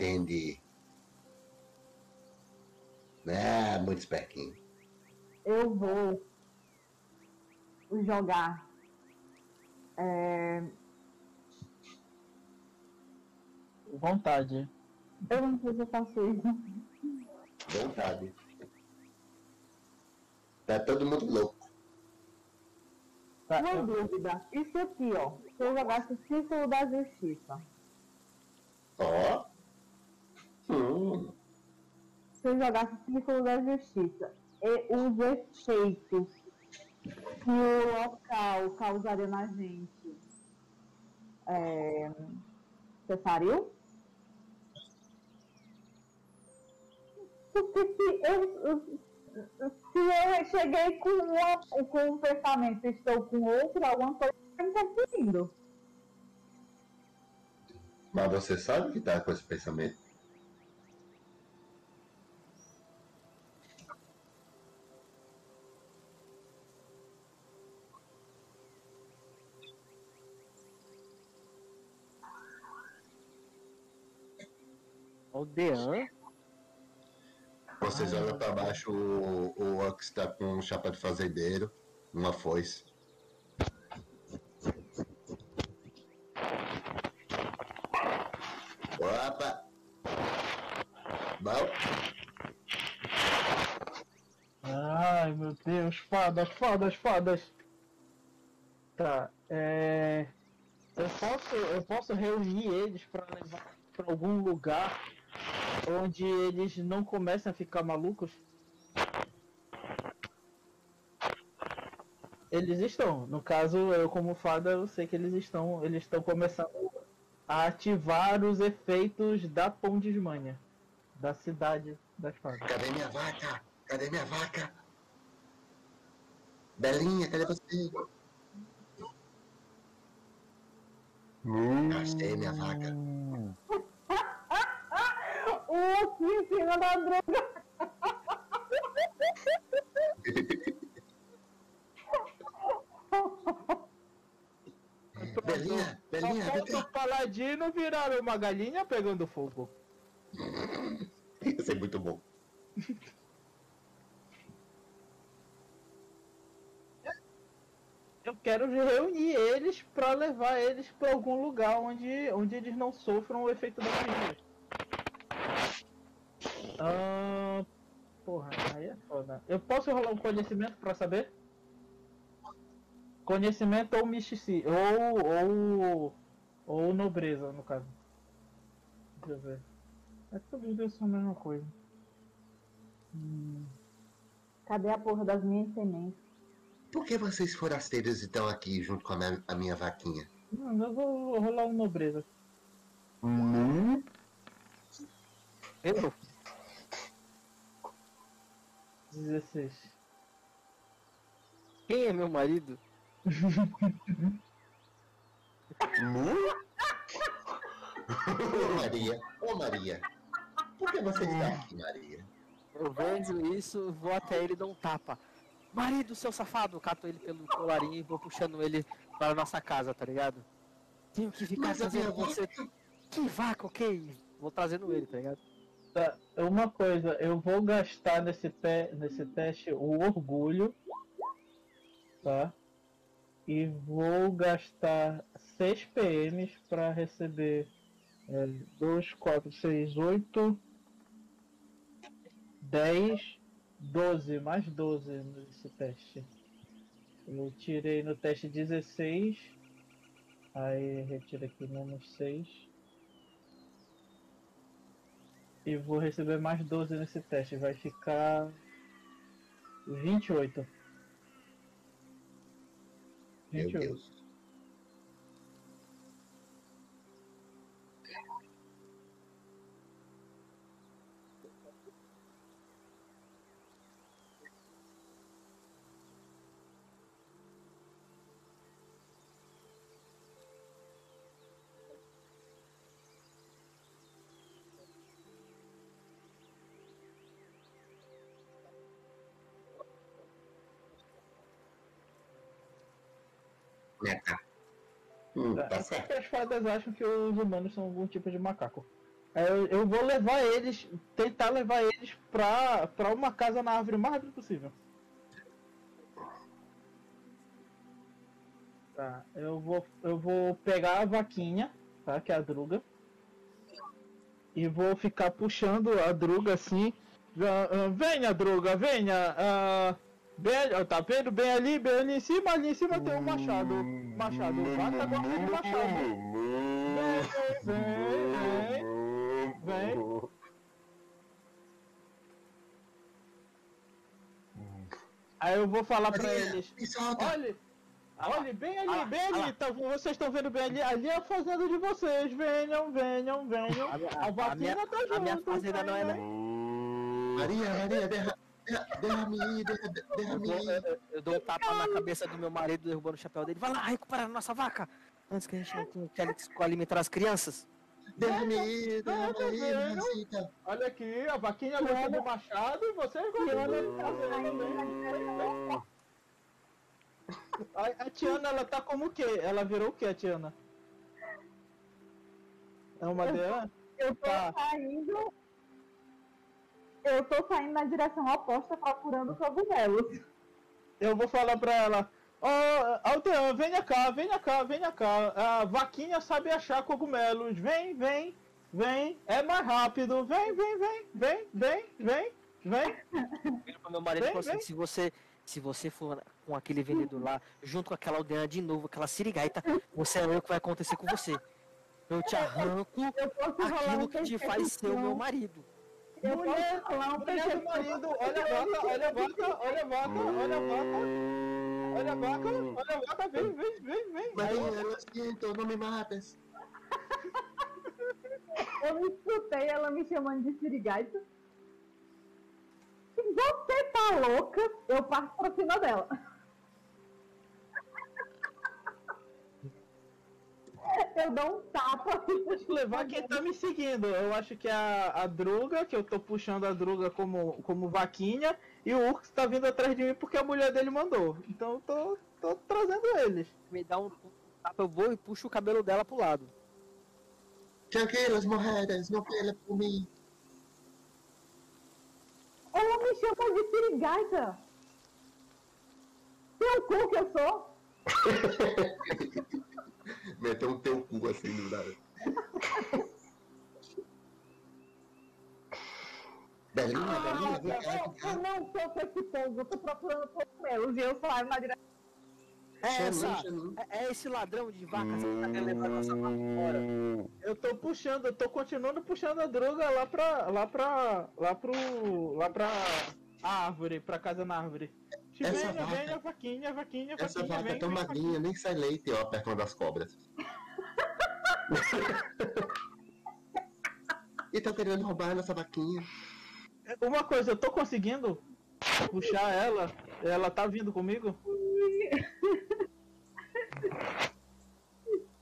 Entendi. Ah, muito espertinho. Eu vou jogar. é, Vontade. Eu não sei se eu faço isso. Vontade. Tá todo mundo louco. Tá, Uma eu- dúvida. Isso aqui, ó. Se eu jogasse o Círculo da Justiça. Ó. Hum. Se eu jogasse o Círculo da Justiça e os efeitos que o local causaria na gente. É... Você faria? Porque se eu, se eu cheguei com, uma, com um pensamento estou com outro, alguma coisa está interferindo. Mas você sabe que tá com esse pensamento? O Dean? Vocês olham pra baixo, o, o Ox tá com um chapéu de fazendeiro, uma foice. Opa! Bom, Ai meu Deus, fadas, fadas, fadas. Tá, é. Eu posso, eu posso reunir eles pra levar pra algum lugar onde eles não comecem a ficar malucos? Eles estão. No caso, eu como fada, eu sei que eles estão. Eles estão começando a ativar os efeitos da Pondismania. Da cidade das fadas. cadê minha vaca? Cadê minha vaca? Belinha, cadê você? Achei minha vaca. O aqui em cima da droga. Belinha, Belinha, Só vem falta cá. o paladino virar uma galinha pegando fogo. Isso é muito bom. Eu quero reunir eles pra levar eles pra algum lugar onde, onde eles não sofram o efeito da magia. Ah, porra, aí é foda. Eu posso rolar um conhecimento pra saber? conhecimento ou misticismo. Ou, ou. Ou nobreza, no caso. Deixa eu ver. É que todos os dois são a mesma coisa. Hum, Cadê a porra das minhas sementes? Por que vocês forasteiros estão aqui junto com a minha, a minha vaquinha? não, eu vou, vou rolar um nobreza. Hum? Eu? 16. Quem é meu marido? Ô Maria, ô Maria. Por que você está aqui, Maria? Eu vejo isso, vou até ele e dou um tapa. Marido, seu safado! Cato ele pelo colarinho e vou puxando ele para a nossa casa, tá ligado? Tenho que ficar Mas minha você. Que vaca, ok? Vou trazendo ele, tá ligado? Tá, uma coisa, eu vou gastar nesse, te nesse teste o orgulho, tá? E vou gastar 6 PMs para receber 2, 4, 6, 8, 10, 12, mais 12 nesse teste. Eu tirei no teste 16, aí retiro aqui menos 6. E vou receber mais 12 nesse teste. Vai ficar 28. Meu 28. Deus. É, tá é as fadas acham que os humanos são algum tipo de macaco. Aí Eu, eu vou levar eles, tentar levar eles pra, pra uma casa na árvore o mais rápido possível. Tá, eu vou, eu vou pegar a vaquinha, tá? Que é a druga. E vou ficar puxando a druga assim. Ah, ah, Venha, druga, venha! ah, bem, tá vendo? Bem ali, bem ali em cima, ali em cima tem um machado. Machado, mata gosta de machado. Vem, vem, vem. Aí eu vou falar pra eles. solta. Olha, olha, bem ali, Ah, bem ah ali. Tá, vocês estão vendo bem ali? Ali é a fazenda de vocês. Venham, venham, venham. A minha- A a vacina minha- tá a junto. minha fazenda não é venham. Maria, Maria, derra, derra, derra-me Eu derra-me dou, eu- um tapa na cabeça do meu marido, derrubando o chapéu dele. Vai lá, recuperar a nossa vaca! Antes que a gente não tenha que alimentar as crianças. Derra-me. Olha aqui, a vaquinha gosta do machado e vocês gostam do machado. A, a Tiana, ela tá como o quê? Ela virou o quê, a Tiana? É uma dela? Eu tô Tá. saindo. Eu tô saindo na direção oposta procurando cogumelos. Eu vou falar pra ela. Ó, Aldean, venha cá, venha cá, venha cá. A vaquinha sabe achar cogumelos. Vem, vem, vem. É mais rápido. Vem, vem, vem, vem, vem, vem, vem. Meu marido Vem, assim, vem. se você, se você for com aquele vendedor lá, junto com aquela aldeia de novo, aquela sirigaita, você é o que vai acontecer com você. Eu te arranco Eu posso rolar aquilo que te faz ser o meu marido. Eu Mulher, posso rolar um mulher do marido, olha a vaca, olha a vaca, olha a vaca, olha a vaca. Olha a vaca, olha a vaca, vem, vem, vem, vem. Aí Maria, lo siento, não me mates. Eu me escutei ela me chamando de sirigaita. Se você tá louca, eu passo pra cima dela. Eu dou um tapa. Que levar quem tá me seguindo. Eu acho que é a, a Druga, que eu tô puxando a Druga como, como vaquinha, e o Urx tá vindo atrás de mim porque a mulher dele mandou. Então eu tô, tô trazendo eles. Me dá um, tapa, eu vou e puxo o cabelo dela pro lado. Tranquilos, mujeres, não pele por mim. Ela me chama de sirigaita. Seu cu que eu sou. Meteu um teu cu assim do nada. Belinha, Belinha, cá, vem Eu, cá. eu não tô com esse povo, eu tô procurando cogumelos e eu saio na direção. É, essa, é, é esse ladrão de vacas que tá querendo levar nossa vaca embora. Hum, Eu tô puxando, eu tô continuando puxando a droga lá pra. lá pra. lá pro. lá pra. a árvore, pra casa na árvore. Essa venha, vaca- venha, vaquinha, vaquinha, Essa vaquinha, vaca é vem, tão vem, magrinha, nem sai leite, ó, perto uma das cobras. e tá querendo roubar a nossa vaquinha. Uma coisa, eu tô conseguindo puxar ela. Ela tá vindo comigo?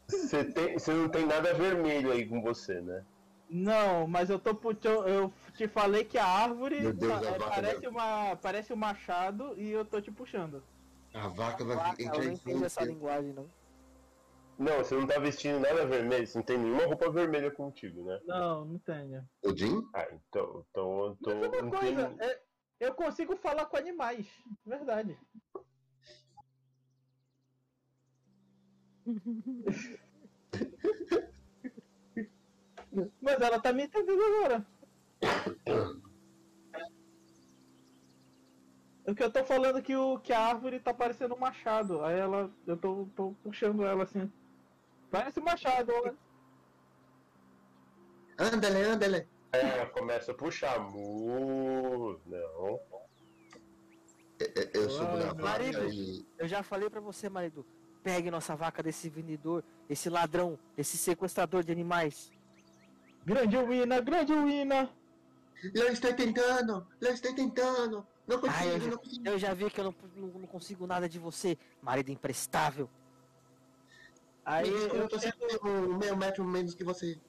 Você, tem, você não tem nada vermelho aí com você, né? Não, mas eu tô puxando. Eu te falei que a árvore Meu Deus, pa- a vaca parece, dela. uma, parece um machado e eu tô te puxando. A vaca vai Vaca, entrar eu não em entendo essa linguagem, não. Não, você não tá vestindo nada vermelho, você não tem nenhuma roupa vermelha contigo, né? Não, não tenho. O Jim? Ah, então, então eu tô. Mas uma não coisa, tem- é, eu consigo falar com animais. Verdade. Mas ela tá me entendendo agora. O que eu tô falando é que, o, que a árvore tá parecendo um machado. Aí ela. Eu tô, tô puxando ela assim. Parece um machado, olha. Andale, andale. Aí ela começa a puxar. Mu, não. Eu- Eu subo na vaca marido. e. Eu já falei pra você, marido. Pegue nossa vaca desse vendedor, esse ladrão, esse sequestrador de animais. Grande Wina, grande Wina! Eu estou tentando, eu estou tentando. Não Ah, consigo, eu, já, não consigo. eu já vi que eu não, não, não consigo nada de você, marido imprestável. Aí eu, eu tô chego- sempre um meio metro menos que você.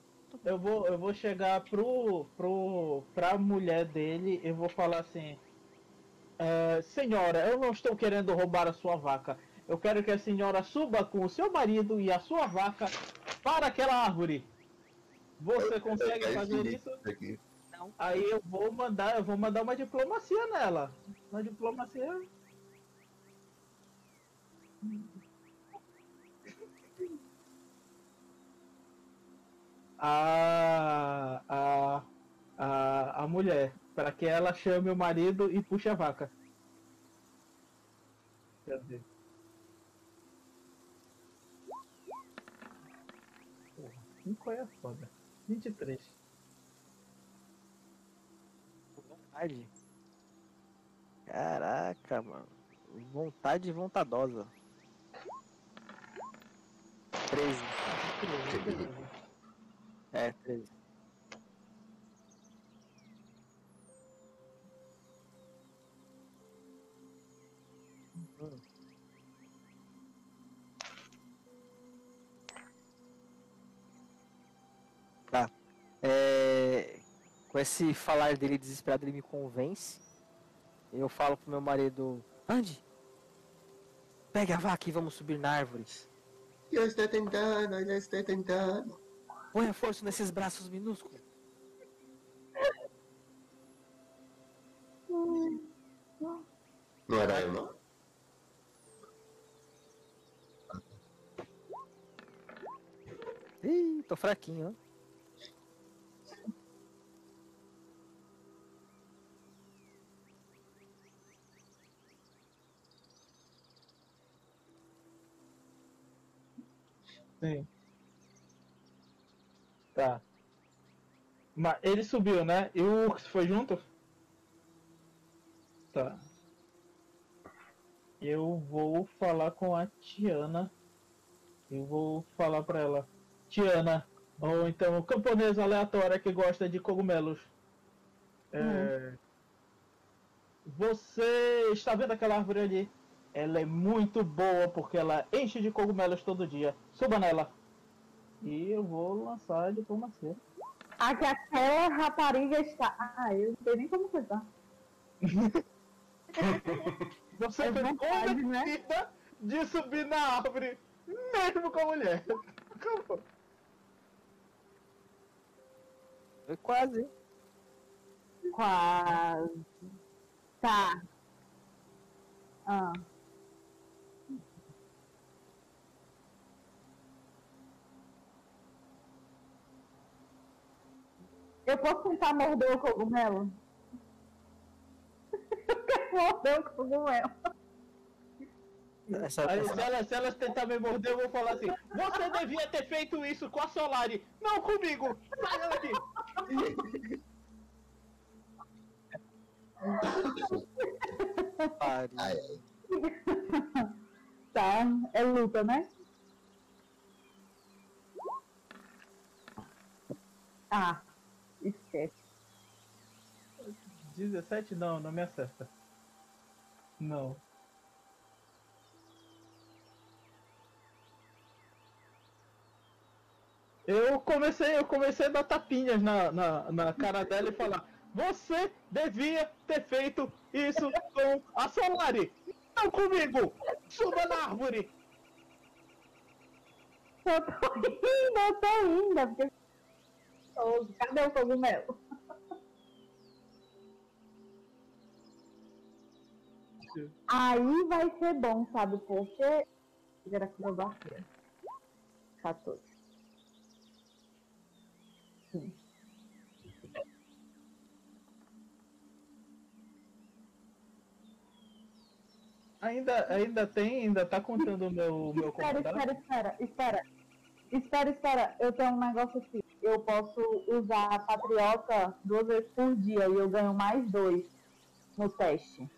eu vou, eu vou chegar pro, pro, pra mulher dele eu vou falar assim: "É, Senhora, eu não estou querendo roubar a sua vaca. Eu quero que a senhora suba com o seu marido e a sua vaca para aquela árvore. Você consegue É fazer infinito isso? aqui. Aí eu vou mandar, eu vou mandar uma diplomacia nela. Uma diplomacia. A, a, a, a mulher, para que ela chame o marido e puxe a vaca. Cadê? Porra, cinco é foda. 23. Vontade. Caraca, mano. Vontade vontadosa. 13. É, 13. Hum. Tá. É, com esse falar dele desesperado, ele me convence. Eu falo pro meu marido: Ande, pegue a vaca e vamos subir na árvore. Eu estou tentando, eu estou tentando. Põe força nesses braços minúsculos. Não era eu, não? Ih, tô fraquinho, ó. Sim. Tá. Mas ele subiu, né? E o Ux foi junto? Tá. Eu vou falar com a Tiana. Eu vou falar pra ela. Tiana, ou então camponesa aleatória que gosta de cogumelos. É, Você está vendo aquela árvore ali? Ela é muito boa porque ela enche de cogumelos todo dia. Suba nela. E eu vou lançar a diplomacia. A que aquela rapariga está. Ah, eu não sei nem como coisar. Você É foi vontade, né? de subir na árvore, mesmo com a mulher. Acabou. Foi quase, hein? Quase. Tá. Ah. Eu posso tentar morder o cogumelo? Eu quero morder o cogumelo. Essa, Aí essa- se elas, se elas tentarem me morder, eu vou falar assim: Você devia ter feito isso com a Solari, não comigo! Sai daqui! Tá, é luta, né? Ah, esquece. 17 não, não me acerta. Não. Eu comecei, eu comecei a dar tapinhas na, na, na cara dela e falar: Você devia ter feito isso com a Solari! Não comigo! Suba na árvore! Eu tô eu tô indo. Porque... Ô, Cadê o cogumelo? Aí vai ser bom, sabe por quê? Era acrobacia. 14. Sim. Ainda, ainda tem, ainda tá contando o meu, meu Espera, comandante? espera, espera, espera. Espera, espera. Eu tenho um negócio aqui. Eu posso usar a patriota duas vezes por dia e eu ganho mais dois no teste.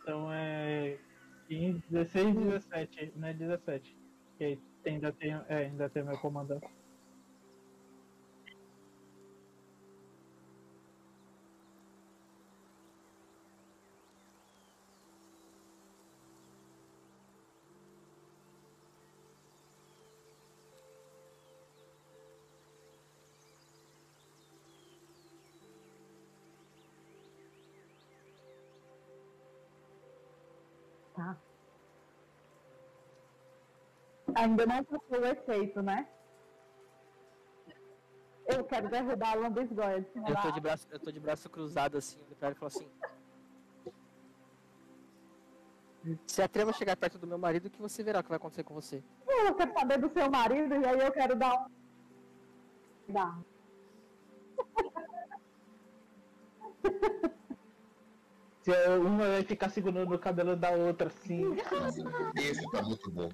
Então é 15, 16, 17, né? 17. Que ainda tem, é, ainda tem meu comandante. Ainda não passou o efeito, né? Eu quero derrubar a lambisgoia Eu tô de braço, eu tô de braço cruzado assim, olho pra ela e falo assim. Se a trema chegar perto do meu marido, que você verá o que vai acontecer com você. Eu quero saber do seu marido e aí eu quero dar um. Dá. Se uma vai ficar segurando o cabelo da outra assim. Isso tá muito bom.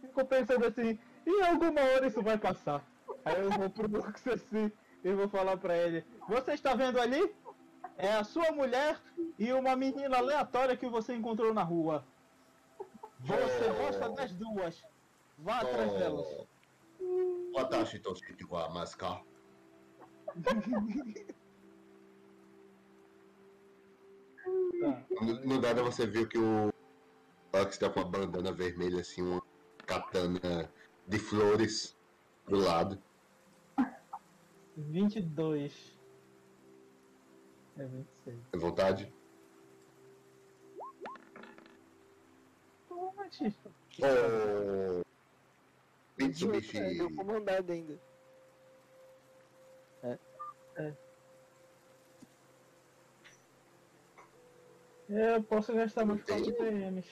Fico pensando assim, em alguma hora isso vai passar. Aí eu vou pro Lux assim e vou falar pra ele: Você está vendo ali? É a sua mulher e uma menina aleatória que você encontrou na rua. Você é. gosta das duas. Vá atrás é. delas. Watashi to shiki wa masu No, no dado você viu que o Lux tá com uma bandana vermelha assim, uma katana de flores pro lado. 22. É 26. Tem vontade? Pode. Oh, Mitsubishi. Deu comandado ainda. É, Eu posso gastar meus Tem? 4 PMs.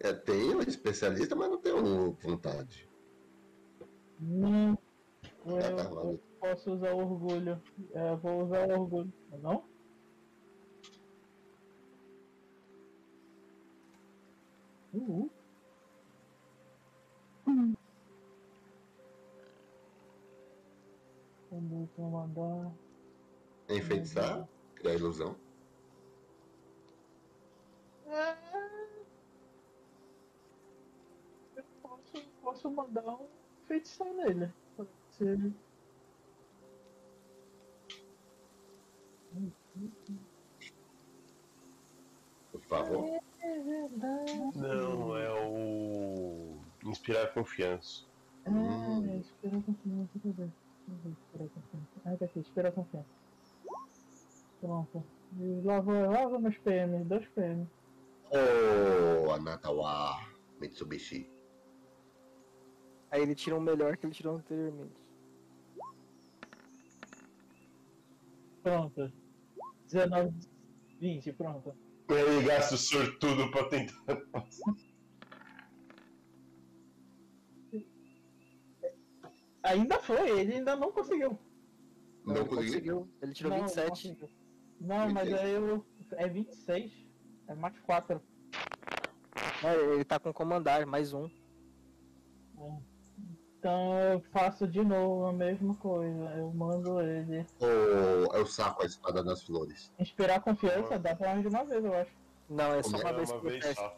É, tem um especialista, mas não tem um vontade. Não. Eu, Ah, tá, eu valeu. posso usar orgulho. É, vou usar orgulho. Não? Uhul. Vamos mandar. Enfeitiçar, criar ilusão. É... Eu posso, posso mandar um feitiço nele. Ser. Por favor. Não, é o. Inspirar confiança. Hum. Ah, espera a confiança, deixa eu ver. A confiança. Ah, tá aqui, espera a confiança. Pronto. E lá vou, lá vou meus PM, dois PM. Oh, Anata wa Mitsubishi. Aí ele tira um melhor que ele tirou anteriormente. Pronto. 19, 20, pronto. Ele gasta o sortudo pra tentar passar. Ainda foi, ele ainda não conseguiu. Não consegui. conseguiu. Ele tirou não, não 27. conseguiu. Não, mas 26. aí eu. É 26. É mais 4. É, ele tá com comandar, mais um. Então eu faço de novo a mesma coisa. Eu mando ele. Ou eu saco a espada das flores? Inspirar confiança dá pra mais de uma vez, eu acho. Não, é só uma É vez uma por vez teste. só.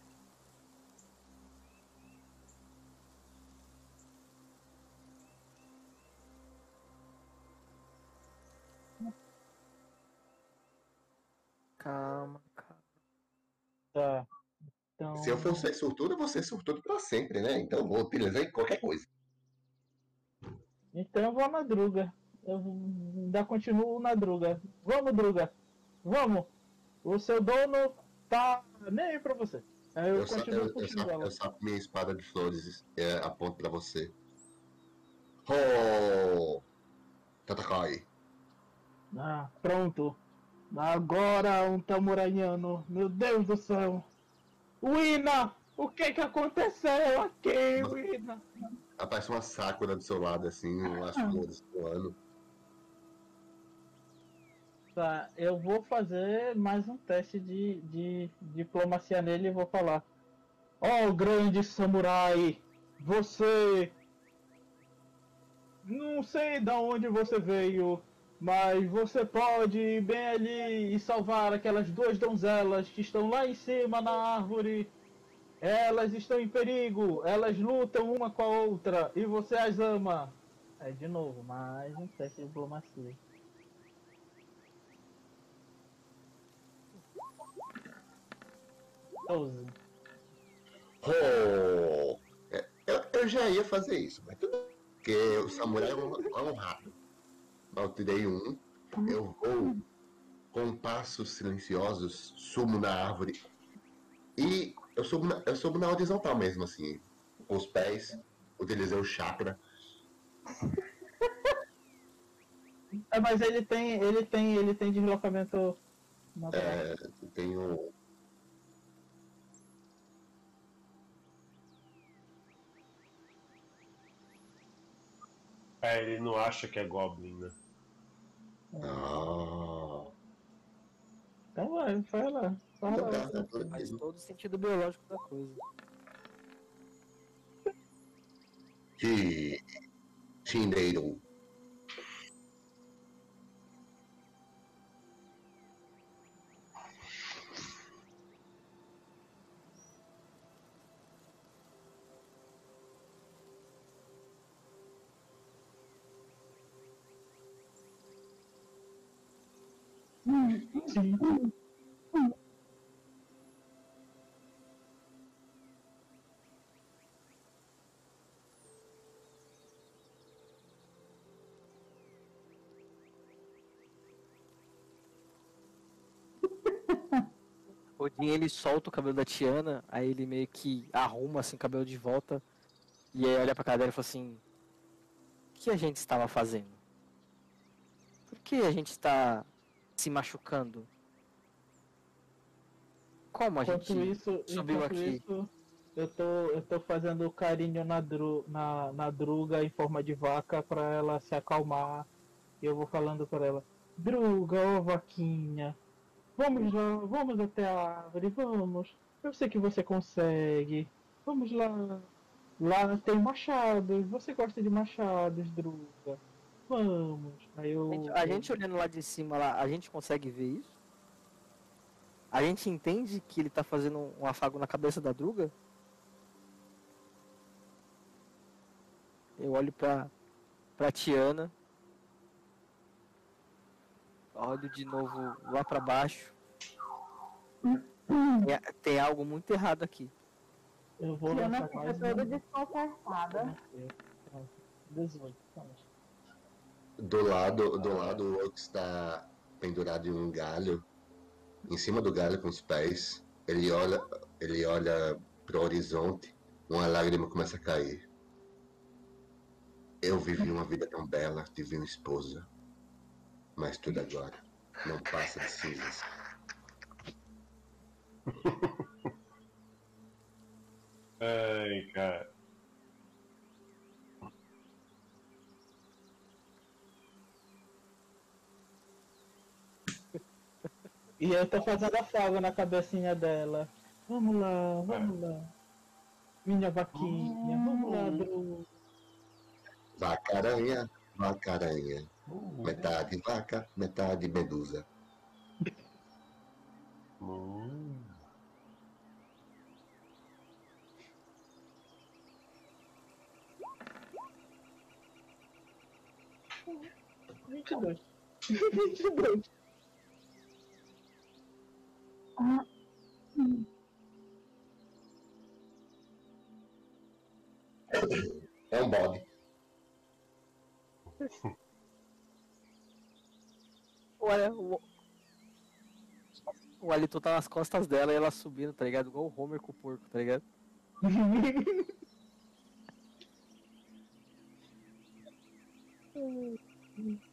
Calma, calma. Tá. Então. Se eu for ser sortudo, eu vou ser sortudo pra sempre, né? Então vou utilizar em qualquer coisa. Então eu vou na Druga. Eu ainda continuo na Druga. Vamos, Druga. Vamos. O seu dono tá nem aí pra você. Aí eu, Eu, sa continuo eu, eu, puxando ela. eu saco minha espada de flores é, aponto pra você. Oh! Tatakai. Ah, pronto. Agora um tamuranhano. Meu Deus do céu. Wina! O que que aconteceu aqui, Wina? Aparece uma Sakura do seu lado, assim, as flores voando. Tá, eu vou fazer mais um teste de, de diplomacia nele e vou falar. Ó, grande samurai, você. Não sei da onde você veio, mas você pode ir bem ali e salvar aquelas duas donzelas que estão lá em cima na árvore. Elas estão em perigo, elas lutam uma com a outra e você as ama. É de novo, mais um teste de diplomacia. Doze. Oh! É, Eu, eu já ia fazer isso, mas tudo porque o samurai é um, é um rato. Eu tirei um, eu vou com passos silenciosos, sumo na árvore. E eu subo na, eu subo na horizontal mesmo, assim, com os pés, utilizei o chakra. É, mas ele tem, ele tem, ele tem deslocamento natural. É, eu tenho. É, ele não acha que é Goblin, né? Ah, Então vai, vai lá. Vai então lá. tudo Faz todo o sentido biológico da coisa. Que. Chindeiro. Sim. Odin ele solta o cabelo da Tiana, aí ele meio que arruma assim o cabelo de volta e aí olha pra cara dela e fala assim: O que a gente estava fazendo? Por que a gente está se machucando? Como a Enquanto gente isso, subiu aqui? isso, eu tô, eu tô fazendo carinho na, dru, na, na druga em forma de vaca pra ela se acalmar. E eu vou falando pra ela, druga, ó vaquinha, vamos lá, vamos até a árvore, vamos. Eu sei que você consegue. Vamos lá. Lá tem machados. Você gosta de machados, druga? Vamos. Aí eu. A gente- A gente olhando lá de cima lá, a gente consegue ver isso? A gente entende que ele tá fazendo um afago na cabeça da Druga? Eu olho pra, pra Tiana. Olho de novo lá pra baixo. Tem, tem algo muito errado aqui. Eu vou Tiana fica toda desconcertada. Pronto. 18. Do lado, do lado, o Ox está pendurado em um galho. Em cima do galho com os pés. Ele olha, ele olha pro horizonte. Uma lágrima começa a cair. Eu vivi uma vida tão bela, tive uma esposa. Mas tudo agora não passa de cinzas. Ai, cara. E eu tô fazendo afago na cabecinha dela. Vamos lá, vamos lá. Minha vaquinha, vamos lá, Dru. Vaca-aranha, vaca-aranha. Metade vaca, metade medusa. Hum. Vinte e dois. Vinte e dois. Ah, hum. É um bode. Olha, o, o Alito tá nas costas dela e ela subindo, tá ligado? Igual o Homer com o porco, tá ligado?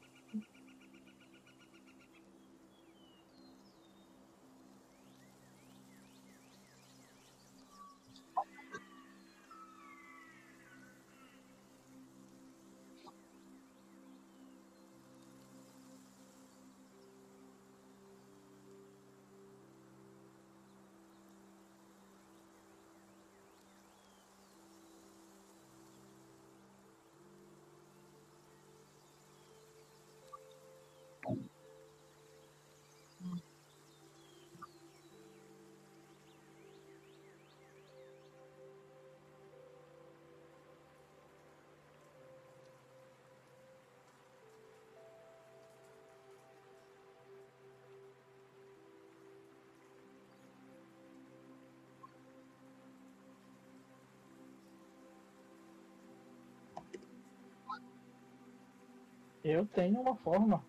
Eu tenho uma forma.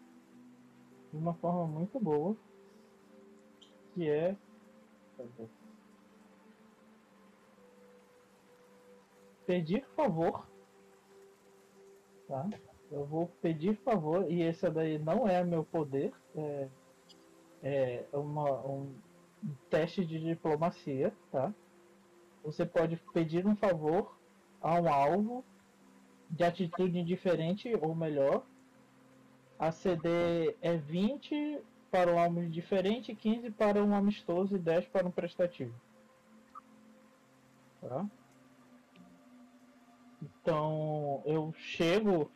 Uma forma muito boa. Que é. Pedir favor. Tá? Eu vou pedir favor, e esse daí não é meu poder. É, é uma, um teste de diplomacia, tá? Você pode pedir um favor a um alvo de atitude indiferente ou melhor. A CD é 20 para um alvo indiferente, 15 para um amistoso e 10 para um prestativo. Tá? Então eu chego.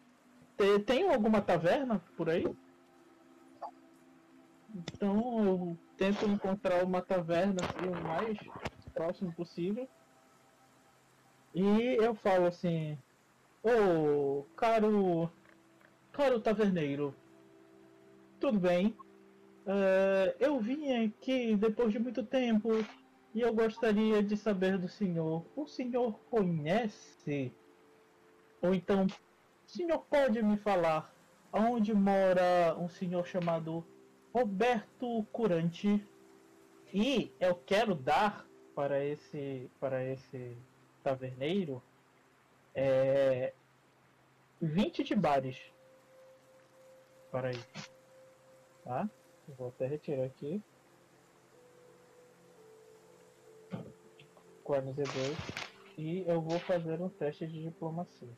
Te- Tem alguma taverna por aí? Então eu tento encontrar uma taverna assim, o mais próximo possível. E eu falo assim, ô caro. Caro taverneiro, tudo bem? Eh, eu vim aqui depois de muito tempo e eu gostaria de saber do senhor. O senhor conhece? Ou então, o senhor pode me falar aonde mora um senhor chamado Roberto Curante? E eu quero dar para esse para esse taverneiro é, 20 de bares para isso. Tá? Eu vou até retirar aqui. Quase Z2. E eu vou fazer um teste de diplomacia.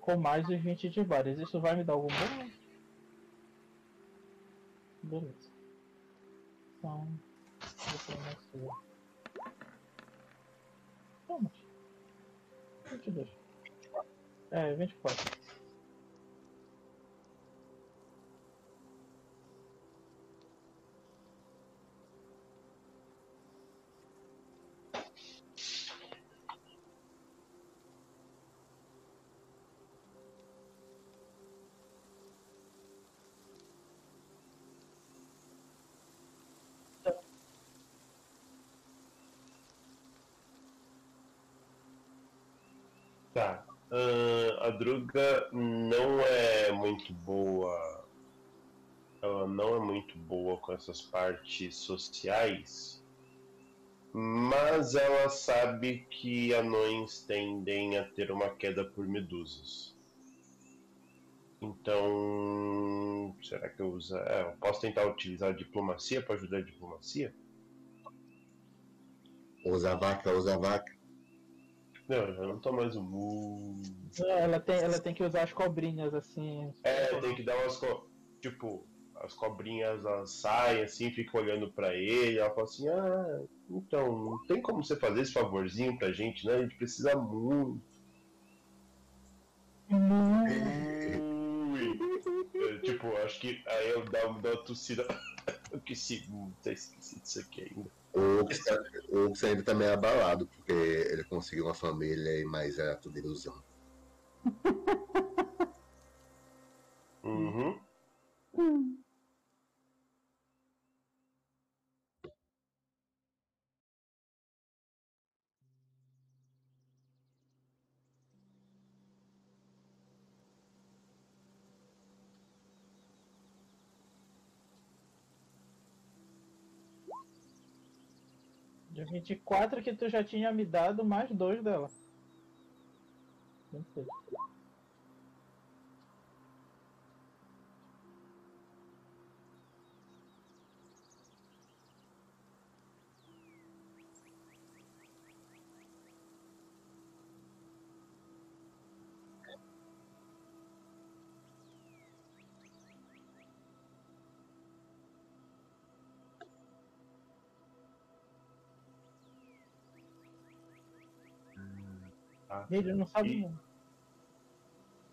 Com mais os 20 de bares. Isso vai me dar algum bônus? Beleza. Então, diplomacia. Vamos. 22. É, 24. Ahn, a Druga não é muito boa. Ela não é muito boa com essas partes sociais. Mas ela sabe que anões tendem a ter uma queda por medusas. Então, será que eu uso? É, eu posso tentar utilizar a diplomacia para ajudar a diplomacia? Usa a vaca, usa a vaca. Não, eu já não tô mais o mu. Ela tem, ela tem que usar as cobrinhas assim. É, tem que dar umas. Co... Tipo, as cobrinhas elas saem assim, ficam olhando pra ele. Ela fala assim: Ah, então, não tem como você fazer esse favorzinho pra gente, né? A gente precisa muito. Ui. Eu, tipo, acho que aí eu dou uma, dou uma tossida. eu esqueci, não sei se esqueci disso aqui ainda. O Ux tá- o Ux ainda tá meio abalado, porque ele conseguiu uma família, mas era tudo ilusão. Uhum. De 24 que tu já tinha me dado mais dois dela. Não sei. Ele não sabe não.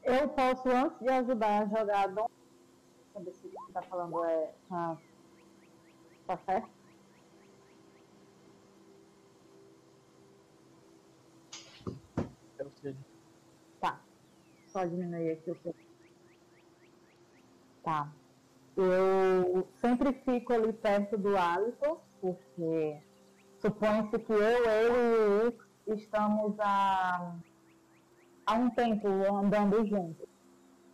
Eu posso, antes de ajudar a jogar Dom. Saber se o que tá falando é. Tá, tá certo? Tá. Só diminuir aqui o que. Tá. Eu sempre fico ali perto do hálito, porque supõe-se que eu, ele e o Ux estamos há, há um tempo andando juntos.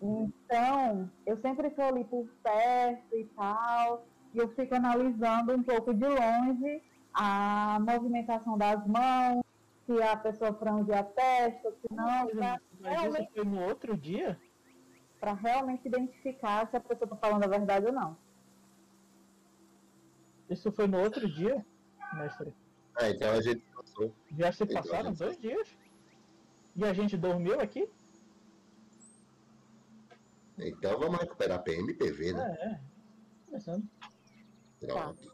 Então, eu sempre estou ali por perto e tal, e eu fico analisando um pouco de longe a movimentação das mãos, se a pessoa franze a testa, se não, Mas realmente, isso foi no outro dia? pra realmente identificar se a pessoa está falando a verdade ou não. Isso foi no outro dia, mestre? Ah, então a gente passou. Já se Então, passaram gente. dois dias? E a gente dormiu aqui? Então vamos recuperar PMPV, né? É, é. Começando. Pronto.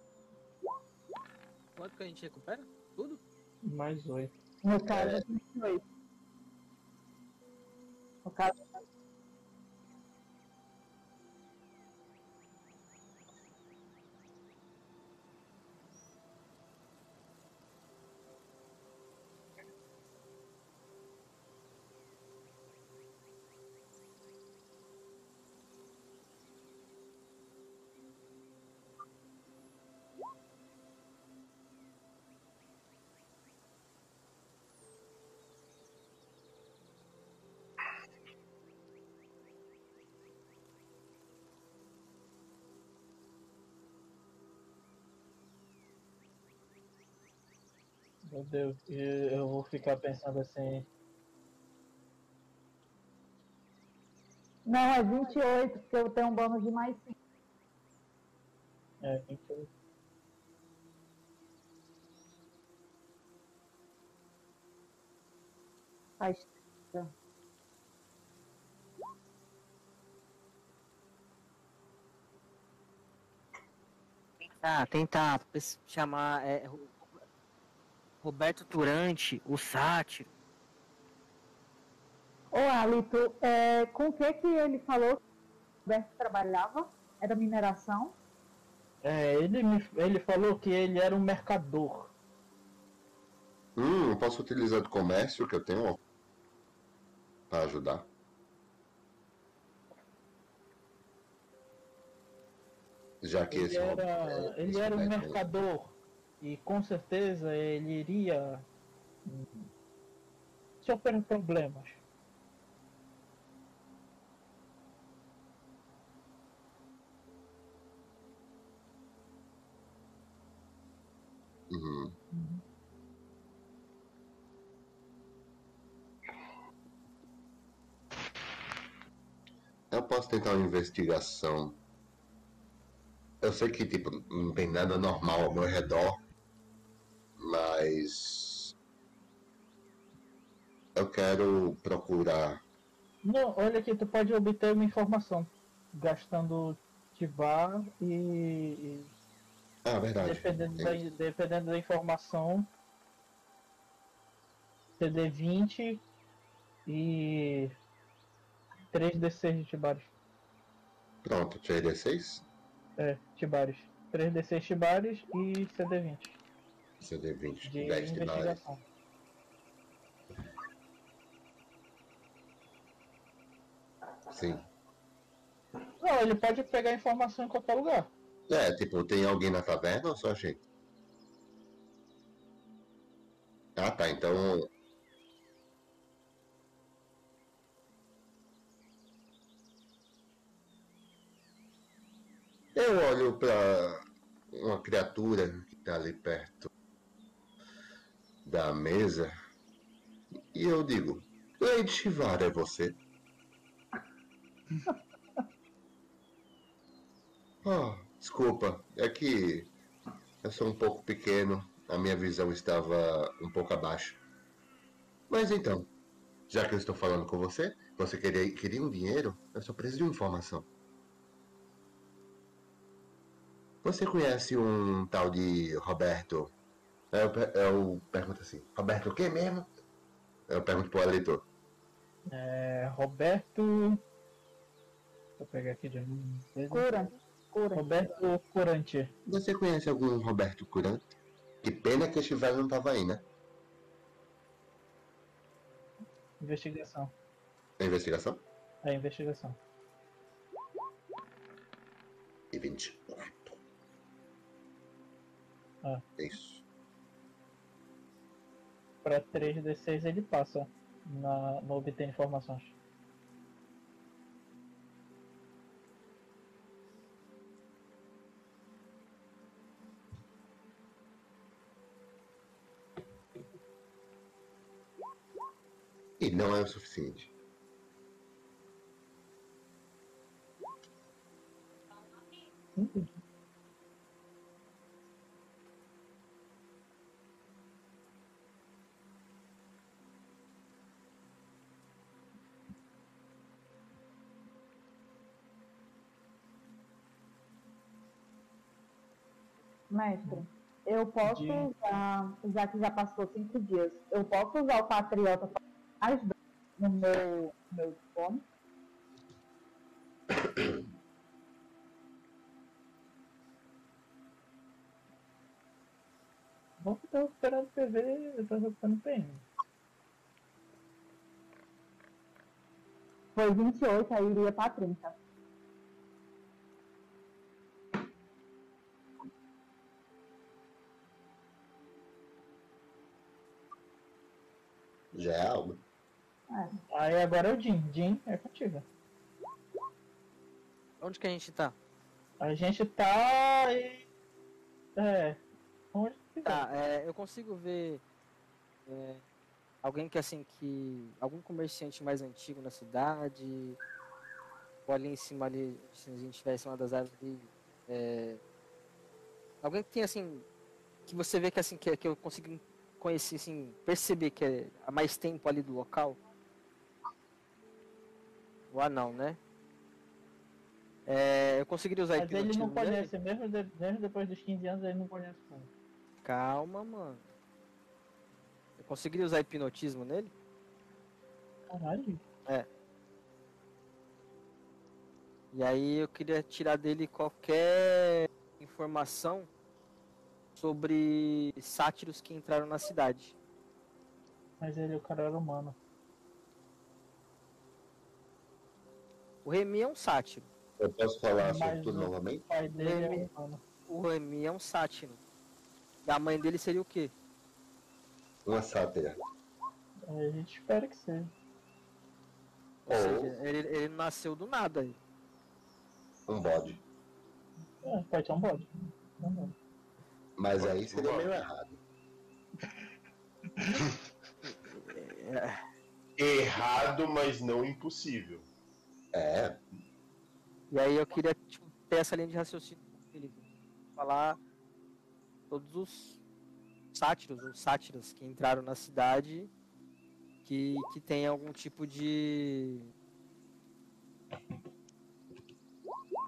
Quanto que a gente recupera? Tudo? Mais oito. No caso, é. 28. No caso, Meu Deus, eu vou ficar pensando assim. não, é 28, porque eu tenho um bônus de mais 5. É, 28. Faz Tentar, tentar pes- chamar é, Roberto Turante, o sátiro. Ô, Alito, é, com o que que ele falou que o Roberto trabalhava? Era mineração? É, ele, me, ele falou que ele era um mercador. Hum, eu posso utilizar do comércio que eu tenho ó, pra ajudar. Já que Ele esse era, é, ele esse era um mercador. E com certeza ele iria sofrer problemas. Uhum. Eu posso tentar uma investigação. Eu sei que tipo não tem nada normal ao meu redor, mas eu quero procurar. Não, olha aqui, tu pode obter uma informação gastando ativar e, e Ah, verdade. dependendo, da, dependendo da informação CD20 e 3D6 de Tibares. Pronto, 3D6, É, Tibares. 3D6 Tibares e CD20 CD20, de 10 de base. investigação. Sim. Não, ele pode pegar informação em qualquer lugar. É, tipo, tem alguém na taverna ou só a gente? Ah, tá, então. Eu olho pra uma criatura que tá ali perto da mesa e eu digo: Lady Shivara é você? Ah, desculpa, é que eu sou um pouco pequeno, a minha visão estava um pouco abaixo. Mas então, já que eu estou falando com você, você queria, queria um dinheiro? Eu só preciso de uma informação. Você conhece um tal de Roberto? Eu, per- eu pergunto assim, Roberto o quê mesmo? Eu pergunto pro eleitor. É, Roberto. Vou pegar aqui de novo. Cura. Cura. Roberto Curante. Você conhece algum Roberto Curante? Que pena que esse velho não estava aí, né? Investigação. Na investigação? É, investigação. E 24. Ah. Isso. Pra 3D6 ele passa na, no obter informações. E não é o suficiente. Entendi. Mestre, eu posso De- usar, já que já passou cinco dias, eu posso usar o Patriota mais dano no meu, meu fone? Bom que eu tava esperando PV, eu tava ficando PM. Foi 28, aí iria para 30. Aí agora é o Jim. Jim é contigo. Onde que a gente tá? A gente tá. É. Onde que Tá, é, eu consigo ver é, alguém que assim que. algum comerciante mais antigo na cidade. Ou ali em cima ali, se a gente estiver em cima das árvores ali. é, alguém que tem assim. Que você vê que assim, que, que eu consigo conhecer, assim, perceber que é há mais tempo ali do local. O anão, né? É, eu conseguiria usar Mas ele não hipnotismo nele? conhece, mesmo, de- mesmo depois dos 15 anos, ele não conhece como. Calma, mano. Eu conseguiria usar hipnotismo nele? Caralho. E aí eu queria tirar dele qualquer informação sobre sátiros que entraram na cidade. Mas ele, o cara era humano. O Remy é um sátiro. Eu posso falar sobre tudo o- novamente? O pai dele é Ele- humano. O Remy é um sátiro. E a mãe dele seria o quê? Uma sátira. A gente espera que seja. Ou Ou- seja, ele, ele nasceu do nada. aí. Um bode. É, pode ser um bode. Um bode. Mas aí seria meio errado. Errado, mas não impossível. É, E aí eu queria tipo, ter essa linha de raciocínio com ele. Falar todos os sátiros ou sátiras que entraram na cidade que, que tem algum tipo de.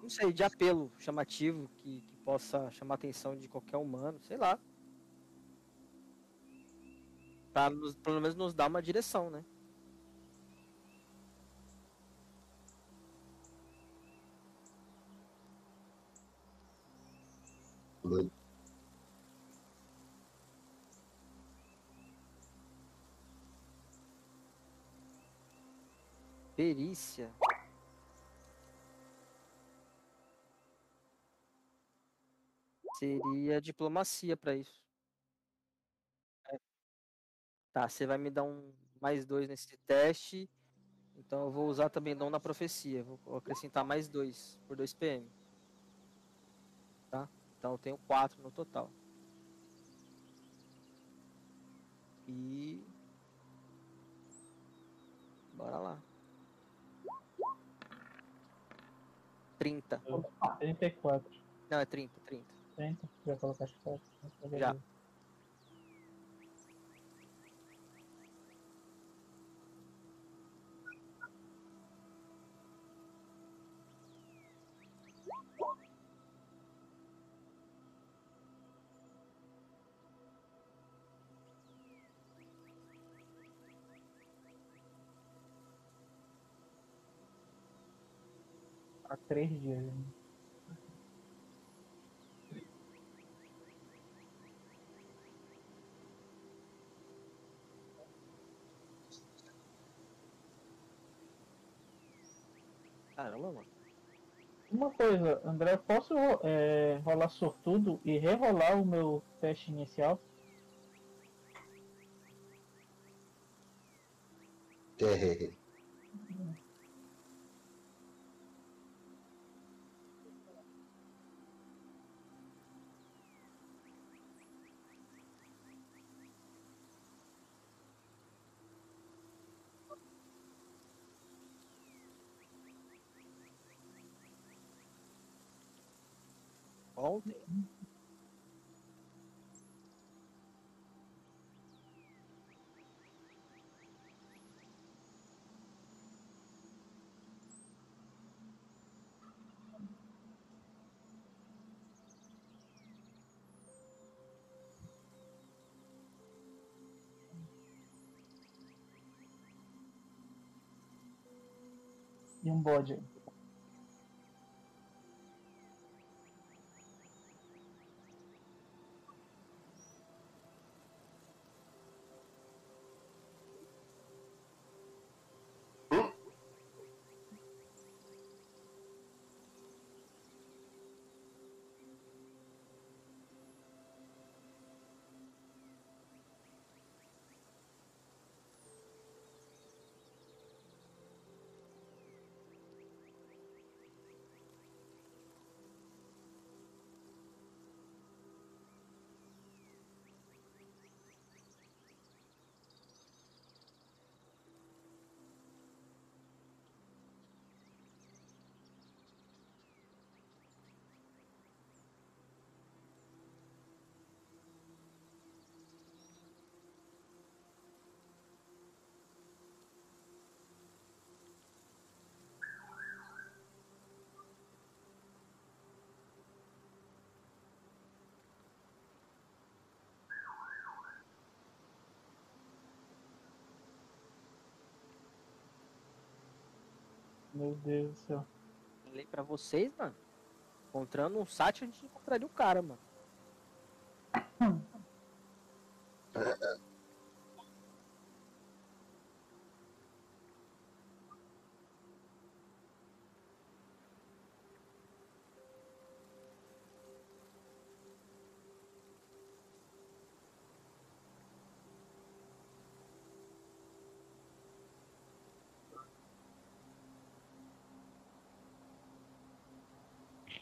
Não sei, de apelo chamativo que, que possa chamar a atenção de qualquer humano, sei lá. Pra nos, pelo menos nos dar uma direção, né? Perícia. Seria diplomacia pra isso. É. Tá, você vai me dar um mais dois nesse teste. Então eu vou usar também dom na profecia. Vou acrescentar mais dois por 2 PM. Então eu tenho quatro no total. E. Bora lá. 30. 34. Não, é 30, 30. 30. Já colocaste 4. Já. 3 dias. né? Caramba, mano. Uma coisa, André, eu posso é, rolar sortudo e rerolar o meu teste inicial? é, Ontem. E um bode Meu Deus do céu. Falei pra vocês, mano. Encontrando um sátiro, a gente encontraria o cara, mano.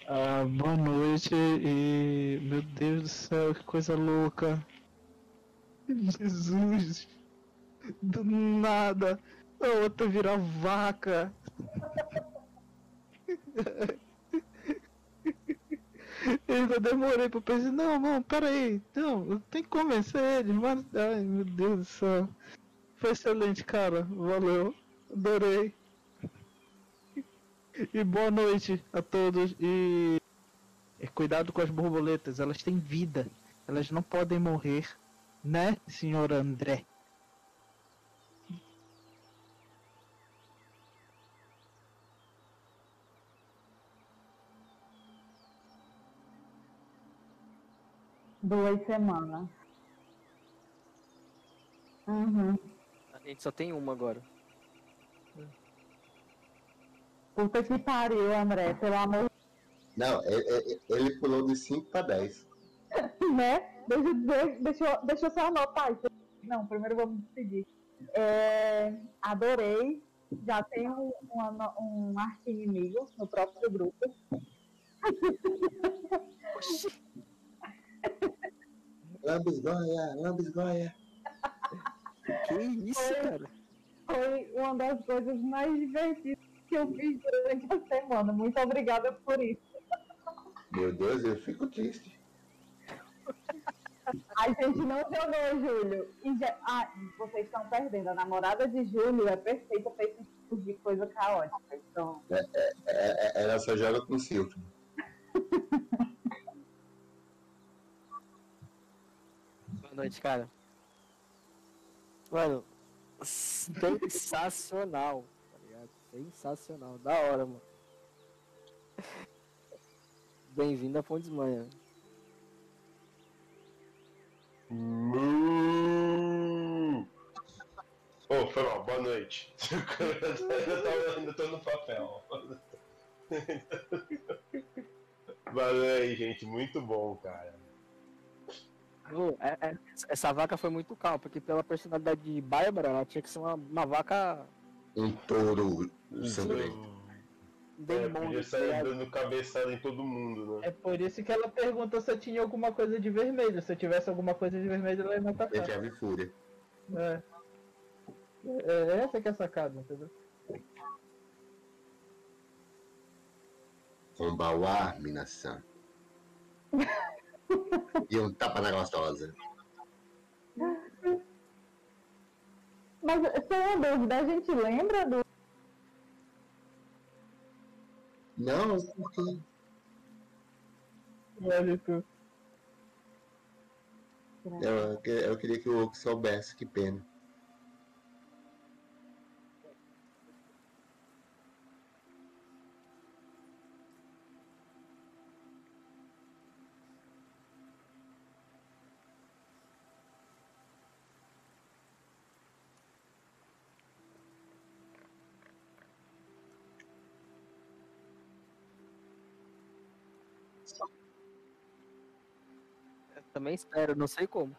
Ah, boa noite e. Meu Deus do céu, que coisa louca! Jesus! Do nada! A outra vira vaca! Eu ainda demorei pra pensar, não, não, peraí, não, eu tenho que convencer eles, mas. Ai meu Deus do céu. Foi excelente, cara. Valeu. Adorei. E boa noite a todos. E e cuidado com as borboletas, elas têm vida. Elas não podem morrer, né, senhor André? Duas semanas. Uhum. A gente só tem uma agora. Puta que pariu, André, pelo amor Não, é- é- é- ele pulou de 5 para 10. né? Deixa, de- deixa, eu- deixa eu só anotar isso. Não, primeiro vamos despedir. É, adorei. Já tenho um, ano- um arqui-inimigo no próprio grupo. Lambisgoia, lambisgoia. Que isso, Foi. cara? Foi uma das coisas mais divertidas que eu fiz durante a semana. Muito obrigada por isso. Meu Deus, eu fico triste. A gente não jogou, Júlio. E já- Ah, vocês estão perdendo. A namorada de Júlio é perfeita para esse tipo de coisa caótica. Então, É, é, ela só joga com Silvio. Boa noite, cara. Mano, sensacional? Sensacional, da hora, mano. Bem-vindo a Pontes Manha. Mu. Oh, foi mal, boa noite. eu tava- ainda tô no papel. Valeu aí, gente. Muito bom, cara. Ô, é- é- essa vaca foi muito calma, porque pela personalidade de Bárbara, ela tinha que ser uma, uma vaca Um touro É, demônio, podia tá sair dando cabeçada em todo mundo, né? É por isso que ela perguntou se eu tinha alguma coisa de vermelho. Se eu tivesse alguma coisa de vermelho, ela ia me atacar. Ele teve fúria. É. É essa que é a sacada, entendeu? Kombawa, Minasan. E um tapa na gostosa. mas só uma dúvida, a gente lembra do. Não, porque Olha tu. eu, eu queria que o Oak soubesse, que pena. Também espero, não sei como.